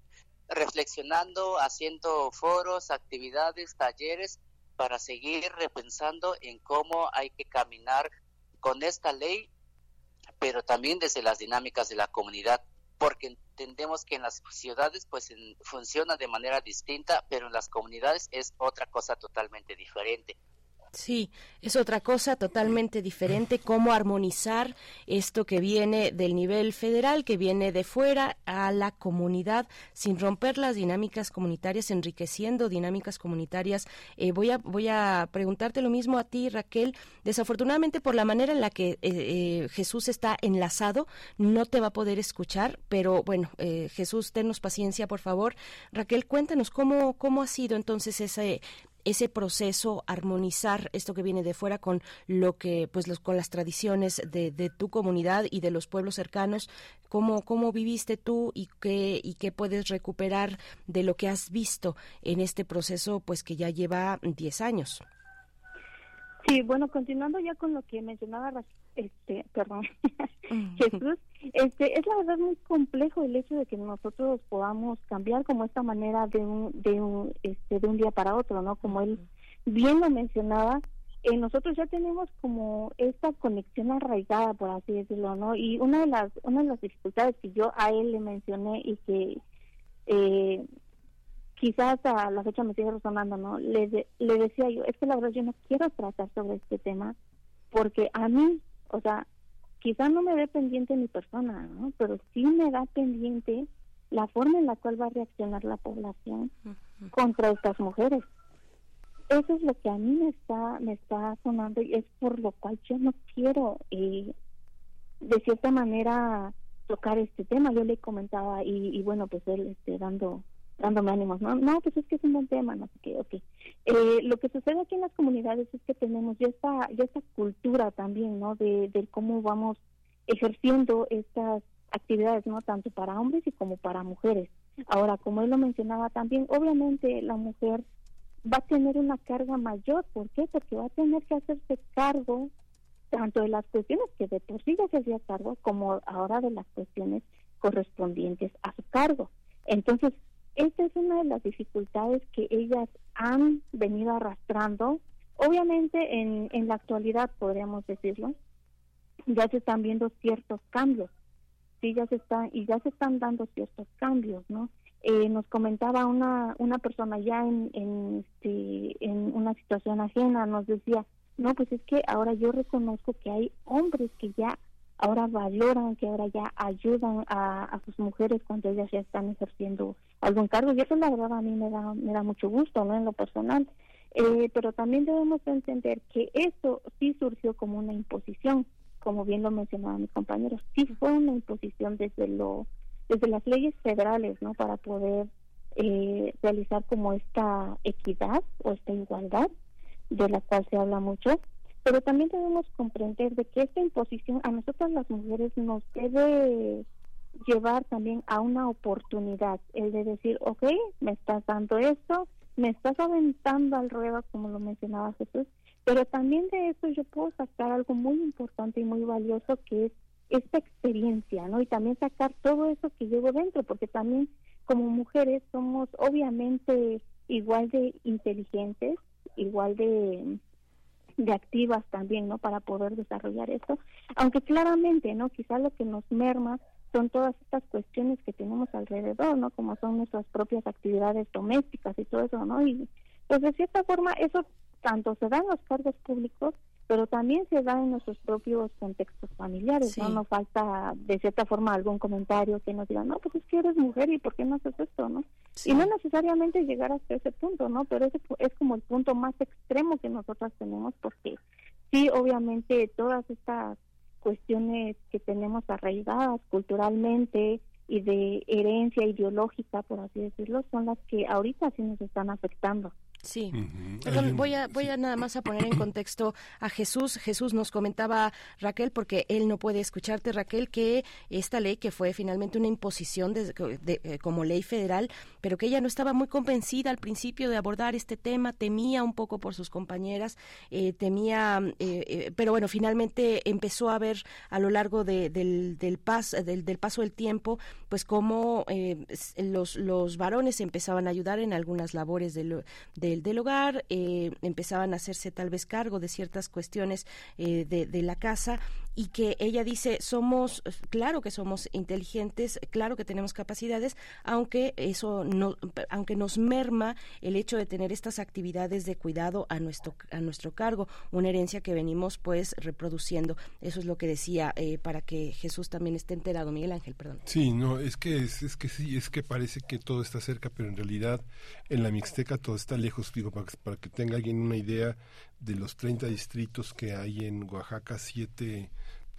M: reflexionando, haciendo foros, actividades, talleres para seguir repensando en cómo hay que caminar con esta ley, pero también desde las dinámicas de la comunidad, porque entendemos que en las ciudades pues funciona de manera distinta, pero en las comunidades es otra cosa totalmente diferente.
E: Sí, es otra cosa totalmente diferente, cómo armonizar esto que viene del nivel federal, que viene de fuera a la comunidad, sin romper las dinámicas comunitarias, enriqueciendo dinámicas comunitarias. Eh, voy, a, voy a preguntarte lo mismo a ti, Raquel. Desafortunadamente, por la manera en la que eh, eh, Jesús está enlazado, no te va a poder escuchar, pero bueno, Jesús, tennos paciencia, por favor. Raquel, cuéntanos cómo, cómo ha sido entonces ese ese proceso, armonizar esto que viene de fuera con lo que, pues, los, con las tradiciones de, de, tu comunidad y de los pueblos cercanos, cómo, cómo viviste tú y qué, y qué puedes recuperar de lo que has visto en este proceso, pues, que ya lleva 10 años.
L: Sí, bueno, continuando ya con lo que mencionaba, este, perdón, [laughs] Jesús, este, es la verdad muy complejo el hecho de que nosotros podamos cambiar como esta manera de un, de un, este, de un día para otro, ¿no? Como él bien lo mencionaba, eh, nosotros ya tenemos como esta conexión arraigada, por así decirlo, ¿no? Y una de las, una de las dificultades que yo a él le mencioné y que eh, quizás a la fecha me sigue resonando, ¿no? Le, le decía yo, es que la verdad yo no quiero tratar sobre este tema porque a mí, o sea, quizás no me dé pendiente mi persona, ¿no? Pero sí me da pendiente la forma en la cual va a reaccionar la población contra estas mujeres. Eso es lo que a mí me está me está sonando y es por lo cual yo no quiero eh, de cierta manera tocar este tema. Yo le comentaba y, y bueno, pues él este, dando dándome ánimos, ¿no? No, pues es que es un buen tema, no sé qué, ok. Eh, lo que sucede aquí en las comunidades es que tenemos ya esta, ya esta cultura también, ¿no? De, de cómo vamos ejerciendo estas actividades, ¿no? Tanto para hombres y como para mujeres. Ahora, como él lo mencionaba también, obviamente la mujer va a tener una carga mayor. ¿Por qué? Porque va a tener que hacerse cargo tanto de las cuestiones que de por sí ya se hacía cargo, como ahora de las cuestiones correspondientes a su cargo. Entonces, esta es una de las dificultades que ellas han venido arrastrando. Obviamente en, en la actualidad, podríamos decirlo, ya se están viendo ciertos cambios, sí, ya se están, y ya se están dando ciertos cambios, ¿no? eh, nos comentaba una, una persona ya en, en, este, en una situación ajena, nos decía, no, pues es que ahora yo reconozco que hay hombres que ya ahora valoran, que ahora ya ayudan a, sus mujeres cuando ellas ya están ejerciendo algún cargo. Y eso la verdad a mí me da, me da mucho gusto, ¿no? En lo personal. Eh, pero también debemos entender que eso sí surgió como una imposición, como bien lo mencionaban mis compañeros, sí fue una imposición desde lo desde las leyes federales, ¿no? Para poder eh, realizar como esta equidad o esta igualdad de la cual se habla mucho, pero también debemos comprender de que esta imposición a nosotras las mujeres nos debe llevar también a una oportunidad, el de decir, ok, me estás dando esto, me estás aventando al ruedo, como lo mencionaba Jesús, pero también de eso yo puedo sacar algo muy importante y muy valioso que es esta experiencia, ¿no? Y también sacar todo eso que llevo dentro, porque también como mujeres somos obviamente igual de inteligentes, igual de de activas también, ¿no? Para poder desarrollar esto, aunque claramente, ¿no? Quizá lo que nos merma son todas estas cuestiones que tenemos alrededor, ¿no? Como son nuestras propias actividades domésticas y todo eso, ¿no? Y pues de cierta forma eso tanto se da en los cargos públicos, pero también se da en nuestros propios contextos familiares, ¿no? No falta de cierta forma algún comentario que nos diga, no, pues es que eres mujer y ¿por qué no haces esto, no? Y no necesariamente llegar hasta ese punto, ¿no? Pero ese es como el punto más extremo que nosotras tenemos porque sí, obviamente todas estas cuestiones que tenemos arraigadas culturalmente y de herencia ideológica, por así decirlo, son las que ahorita sí nos están afectando.
E: Sí. voy a voy a nada más a poner en contexto a Jesús. Jesús nos comentaba Raquel porque él no puede escucharte Raquel que esta ley que fue finalmente una imposición de, eh, como ley federal, pero que ella no estaba muy convencida al principio de abordar este tema, temía un poco por sus compañeras, eh, temía, eh, pero bueno, finalmente empezó a ver a lo largo del del, del paso del tiempo, pues cómo los los varones empezaban a ayudar en algunas labores de, de del, hogar, eh, empezaban a hacerse tal vez cargo de ciertas cuestiones eh, de, de la casa y que ella dice, somos, claro que somos inteligentes, claro que tenemos capacidades, aunque eso no, aunque nos merma el hecho de tener estas actividades de cuidado a nuestro, a nuestro cargo, una herencia que venimos pues reproduciendo. Eso es lo que decía eh, para que Jesús también esté enterado, Miguel Ángel, perdón.
D: Sí, no, es que es, es que sí, es que parece que todo está cerca, pero en realidad en la Mixteca todo está lejos, digo, para, para que tenga alguien una idea de los 30 distritos que hay en Oaxaca, siete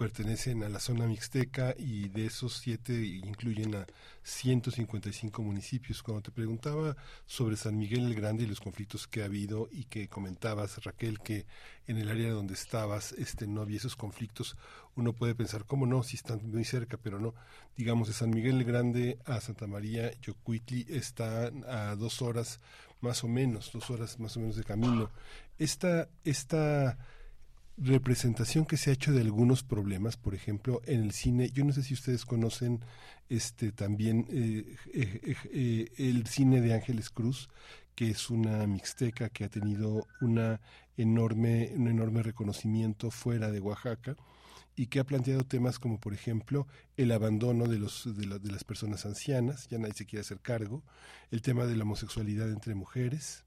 D: pertenecen a la zona mixteca y de esos siete incluyen a 155 municipios. Cuando te preguntaba sobre San Miguel el Grande y los conflictos que ha habido y que comentabas, Raquel, que en el área donde estabas este, no había esos conflictos, uno puede pensar, ¿cómo no? Si están muy cerca, pero no. Digamos, de San Miguel el Grande a Santa María, Yocuitli está a dos horas más o menos, dos horas más o menos de camino. Esta, esta representación que se ha hecho de algunos problemas, por ejemplo, en el cine, yo no sé si ustedes conocen este también eh, eh, el cine de Ángeles Cruz, que es una mixteca que ha tenido una enorme, un enorme reconocimiento fuera de Oaxaca y que ha planteado temas como, por ejemplo, el abandono de, los, de las personas ancianas, ya nadie se quiere hacer cargo, el tema de la homosexualidad entre mujeres,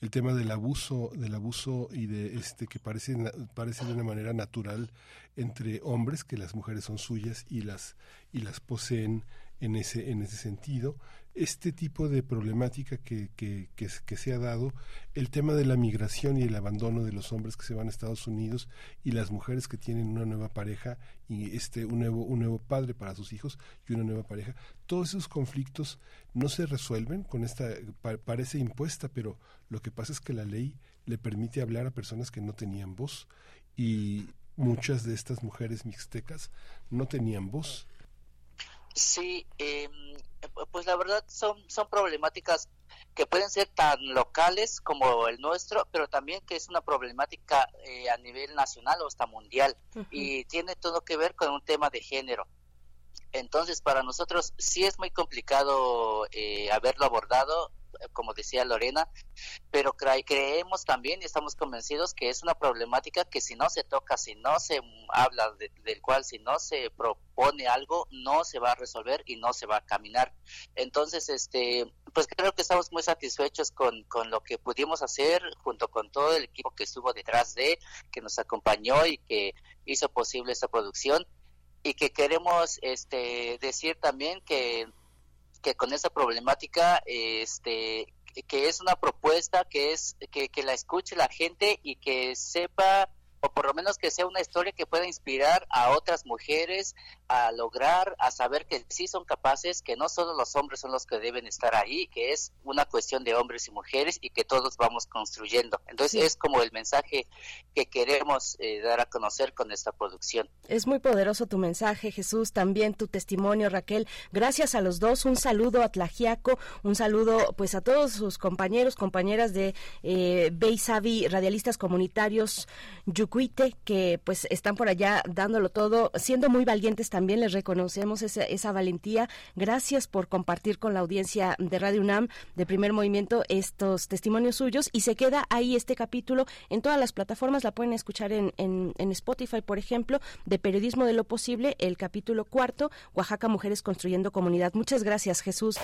D: el tema del abuso, del abuso y de este que parece, parece de una manera natural entre hombres, que las mujeres son suyas y las, y las poseen en ese, en ese sentido. Este tipo de problemática que, que, que, que, se ha dado, el tema de la migración y el abandono de los hombres que se van a Estados Unidos y las mujeres que tienen una nueva pareja y este un nuevo, un nuevo padre para sus hijos y una nueva pareja, todos esos conflictos no se resuelven con esta, parece impuesta, pero lo que pasa es que la ley le permite hablar a personas que no tenían voz y muchas de estas mujeres mixtecas no tenían voz
M: Sí, eh, pues la verdad son, son problemáticas que pueden ser tan locales como el nuestro, pero también que es una problemática eh, a nivel nacional o hasta mundial y tiene todo que ver con un tema de género. Entonces, para nosotros sí es muy complicado eh, haberlo abordado como decía Lorena, pero creemos también y estamos convencidos que es una problemática que si no se toca, si no se habla del cual, si no se propone algo, no se va a resolver y no se va a caminar. Entonces, este, pues creo que estamos muy satisfechos con, con lo que pudimos hacer junto con todo el equipo que estuvo detrás de, que nos acompañó y que hizo posible esta producción y que queremos este decir también que que con esa problemática este que es una propuesta que es que, que la escuche la gente y que sepa o por lo menos que sea una historia que pueda inspirar a otras mujeres a lograr, a saber que sí son capaces, que no solo los hombres son los que deben estar ahí, que es una cuestión de hombres y mujeres y que todos vamos construyendo. Entonces es como el mensaje que queremos eh, dar a conocer con esta producción.
E: Es muy poderoso tu mensaje, Jesús, también tu testimonio, Raquel. Gracias a los dos, un saludo a Tlajiaco, un saludo pues a todos sus compañeros, compañeras de eh, Beisavi, radialistas comunitarios, que pues están por allá dándolo todo, siendo muy valientes también, les reconocemos esa, esa valentía. Gracias por compartir con la audiencia de Radio UNAM de primer movimiento estos testimonios suyos y se queda ahí este capítulo en todas las plataformas, la pueden escuchar en, en, en Spotify, por ejemplo, de Periodismo de lo Posible, el capítulo cuarto, Oaxaca Mujeres Construyendo Comunidad. Muchas gracias, Jesús.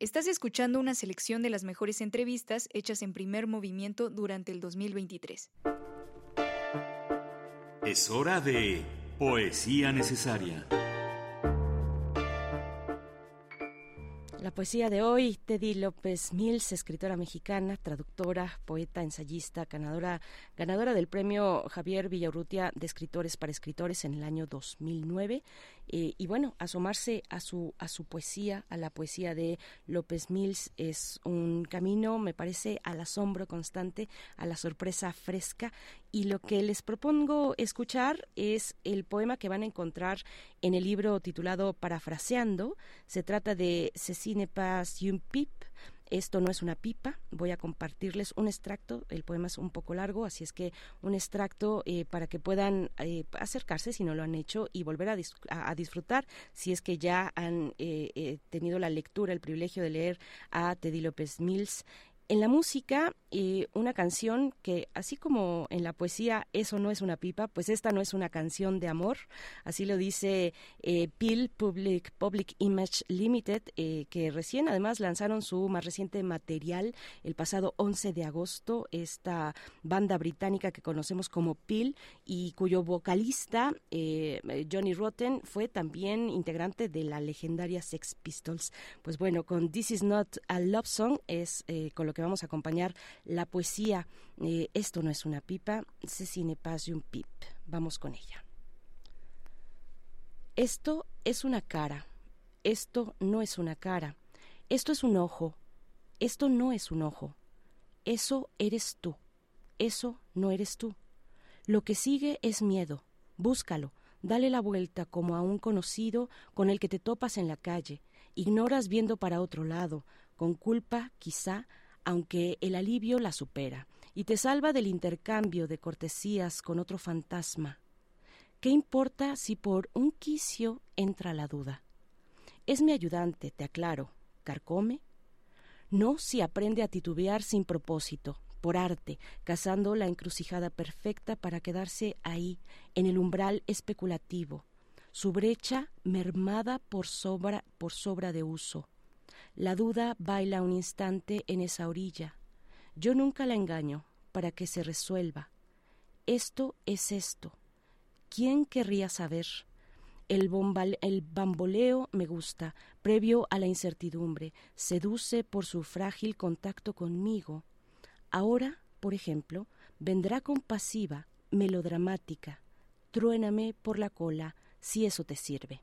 A: Estás escuchando una selección de las mejores entrevistas hechas en primer movimiento durante el 2023.
C: Es hora de Poesía Necesaria.
E: La poesía de hoy, Teddy López Mills, escritora mexicana, traductora, poeta, ensayista, ganadora, ganadora del premio Javier Villaurrutia de Escritores para Escritores en el año 2009 eh, y bueno, asomarse a su, a su poesía, a la poesía de López Mills, es un camino, me parece, al asombro constante, a la sorpresa fresca. Y lo que les propongo escuchar es el poema que van a encontrar en el libro titulado Parafraseando. Se trata de Cecine Paz Pip esto no es una pipa. Voy a compartirles un extracto. El poema es un poco largo, así es que un extracto eh, para que puedan eh, acercarse si no lo han hecho y volver a, disfrutar si es que ya han eh, tenido la lectura, el privilegio de leer a Teddy López Mills en la música, eh, una canción que, así como en la poesía, eso no es una pipa, pues esta no es una canción de amor. Así lo dice eh, Public, Public Image Limited, eh, que recién además lanzaron su más reciente material el pasado 11 de agosto. Esta banda británica que conocemos como Peel y cuyo vocalista, eh, Johnny Rotten, fue también integrante de la legendaria Sex Pistols. Pues bueno, con This Is Not a Love Song es con lo que vamos a acompañar la poesía. Eh, esto no es una pipa, Cecine un pip. Vamos con ella. Esto es una cara. Esto no es una cara. Esto es un ojo. Esto no es un ojo. Eso eres tú. Eso no eres tú. Lo que sigue es miedo. Búscalo. Dale la vuelta como a un conocido con el que te topas en la calle. Ignoras viendo para otro lado, con culpa, quizá, aunque el alivio la supera, y te salva del intercambio de cortesías con otro fantasma. ¿Qué importa si por un quicio entra la duda? Es mi ayudante, te aclaro. ¿Carcome? No si aprende a titubear sin propósito, por arte, cazando la encrucijada perfecta para quedarse ahí, en el umbral especulativo, su brecha mermada por sobra, por sobra de uso, la duda baila un instante en esa orilla. Yo nunca la engaño para que se resuelva. Esto es esto. ¿Quién querría saber? El, el, bamboleo me gusta, previo a la incertidumbre, seduce por su frágil contacto conmigo. Ahora, por ejemplo, vendrá compasiva, melodramática. Truéname por la cola, si eso te sirve.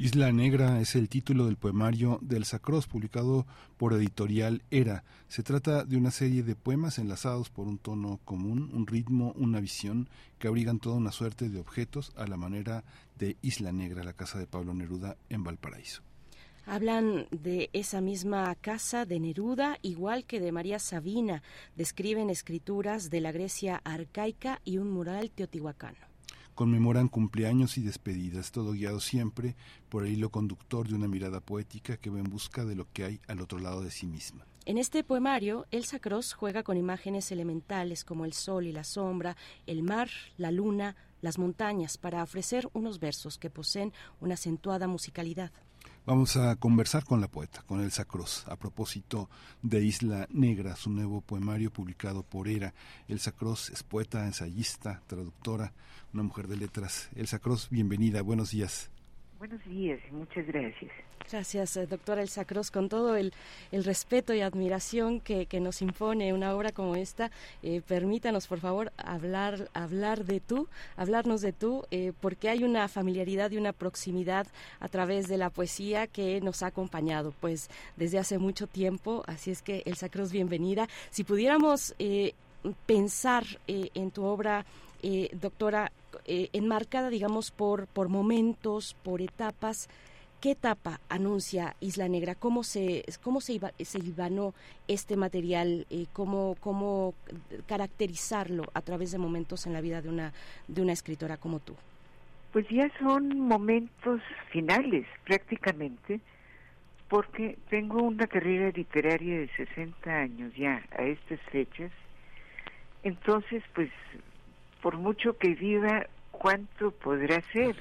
N: Isla Negra es el título del poemario del Sacros, publicado por editorial Era. Se trata de una serie de poemas enlazados por un tono común, un ritmo, una visión, que abrigan toda una suerte de objetos a la manera de Isla Negra, la casa de Pablo Neruda en Valparaíso.
E: Hablan de esa misma casa de Neruda, igual que de María Sabina. Describen escrituras de la Grecia arcaica y un mural teotihuacano
N: conmemoran cumpleaños y despedidas, todo guiado siempre por el hilo conductor de una mirada poética que va en busca de lo que hay al otro lado de sí misma.
E: En este poemario, Elsa Cross juega con imágenes elementales como el sol y la sombra, el mar, la luna, las montañas, para ofrecer unos versos que poseen una acentuada musicalidad.
N: Vamos a conversar con la poeta, con Elsa Cross, a propósito de Isla Negra, su nuevo poemario publicado por ERA. Elsa Cross es poeta, ensayista, traductora, una mujer de letras. Elsa Cross, bienvenida, buenos días.
O: Buenos días y muchas gracias.
E: Gracias, eh, doctora Elsa Cross, con todo el, respeto y admiración que, nos impone una obra como esta. Eh, permítanos, por favor, hablar, hablar de tú, hablarnos de tú, eh, porque hay una familiaridad y una proximidad a través de la poesía que nos ha acompañado, pues, desde hace mucho tiempo. Así es que, Elsa Cross, bienvenida. Si pudiéramos pensar en tu obra, doctora, enmarcada, digamos, por, por momentos, por etapas, ¿Qué etapa anuncia Isla Negra? ¿Cómo se, cómo se, iba, se ibanó este material? Eh, ¿cómo, ¿Cómo caracterizarlo a través de momentos en la vida de una, de una escritora como tú?
O: Pues ya son momentos finales prácticamente, porque tengo una carrera literaria de 60 años ya a estas fechas. Entonces, pues, por mucho que viva, ¿cuánto podrá ser?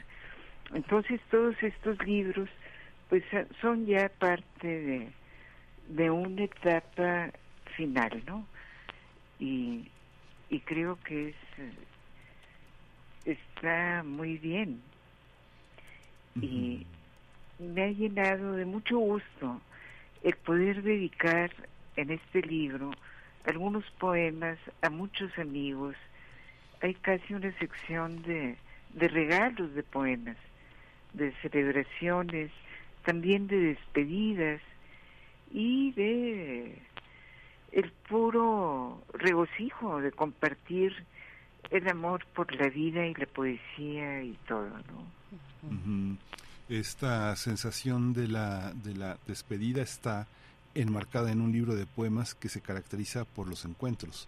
O: Entonces todos estos libros pues son ya parte de, de una etapa final, ¿no? Y, y creo que es está muy bien y me ha llenado de mucho gusto el poder dedicar en este libro algunos poemas a muchos amigos. Hay casi una sección de, de regalos de poemas de celebraciones, también de despedidas y de el puro regocijo de compartir el amor por la vida y la poesía y todo, ¿no?
N: Esta sensación de la, de la despedida está enmarcada en un libro de poemas que se caracteriza por los encuentros,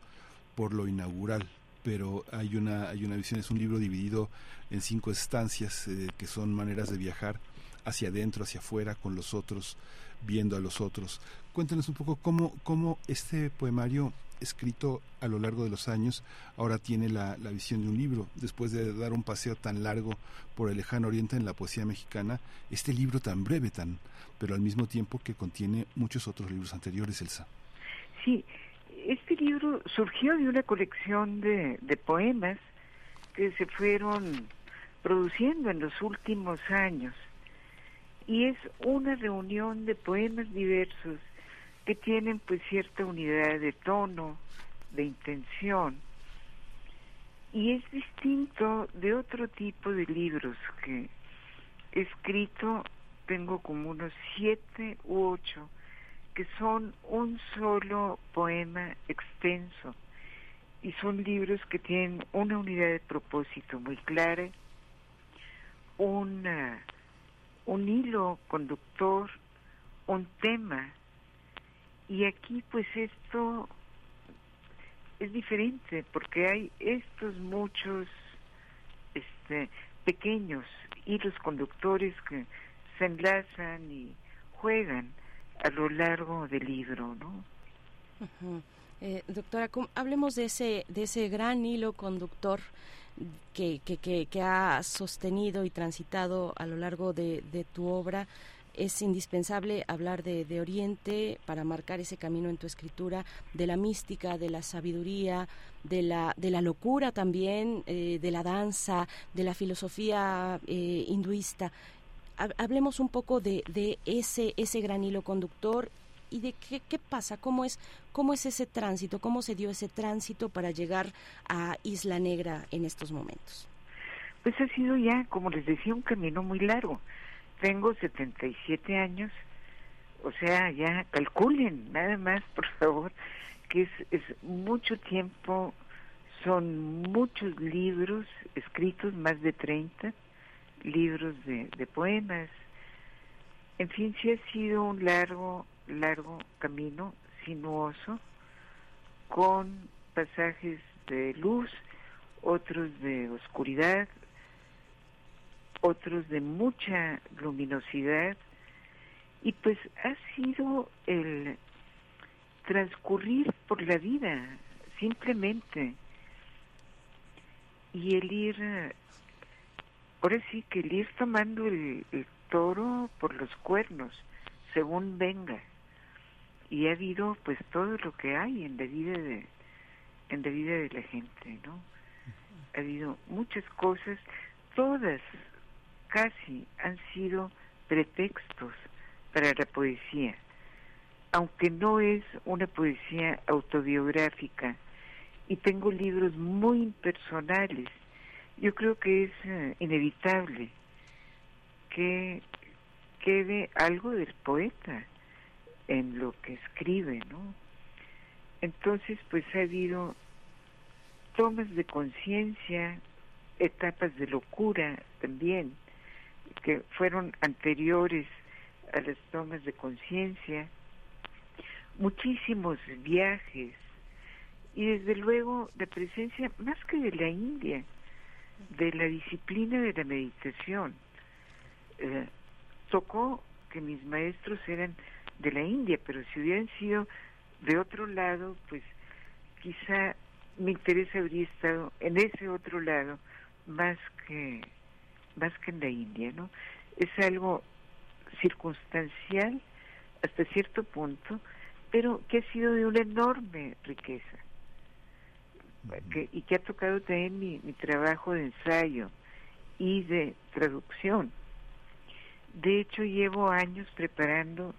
N: por lo inaugural, pero hay una, hay una visión, es un libro dividido en cinco estancias eh, que son maneras de viajar hacia adentro, hacia afuera, con los otros, viendo a los otros. Cuéntenos un poco cómo, cómo este poemario escrito a lo largo de los años ahora tiene la, la, visión de un libro. Después de dar un paseo tan largo por el lejano oriente en la poesía mexicana, este libro tan breve, tan, pero al mismo tiempo que contiene muchos otros libros anteriores, Elsa.
O: Sí, este libro surgió de una colección de, de poemas que se fueron produciendo en los últimos años. Y es una reunión de poemas diversos que tienen pues cierta unidad de tono, de intención y es distinto de otro tipo de libros que he escrito, tengo como unos siete u ocho que son un solo poema extenso y son libros que tienen una unidad de propósito muy clara, una, un hilo conductor, un tema. Y aquí pues esto es diferente porque hay estos muchos este, pequeños hilos conductores que se enlazan y juegan a lo largo del libro, ¿no?
E: eh, doctora, hablemos de ese, de ese gran hilo conductor que, que, que, ha sostenido y transitado a lo largo de, de tu obra. es indispensable hablar de, de, Oriente para marcar ese camino en tu escritura, de la mística, de la sabiduría, de la, de la locura también, eh, de la danza, de la filosofía eh, hinduista. Hablemos un poco de, de, ese, ese gran hilo conductor y de qué, qué pasa, cómo es, cómo es ese tránsito, cómo se dio ese tránsito para llegar a Isla Negra en estos momentos.
O: Pues ha sido ya, como les decía, un camino muy largo tengo 77 años, o sea, ya calculen nada más, por favor, que es, es mucho tiempo, son muchos libros escritos, más de 30 libros de, poemas. En fin, sí ha sido un largo, largo camino, sinuoso, con pasajes de luz, otros de oscuridad, otros de mucha luminosidad, y pues ha sido el transcurrir por la vida, simplemente, y el ir, ahora sí que ir tomando el, el toro por los cuernos, según venga, y ha habido pues todo lo que hay en la vida de en la vida de la gente, ¿no? Ha habido muchas cosas, todas casi han sido pretextos para la poesía, aunque no es una poesía autobiográfica y tengo libros muy impersonales, yo creo que es eh, inevitable que quede algo del poeta en lo que escribe, ¿no? Entonces, pues ha habido tomas de conciencia, etapas de locura también, que fueron anteriores a las tomas de conciencia, muchísimos viajes y desde luego la presencia más que de la India, de la disciplina de la meditación. Eh, tocó que mis maestros eran de la India, pero si hubieran sido de otro lado, pues quizá mi interés habría estado en ese otro lado más que más que en la India, ¿no? Es algo circunstancial hasta cierto punto, pero que ha sido de una enorme riqueza y que ha tocado también mi, mi trabajo de ensayo y de traducción. De hecho, llevo años preparando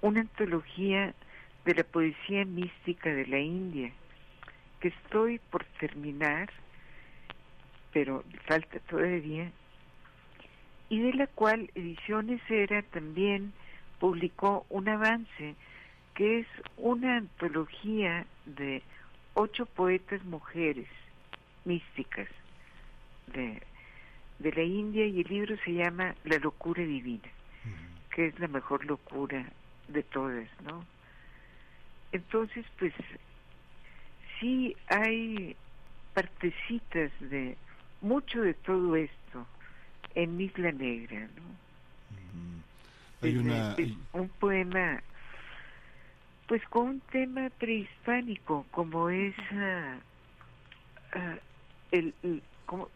O: una antología de la poesía mística de la India, que estoy por terminar, pero falta todavía, y de la cual Ediciones Era también publicó un avance que es una antología de ocho poetas mujeres místicas de, de la India y el libro se llama La locura divina, que es la mejor locura de todas, ¿no? Entonces, pues sí hay partecitas de mucho de todo esto en Isla Negra, ¿no?
N: Hay una...
O: un poema, pues con un tema prehispánico, como es ah, ah, el, el, como,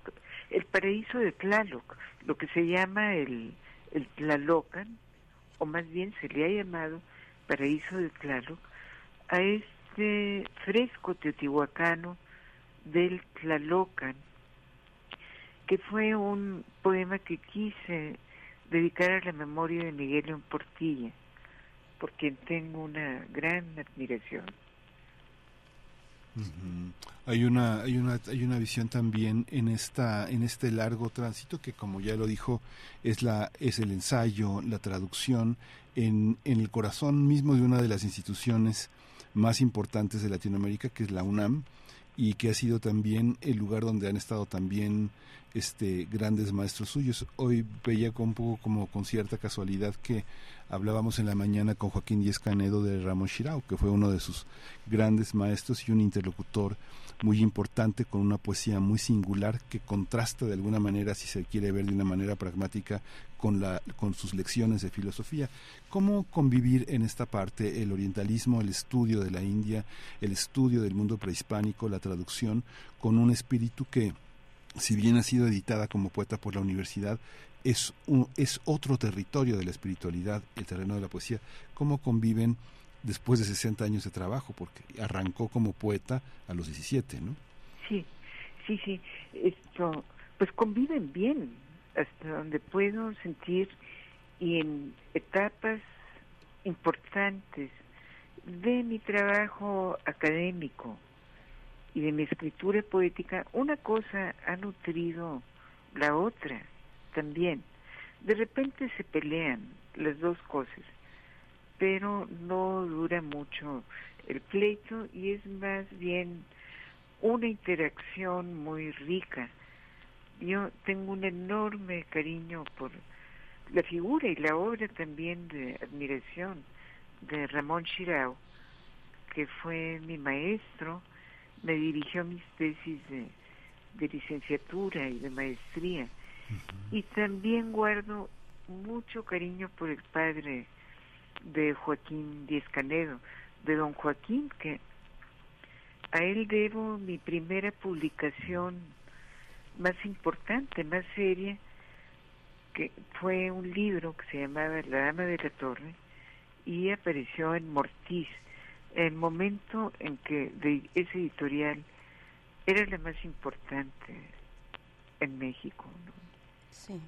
O: el paraíso de Tlaloc, lo que se llama el, el Tlalocan, o más bien se le ha llamado paraíso de Tlaloc, a este fresco teotihuacano del Tlalocan, que fue un poema que quise dedicar a la memoria de Miguel León Portilla, por quien tengo una gran admiración.
N: Hay una hay una hay una visión también en esta en este largo tránsito que como ya lo dijo es la es el ensayo, la traducción en, en el corazón mismo de una de las instituciones más importantes de Latinoamérica que es la UNAM y que ha sido también el lugar donde han estado también este grandes maestros suyos. Hoy veía un poco como con cierta casualidad que hablábamos en la mañana con Joaquín Díez Canedo de Ramón Shirao, que fue uno de sus grandes maestros y un interlocutor muy importante con una poesía muy singular que contrasta de alguna manera, si se quiere ver de una manera pragmática, con, la, con sus lecciones de filosofía. ¿Cómo convivir en esta parte el orientalismo, el estudio de la India, el estudio del mundo prehispánico, la traducción, con un espíritu que si bien ha sido editada como poeta por la universidad,
D: es, un, es otro territorio de la espiritualidad, el terreno de la poesía. ¿Cómo conviven después de 60 años de trabajo? Porque arrancó como poeta a los 17, ¿no?
O: Sí, sí, sí. Esto, pues conviven bien, hasta donde puedo sentir y en etapas importantes de mi trabajo académico y de mi escritura poética, una cosa ha nutrido la otra también. De repente se pelean las dos cosas, pero no dura mucho el pleito y es más bien una interacción muy rica. Yo tengo un enorme cariño por la figura y la obra también de admiración de Ramón Chirao, que fue mi maestro, me dirigió mis tesis de, de licenciatura y de maestría. Y también guardo mucho cariño por el padre de Joaquín Díez Canedo, de don Joaquín, que a él debo mi primera publicación más importante, más seria, que fue un libro que se llamaba La Dama de la Torre y apareció en Mortiz, el momento en que de ese editorial era la más importante en México. ¿no?
E: Sí.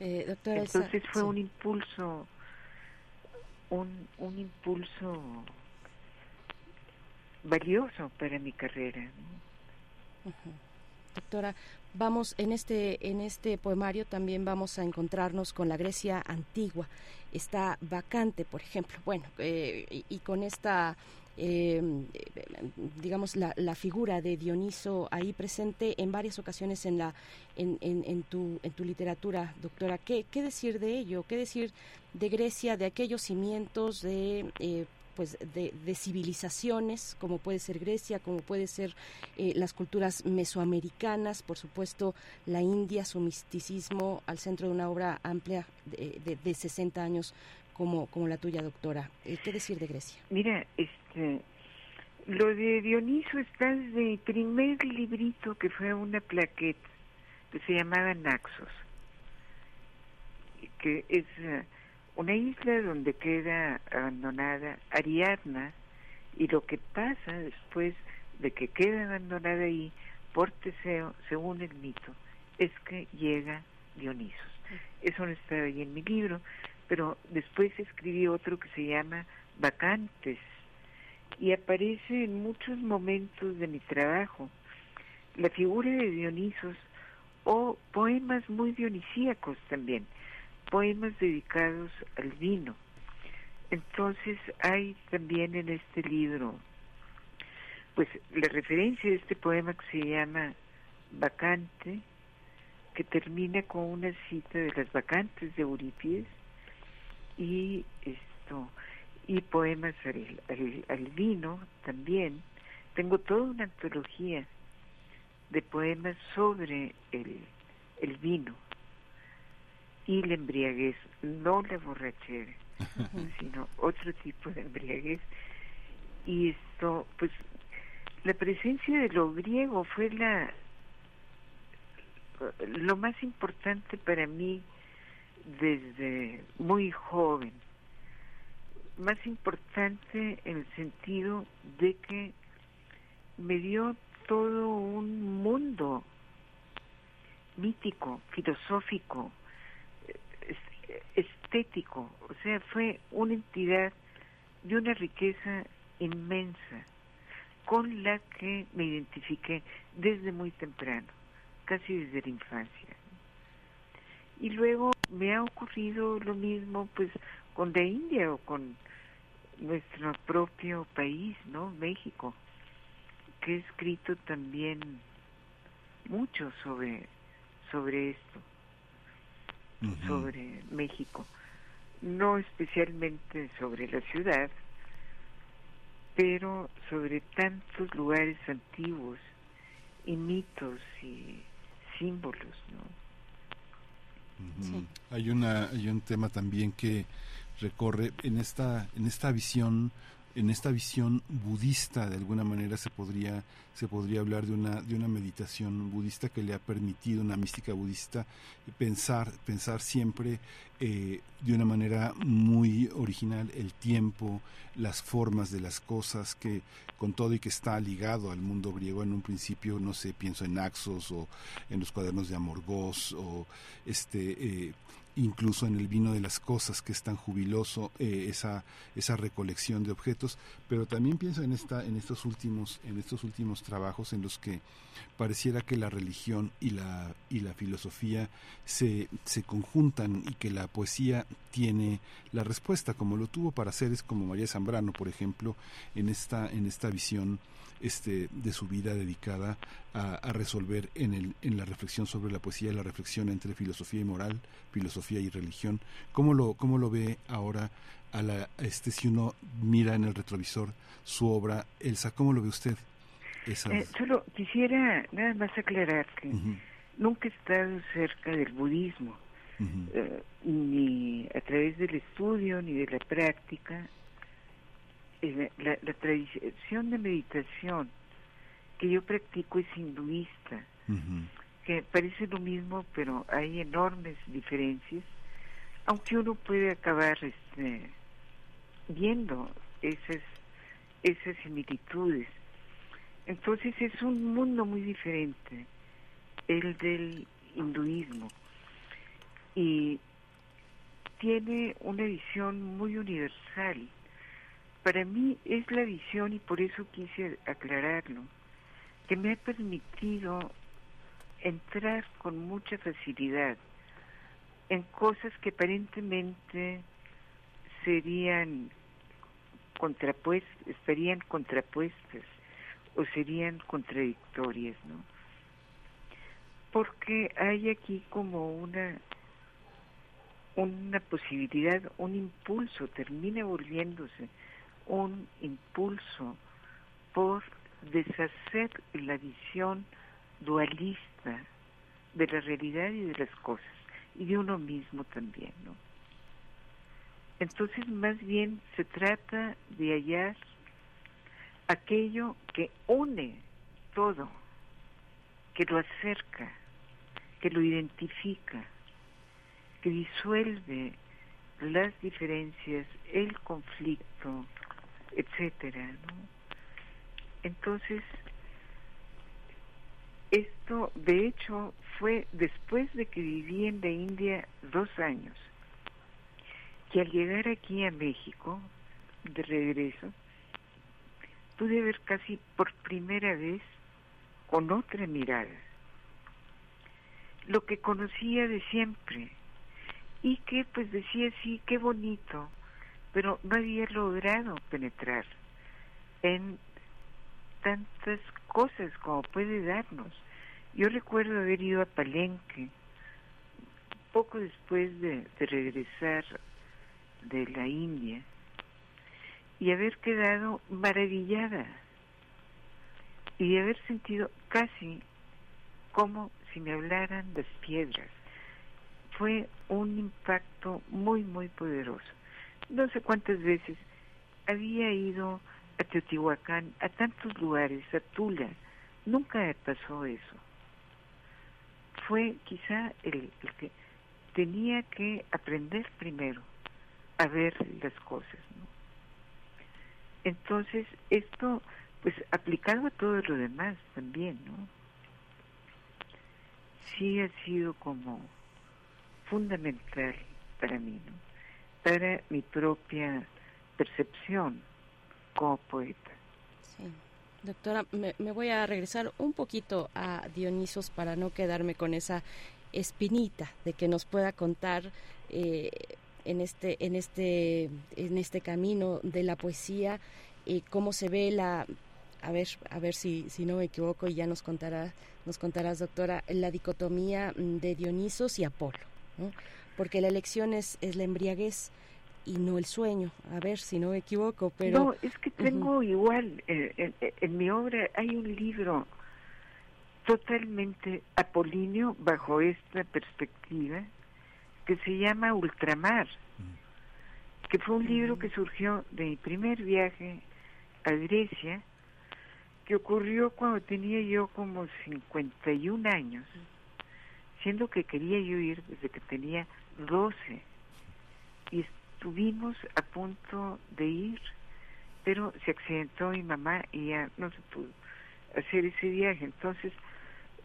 E: Eh, doctora
O: Entonces fue
E: sí.
O: un impulso, un, un impulso valioso para mi carrera.
E: Doctora, vamos en este en este poemario también vamos a encontrarnos con la Grecia antigua. Está vacante, por ejemplo. Bueno, eh, y, y con esta eh, digamos la, la figura de Dioniso ahí presente en varias ocasiones en la en, en, en tu en tu literatura, doctora. ¿Qué, qué decir de ello? ¿Qué decir de Grecia, de aquellos cimientos de eh, pues de, de civilizaciones como puede ser Grecia, como puede ser eh, las culturas mesoamericanas, por supuesto la India, su misticismo al centro de una obra amplia de, de, de 60 años como, como la tuya, doctora. Eh, ¿Qué decir de Grecia?
O: Mira, este, lo de Dioniso está desde el primer librito que fue una plaqueta que se llamaba Naxos, que es eh, una isla donde queda abandonada Ariadna y lo que pasa después de que queda abandonada ahí por Teseo, según el mito, es que llega Dionisos. Eso no está ahí en mi libro, pero después escribí otro que se llama Vacantes y aparece en muchos momentos de mi trabajo la figura de Dionisos o poemas muy dionisíacos también, poemas dedicados al vino. Entonces hay también en este libro, pues la referencia de este poema que se llama Vacante, que termina con una cita de las vacantes de Eurípides y esto y poemas al, al, al vino también. Tengo toda una antología de poemas sobre el, el vino y la embriaguez, no la borrachera, sino otro tipo de embriaguez. Y esto, pues, la presencia de lo griego fue la lo más importante para mí desde muy joven. Más importante en el sentido de que me dio todo un mundo mítico, filosófico, estético, o sea, fue una entidad de una riqueza inmensa con la que me identifiqué desde muy temprano, casi desde la infancia. Y luego me ha ocurrido lo mismo pues con la India o con nuestro propio país, ¿no? México, que he escrito también mucho sobre sobre esto, uh -huh. sobre México, no especialmente sobre la ciudad, pero sobre tantos lugares antiguos y mitos y símbolos, ¿no?
D: Uh -huh. sí. Hay una hay un tema también que recorre en esta en esta visión
N: en esta visión budista de alguna manera se podría se podría hablar de una de una meditación budista que le ha permitido una mística budista pensar pensar siempre eh, de una manera muy original el tiempo las formas de las cosas que con todo y que está ligado al mundo griego. En un principio no sé pienso en Naxos o en los cuadernos de Amorgós o este eh, incluso en el vino de las cosas que es tan jubiloso eh, esa esa recolección de objetos. Pero también pienso en esta en estos últimos en estos últimos trabajos en los que pareciera que la religión y la y la filosofía se se conjuntan y que la poesía tiene la respuesta como lo tuvo para seres como María Zambrano por ejemplo en esta en esta visión este, de su vida dedicada a, a, resolver en, el, en la reflexión sobre la poesía, la reflexión entre filosofía y moral, filosofía y religión. ¿Cómo lo, cómo lo ve ahora a la, este, si uno mira en el retrovisor su obra? Elsa, ¿cómo lo ve usted?
O: Esa... Eh, solo quisiera nada más aclarar que uh -huh. nunca he estado cerca del budismo, uh -huh. eh, ni a través del estudio ni de la práctica, la, la, tradición de meditación que yo practico es hinduista, uh -huh. que parece lo mismo, pero hay enormes diferencias, aunque uno puede acabar este, viendo esas, esas similitudes. Entonces es un mundo muy diferente, el del hinduismo, y tiene una visión muy universal para mí es la visión, y por eso quise aclararlo, que me ha permitido entrar con mucha facilidad en cosas que aparentemente serían contrapuestas, estarían contrapuestas o serían contradictorias, ¿no? Porque hay aquí como una una posibilidad, un impulso, termina volviéndose un impulso por deshacer la visión dualista de la realidad y de las cosas y de uno mismo también, ¿no? Entonces más bien se trata de hallar aquello que une todo, que lo acerca, que lo identifica, que disuelve las diferencias, el conflicto, etcétera, ¿no? Entonces, esto de hecho fue después de que viví en la India dos años, que al llegar aquí a México, de regreso, pude ver casi por primera vez con otra mirada lo que conocía de siempre y que pues decía sí, qué bonito, pero no había logrado penetrar en tantas cosas como puede darnos. Yo recuerdo haber ido a Palenque poco después de, regresar de la India y haber quedado maravillada y haber sentido casi como si me hablaran las piedras. Fue un impacto muy, muy poderoso no sé cuántas veces había ido a Teotihuacán, a tantos lugares, a Tula, nunca pasó eso. Fue quizá el, el, que tenía que aprender primero a ver las cosas. ¿no? Entonces, esto, pues aplicado a todo lo demás también, ¿no? Sí ha sido como fundamental para mí, ¿no? Mi propia percepción como poeta.
E: Sí. Doctora, me, me, voy a regresar un poquito a Dionisos para no quedarme con esa espinita de que nos pueda contar eh, en este en este en este camino de la poesía eh, cómo se ve la a ver a ver si, si no me equivoco y ya nos contará nos contarás doctora la dicotomía de Dionisos y Apolo ¿no? Porque la elección es, es la embriaguez y no el sueño. A ver si no me equivoco, pero...
O: No, es que tengo uh -huh. igual, eh, en, en, mi obra hay un libro totalmente apolíneo bajo esta perspectiva que se llama Ultramar, que que fue un libro que surgió de mi primer viaje a Grecia, que ocurrió cuando tenía yo como 51 años, siendo que quería yo ir desde que tenía 12. Y estuvimos a punto de ir, pero se accidentó mi mamá y ya no se pudo hacer ese viaje. Entonces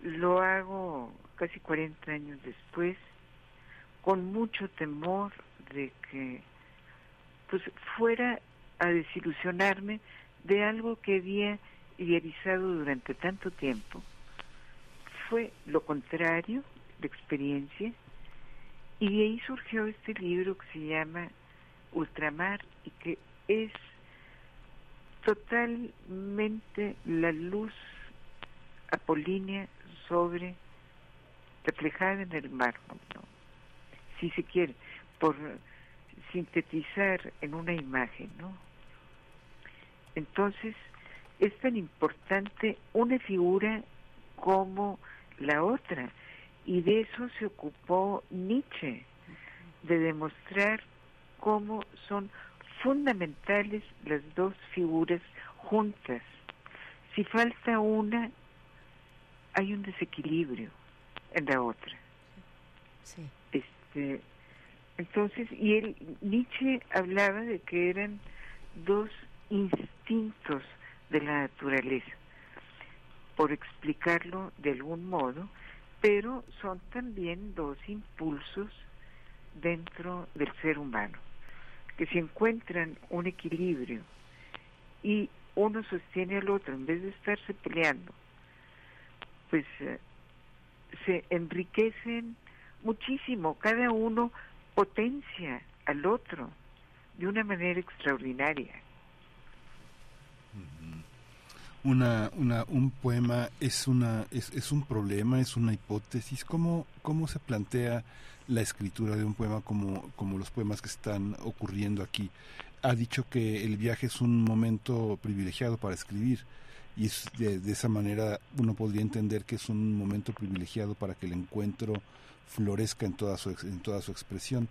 O: lo hago casi 40 años después, con mucho temor de que pues fuera a desilusionarme de algo que había idealizado durante tanto tiempo. Fue lo contrario, la experiencia, y de ahí surgió este libro que se llama Ultramar y que es totalmente la luz apolínea sobre reflejada en el mármol, ¿no? si se quiere, por sintetizar en una imagen, ¿no? Entonces, es tan importante una figura como la otra, y de eso se ocupó Nietzsche, de demostrar cómo son fundamentales las dos figuras juntas. Si falta una, hay un desequilibrio en la otra.
E: Sí.
O: Este, entonces, y él, Nietzsche hablaba de que eran dos instintos de la naturaleza, por explicarlo de algún modo, pero son también dos impulsos dentro del ser humano, que si encuentran un equilibrio y uno sostiene al otro en vez de estarse peleando, pues eh, se enriquecen muchísimo, cada uno potencia al otro de una manera extraordinaria.
N: Una, una, un poema es, una, es, es un problema, es una hipótesis. ¿Cómo, ¿Cómo se plantea la escritura de un poema como, como los poemas que están ocurriendo aquí? Ha dicho que el viaje es un momento privilegiado para escribir y es de, de esa manera uno podría entender que es un momento privilegiado para que el encuentro florezca en toda su, en toda su expresión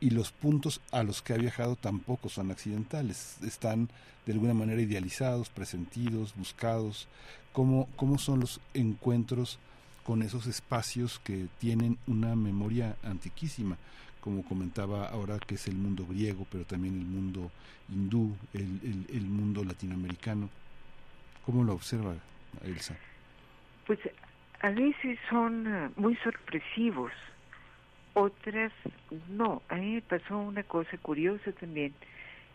N: y los puntos a los que ha viajado tampoco son accidentales, están de alguna manera idealizados, presentidos, buscados. ¿Cómo, cómo son los encuentros con esos espacios que tienen una memoria antiquísima? Como comentaba ahora, que es el mundo griego, pero también el mundo hindú, el, el, el mundo latinoamericano. ¿Cómo lo observa Elsa?
O: Pues a veces son uh, muy sorpresivos otras no. A mí me pasó una cosa curiosa también,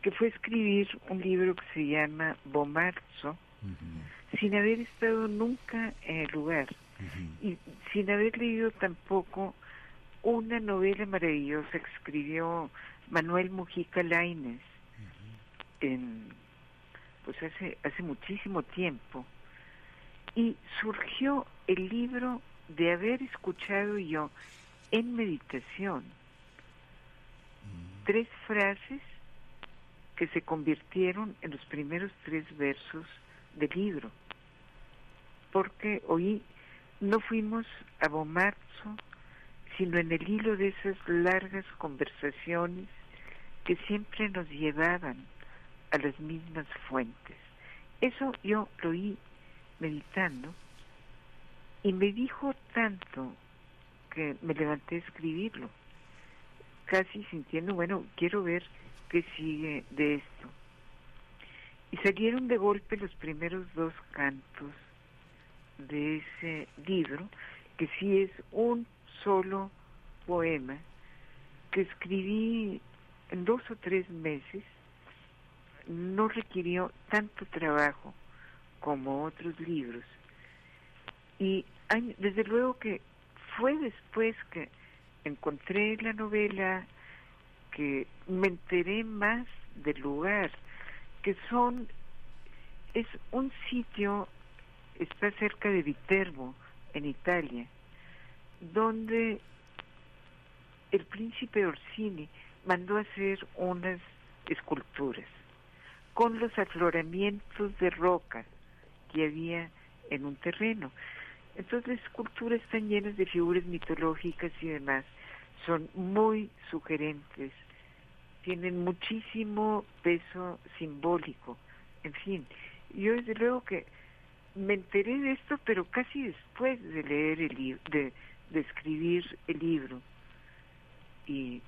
O: que fue escribir un libro que se llama Bomarzo, sin haber estado nunca en el lugar y sin haber leído tampoco una novela maravillosa que escribió Manuel Mujica Lainez en pues hace hace muchísimo tiempo. Y surgió el libro de haber escuchado yo en meditación tres frases que se convirtieron en los primeros tres versos del libro. Porque hoy no fuimos a Bomarzo, sino en el hilo de esas largas conversaciones que siempre nos llevaban a las mismas fuentes. Eso yo lo oí meditando y me dijo tanto que me levanté a escribirlo, casi sintiendo, bueno, quiero ver qué sigue de esto. Y salieron de golpe los primeros dos cantos de ese libro, que sí es un solo poema que escribí en dos o tres meses, no requirió tanto trabajo como otros libros. Y desde luego que fue después que encontré la novela que me enteré más del lugar, que son, es un sitio, está cerca de Viterbo, en Italia, donde el príncipe Orsini mandó hacer unas esculturas con los afloramientos de roca que había en un terreno. Entonces las esculturas están llenas de figuras mitológicas y demás. Son muy sugerentes tienen muchísimo peso simbólico. En fin, yo desde luego que me enteré de esto, pero casi después de leer el libro, de, escribir el libro. Y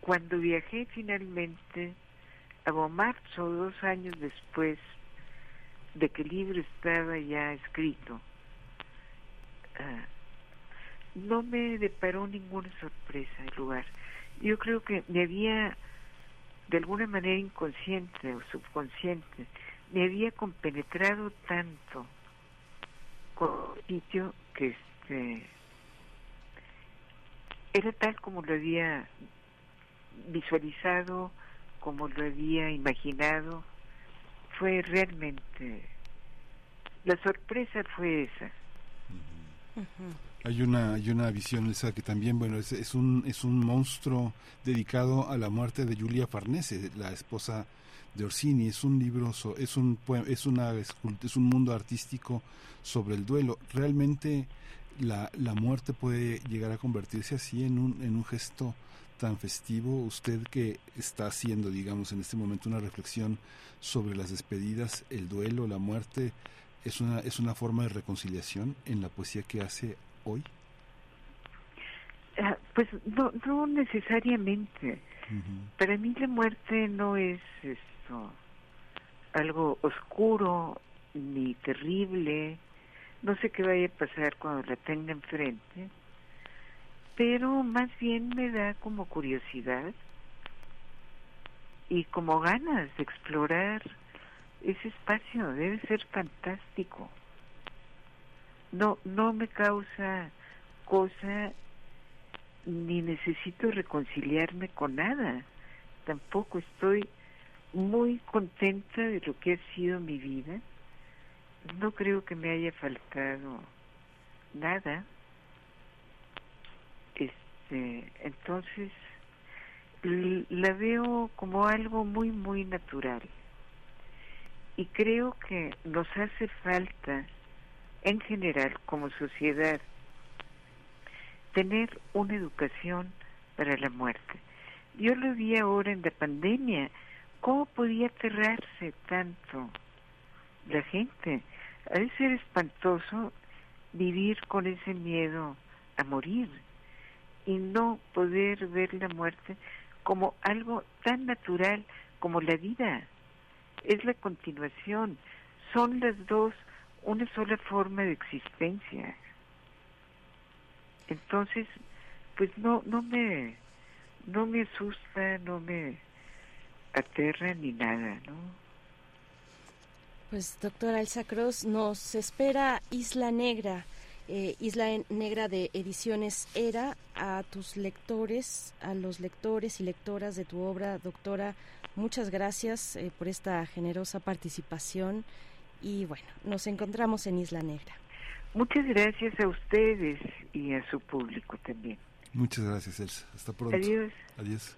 O: cuando viajé finalmente a Bomarzo, dos años después de que el libro estaba ya escrito, ah, no me deparó ninguna sorpresa el lugar. Yo creo que me había, de alguna manera inconsciente o subconsciente, me había compenetrado tanto con el sitio que este era tal como lo había visualizado, como lo había imaginado, fue realmente la sorpresa fue esa.
P: Hay una, hay una visión esa que también, bueno, es, un, es un monstruo dedicado a la muerte de Julia Farnese, la esposa de Orsini. Es un libro, es un es una es un mundo artístico sobre el duelo. Realmente la, la muerte puede llegar a convertirse así en un, en un gesto tan festivo. Usted que está haciendo, digamos, en este momento una reflexión sobre las despedidas, el duelo, la muerte, es una, es una forma de reconciliación en la poesía que hace hoy.
O: Ah, pues no, no necesariamente. Para mí la muerte no es esto algo oscuro ni terrible. No sé qué vaya a pasar cuando la tenga enfrente, pero más bien me da como curiosidad y como ganas de explorar ese espacio. Debe ser fantástico. No, no me causa cosa ni necesito reconciliarme con nada. Tampoco estoy muy contenta de lo que ha sido mi vida. No creo que me haya faltado nada. Este, entonces la veo como algo muy muy natural. Y creo que nos hace falta en general como sociedad tener una educación para la muerte. Yo lo vi ahora en la pandemia, cómo podía aterrarse tanto la gente. Ha de ser espantoso vivir con ese miedo a morir y no poder ver la muerte como algo tan natural como la vida. Es la continuación, son las dos una sola forma de existencia. Entonces, pues no no me no me asusta, no me aterra ni nada, ¿no?
E: Pues doctora Elsa Cruz, nos espera Isla Negra, eh, Isla Negra de Ediciones Era, a tus lectores, a los lectores y lectoras de tu obra, doctora, muchas gracias eh, por esta generosa participación y bueno, nos encontramos en Isla Negra.
O: Muchas gracias a ustedes y a su público también.
P: Muchas gracias, Elsa. Hasta pronto.
O: Adiós.
P: Adiós.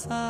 P: side.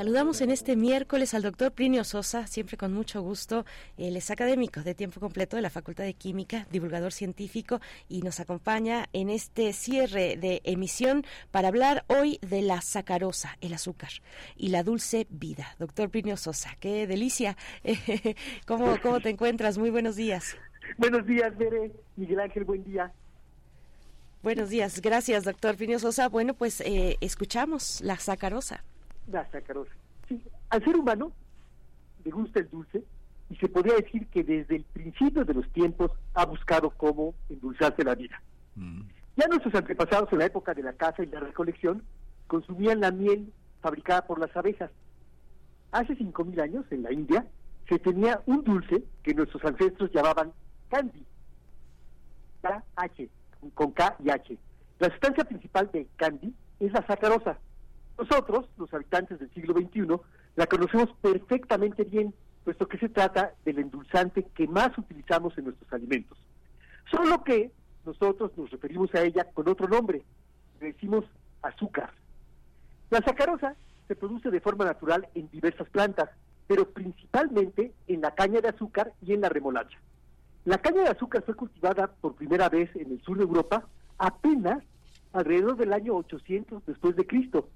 E: Saludamos en este miércoles al doctor Plinio Sosa, siempre con mucho gusto. Él es académico de tiempo completo de la Facultad de Química, divulgador científico y nos acompaña en este cierre de emisión para hablar hoy de la sacarosa, el azúcar y la dulce vida. Doctor Plinio Sosa, qué delicia. [laughs] ¿Cómo, cómo te encuentras? Muy buenos días.
Q: Buenos días, Bere. Miguel Ángel, buen día.
E: Buenos días, gracias, doctor Plinio Sosa. Bueno, pues eh, escuchamos la sacarosa.
Q: La sacarosa. Sí, al ser humano le gusta el dulce y se podría decir que desde el principio de los tiempos ha buscado cómo endulzarse la vida. Ya nuestros antepasados en la época de la caza y la recolección consumían la miel fabricada por las abejas. Hace 5.000 años, en la India, se tenía un dulce que nuestros ancestros llamaban candy. K-H, con K y H. La sustancia principal de candy es la sacarosa. Nosotros, los habitantes del siglo XXI, la conocemos perfectamente bien, puesto que se trata del endulzante que más utilizamos en nuestros alimentos. Solo que nosotros nos referimos a ella con otro nombre, le decimos azúcar. La sacarosa se produce de forma natural en diversas plantas, pero principalmente en la caña de azúcar y en la remolacha. La caña de azúcar fue cultivada por primera vez en el sur de Europa apenas alrededor del año 800 después de Cristo.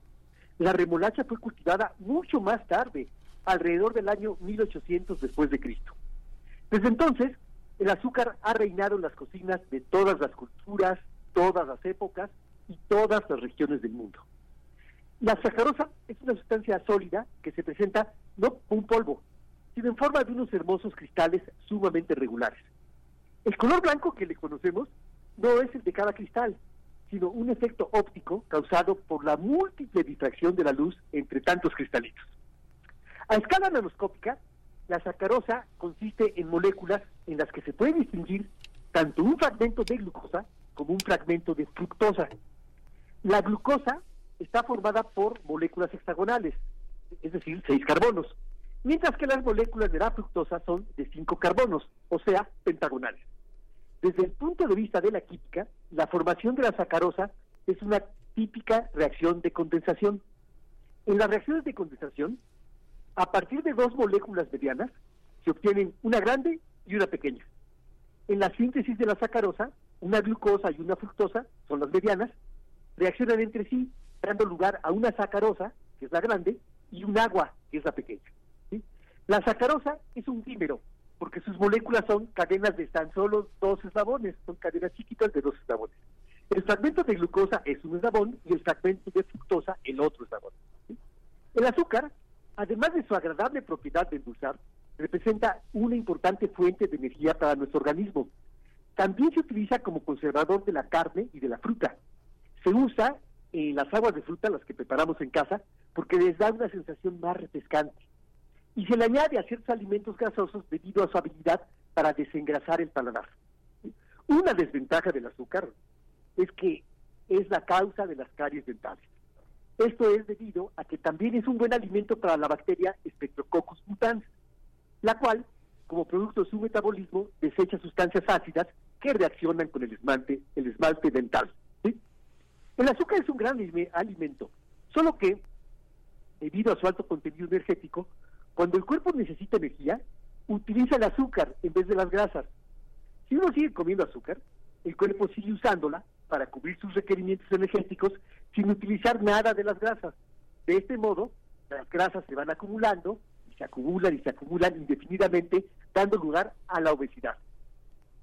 Q: La remolacha fue cultivada mucho más tarde, alrededor del año 1800 después de Cristo. Desde entonces, el azúcar ha reinado en las cocinas de todas las culturas, todas las épocas y todas las regiones del mundo. La sacarosa es una sustancia sólida que se presenta no como un polvo, sino en forma de unos hermosos cristales sumamente regulares. El color blanco que le conocemos no es el de cada cristal, sino un efecto óptico causado por la múltiple difracción de la luz entre tantos cristalitos. A escala nanoscópica, la sacarosa consiste en moléculas en las que se puede distinguir tanto un fragmento de glucosa como un fragmento de fructosa. La glucosa está formada por moléculas hexagonales, es decir, seis carbonos, mientras que las moléculas de la fructosa son de cinco carbonos, o sea, pentagonales. Desde el punto de vista de la química, la formación de la sacarosa es una típica reacción de condensación. En las reacciones de condensación, a partir de dos moléculas medianas, se obtienen una grande y una pequeña. En la síntesis de la sacarosa, una glucosa y una fructosa, son las medianas, reaccionan entre sí, dando lugar a una sacarosa, que es la grande, y un agua, que es la pequeña. La sacarosa es un dímero, porque sus moléculas son cadenas de tan solo dos eslabones, son cadenas chiquitas de dos eslabones. El fragmento de glucosa es un eslabón y el fragmento de fructosa el otro eslabón. El azúcar, además de su agradable propiedad de endulzar, representa una importante fuente de energía para nuestro organismo. También se utiliza como conservador de la carne y de la fruta. Se usa en las aguas de fruta, las que preparamos en casa, porque les da una sensación más refrescante. Y se le añade a ciertos alimentos grasosos debido a su habilidad para desengrasar el paladar. Una desventaja del azúcar es que es la causa de las caries dentales. Esto es debido a que también es un buen alimento para la bacteria Streptococcus mutans, la cual, como producto de su metabolismo, desecha sustancias ácidas que reaccionan con el esmalte, el esmalte dental. El azúcar es un gran alime- alimento, solo que, debido a su alto contenido energético, cuando el cuerpo necesita energía, utiliza el azúcar en vez de las grasas. Si uno sigue comiendo azúcar, el cuerpo sigue usándola para cubrir sus requerimientos energéticos sin utilizar nada de las grasas. De este modo, las grasas se van acumulando y se acumulan y se acumulan indefinidamente, dando lugar a la obesidad.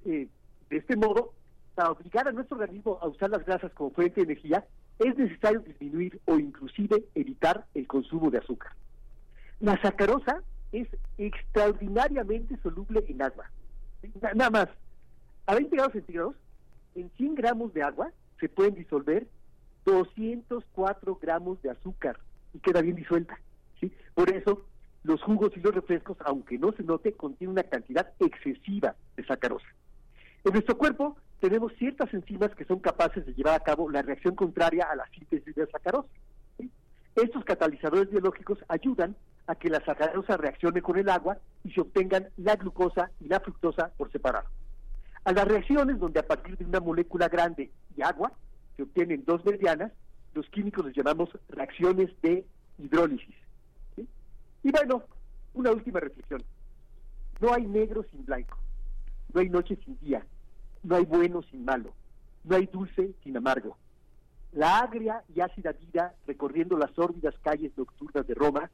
Q: Eh, de este modo, para obligar a nuestro organismo a usar las grasas como fuente de energía, es necesario disminuir o inclusive evitar el consumo de azúcar. La sacarosa es extraordinariamente soluble en agua. Na- Nada más, a 20 grados centígrados, en 100 gramos de agua se pueden disolver 204 gramos de azúcar y queda bien disuelta. ¿sí? Por eso, los jugos y los refrescos, aunque no se note, contienen una cantidad excesiva de sacarosa. En nuestro cuerpo tenemos ciertas enzimas que son capaces de llevar a cabo la reacción contraria a la síntesis de sacarosa. Estos catalizadores biológicos ayudan a que la sacarosa reaccione con el agua y se obtengan la glucosa y la fructosa por separado. A las reacciones donde a partir de una molécula grande y agua se obtienen dos medianas, los químicos les llamamos reacciones de hidrólisis. ¿sí? Y bueno, una última reflexión. No hay negro sin blanco, no hay noche sin día, no hay bueno sin malo, no hay dulce sin amargo. La agria y ácida vida recorriendo las sórdidas calles nocturnas de Roma,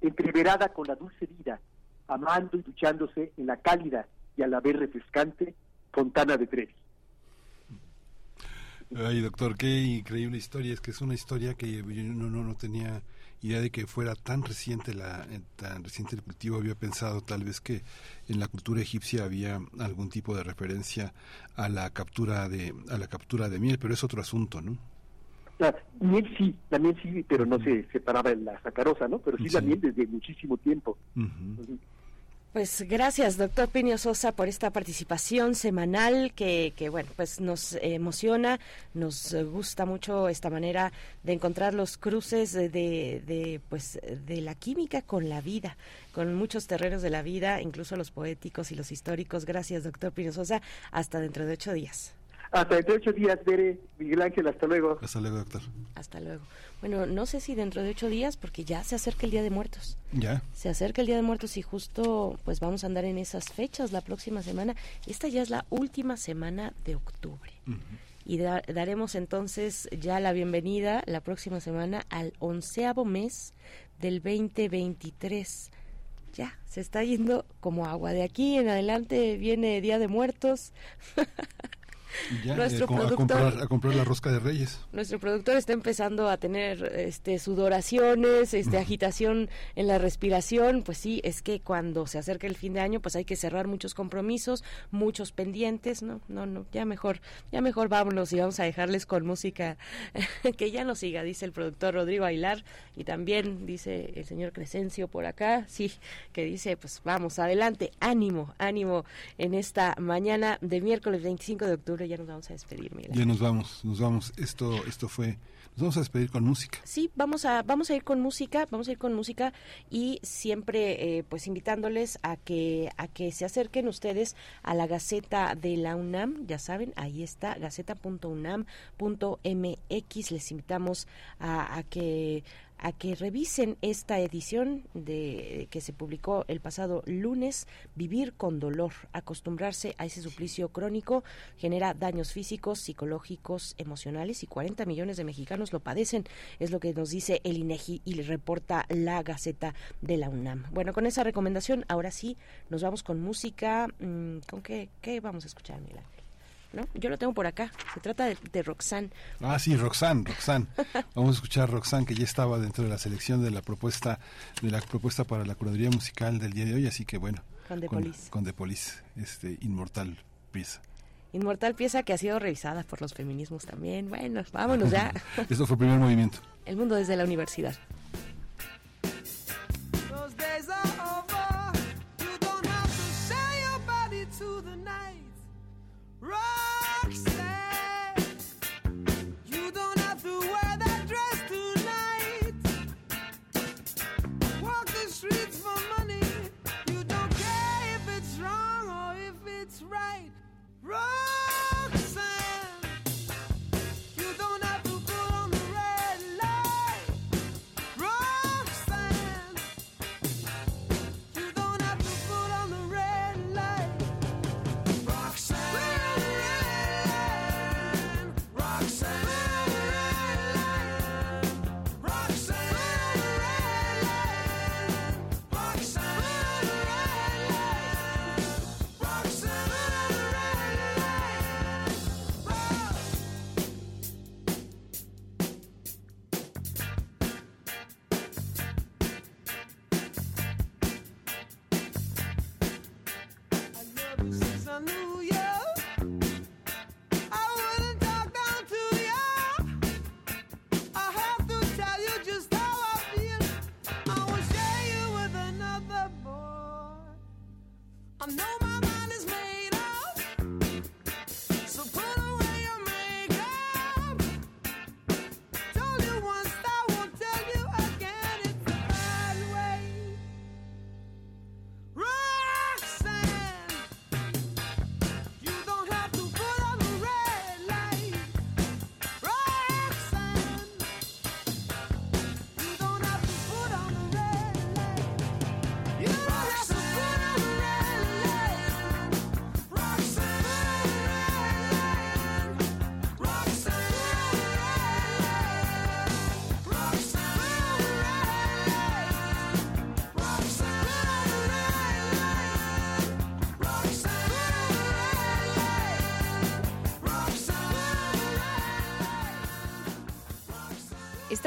Q: entreverada con la dulce vida, amando y duchándose en la cálida y a la vez refrescante Fontana de Trevi.
D: Ay, doctor, qué increíble historia. Es que es una historia que yo no, no, no tenía idea de que fuera tan reciente la eh, tan reciente el cultivo. Había pensado tal vez que en la cultura egipcia había algún tipo de referencia a la captura de a la captura de miel, pero es otro asunto, ¿no?
Q: Miel sí, la miel sí, pero no se separaba en la sacarosa, ¿no? Pero sí, la miel desde muchísimo tiempo.
E: Pues gracias, doctor Pinio Sosa, por esta participación semanal que, que bueno, pues nos emociona, nos gusta mucho esta manera de encontrar los cruces de, de, de, pues, de la química con la vida, con muchos terrenos de la vida, incluso los poéticos y los históricos. Gracias, doctor Pinio Sosa. Hasta dentro de ocho días.
Q: Hasta dentro de ocho días, Bere, Miguel Ángel, hasta luego.
D: Hasta luego, doctor.
E: Hasta luego. Bueno, no sé si dentro de ocho días, porque ya se acerca el Día de Muertos.
D: Ya.
E: Se acerca el Día de Muertos y justo pues vamos a andar en esas fechas la próxima semana. Esta ya es la última semana de octubre. Y da- daremos entonces ya la bienvenida la próxima semana al onceavo mes del 2023. Ya, se está yendo como agua. De aquí en adelante viene Día de Muertos. [laughs]
D: Ya,
E: Nuestro
D: eh, a,
E: productor-
D: comprar, a comprar la rosca de Reyes.
E: Nuestro productor está empezando a tener este sudoraciones, este agitación en la respiración, pues sí, es que cuando se acerca el fin de año, pues hay que cerrar muchos compromisos, muchos pendientes, no, no, no, ya mejor, ya mejor vámonos y vamos a dejarles con música [laughs] que ya nos siga, dice el productor Rodrigo Ailar y también dice el señor Crescencio por acá, sí, que dice, pues vamos, adelante, ánimo, ánimo en esta mañana de miércoles 25 de octubre, ya nos vamos a despedir, Miguel.
D: Ya nos vamos, nos vamos. Esto, esto fue. Nos vamos a despedir con música.
E: Sí, vamos a vamos a ir con música, vamos a ir con música y siempre eh, pues invitándoles a que a que se acerquen ustedes a la Gaceta de la UNAM, ya saben, ahí está gaceta.unam.mx, les invitamos a, a que
I: a que revisen esta edición de que se publicó el pasado lunes, Vivir con dolor, acostumbrarse a ese suplicio crónico genera daños físicos, psicológicos, emocionales y 40 millones de mexicanos lo padecen, es lo que nos dice el INEGI y le reporta la Gaceta de la UNAM. Bueno, con esa recomendación, ahora sí nos vamos con música, mm, ¿con qué, qué vamos a escuchar, Miguel? ¿No? Yo lo tengo por acá. Se trata de, de Roxanne.
N: Ah, sí, Roxanne, Roxanne. [laughs] Vamos a escuchar a Roxanne que ya estaba dentro de la selección de la propuesta de la propuesta para la curaduría musical del día de hoy, así que bueno.
I: Con The
N: con,
I: Police.
N: con The Police, este inmortal pieza.
I: Inmortal pieza que ha sido revisada por los feminismos también. Bueno, vámonos ya. [laughs]
N: Esto fue el primer movimiento.
I: El mundo desde la universidad.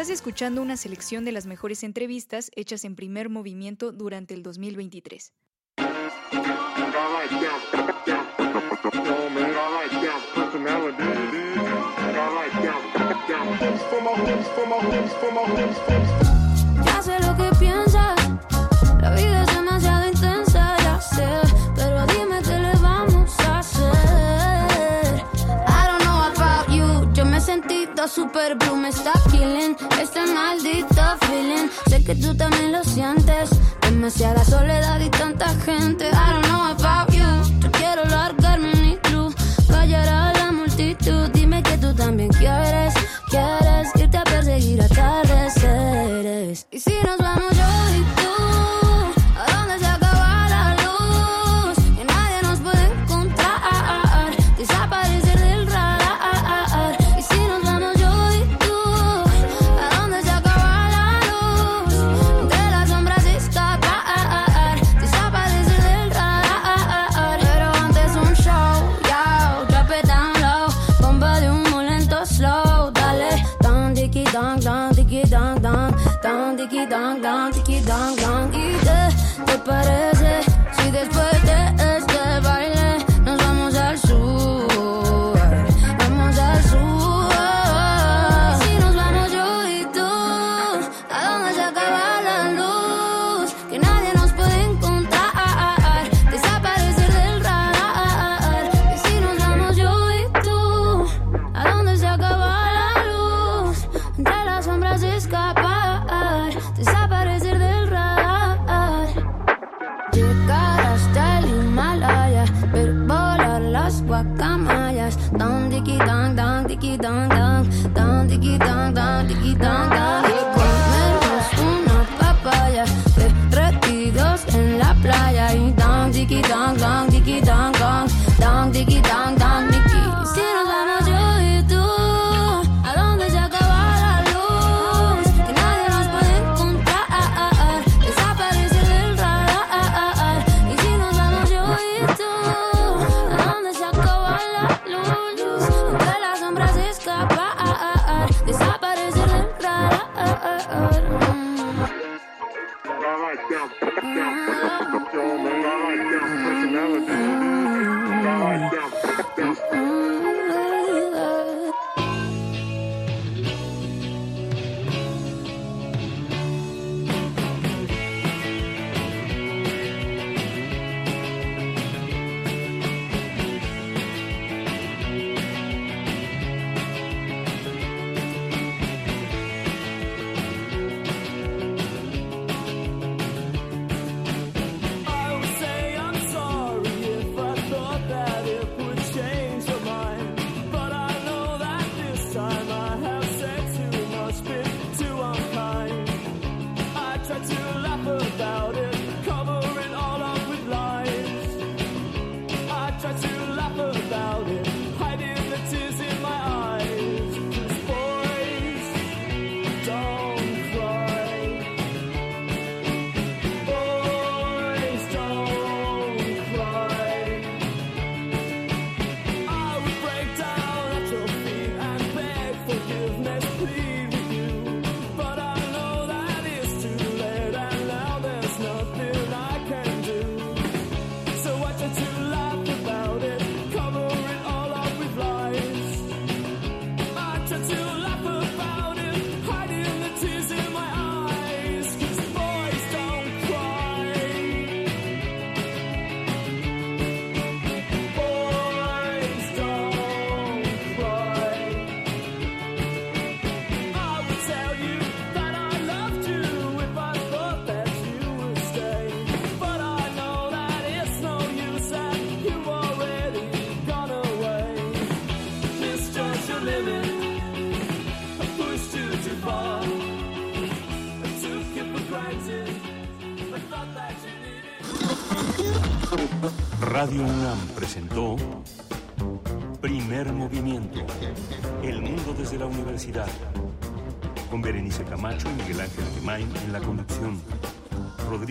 A: Estás escuchando una selección de las mejores entrevistas hechas en primer movimiento durante el 2023.
R: Ya sé lo que piensas, la vida es demasiado intensa, ya sé, pero dime qué le vamos a hacer. I don't know about you, yo me he sentido super blue, me está maldito Sé que tú también lo sientes, demasiada soledad y tanta gente. I don't know about you, yo quiero largarme club, callar a la multitud. Dime que tú también quieres, quieres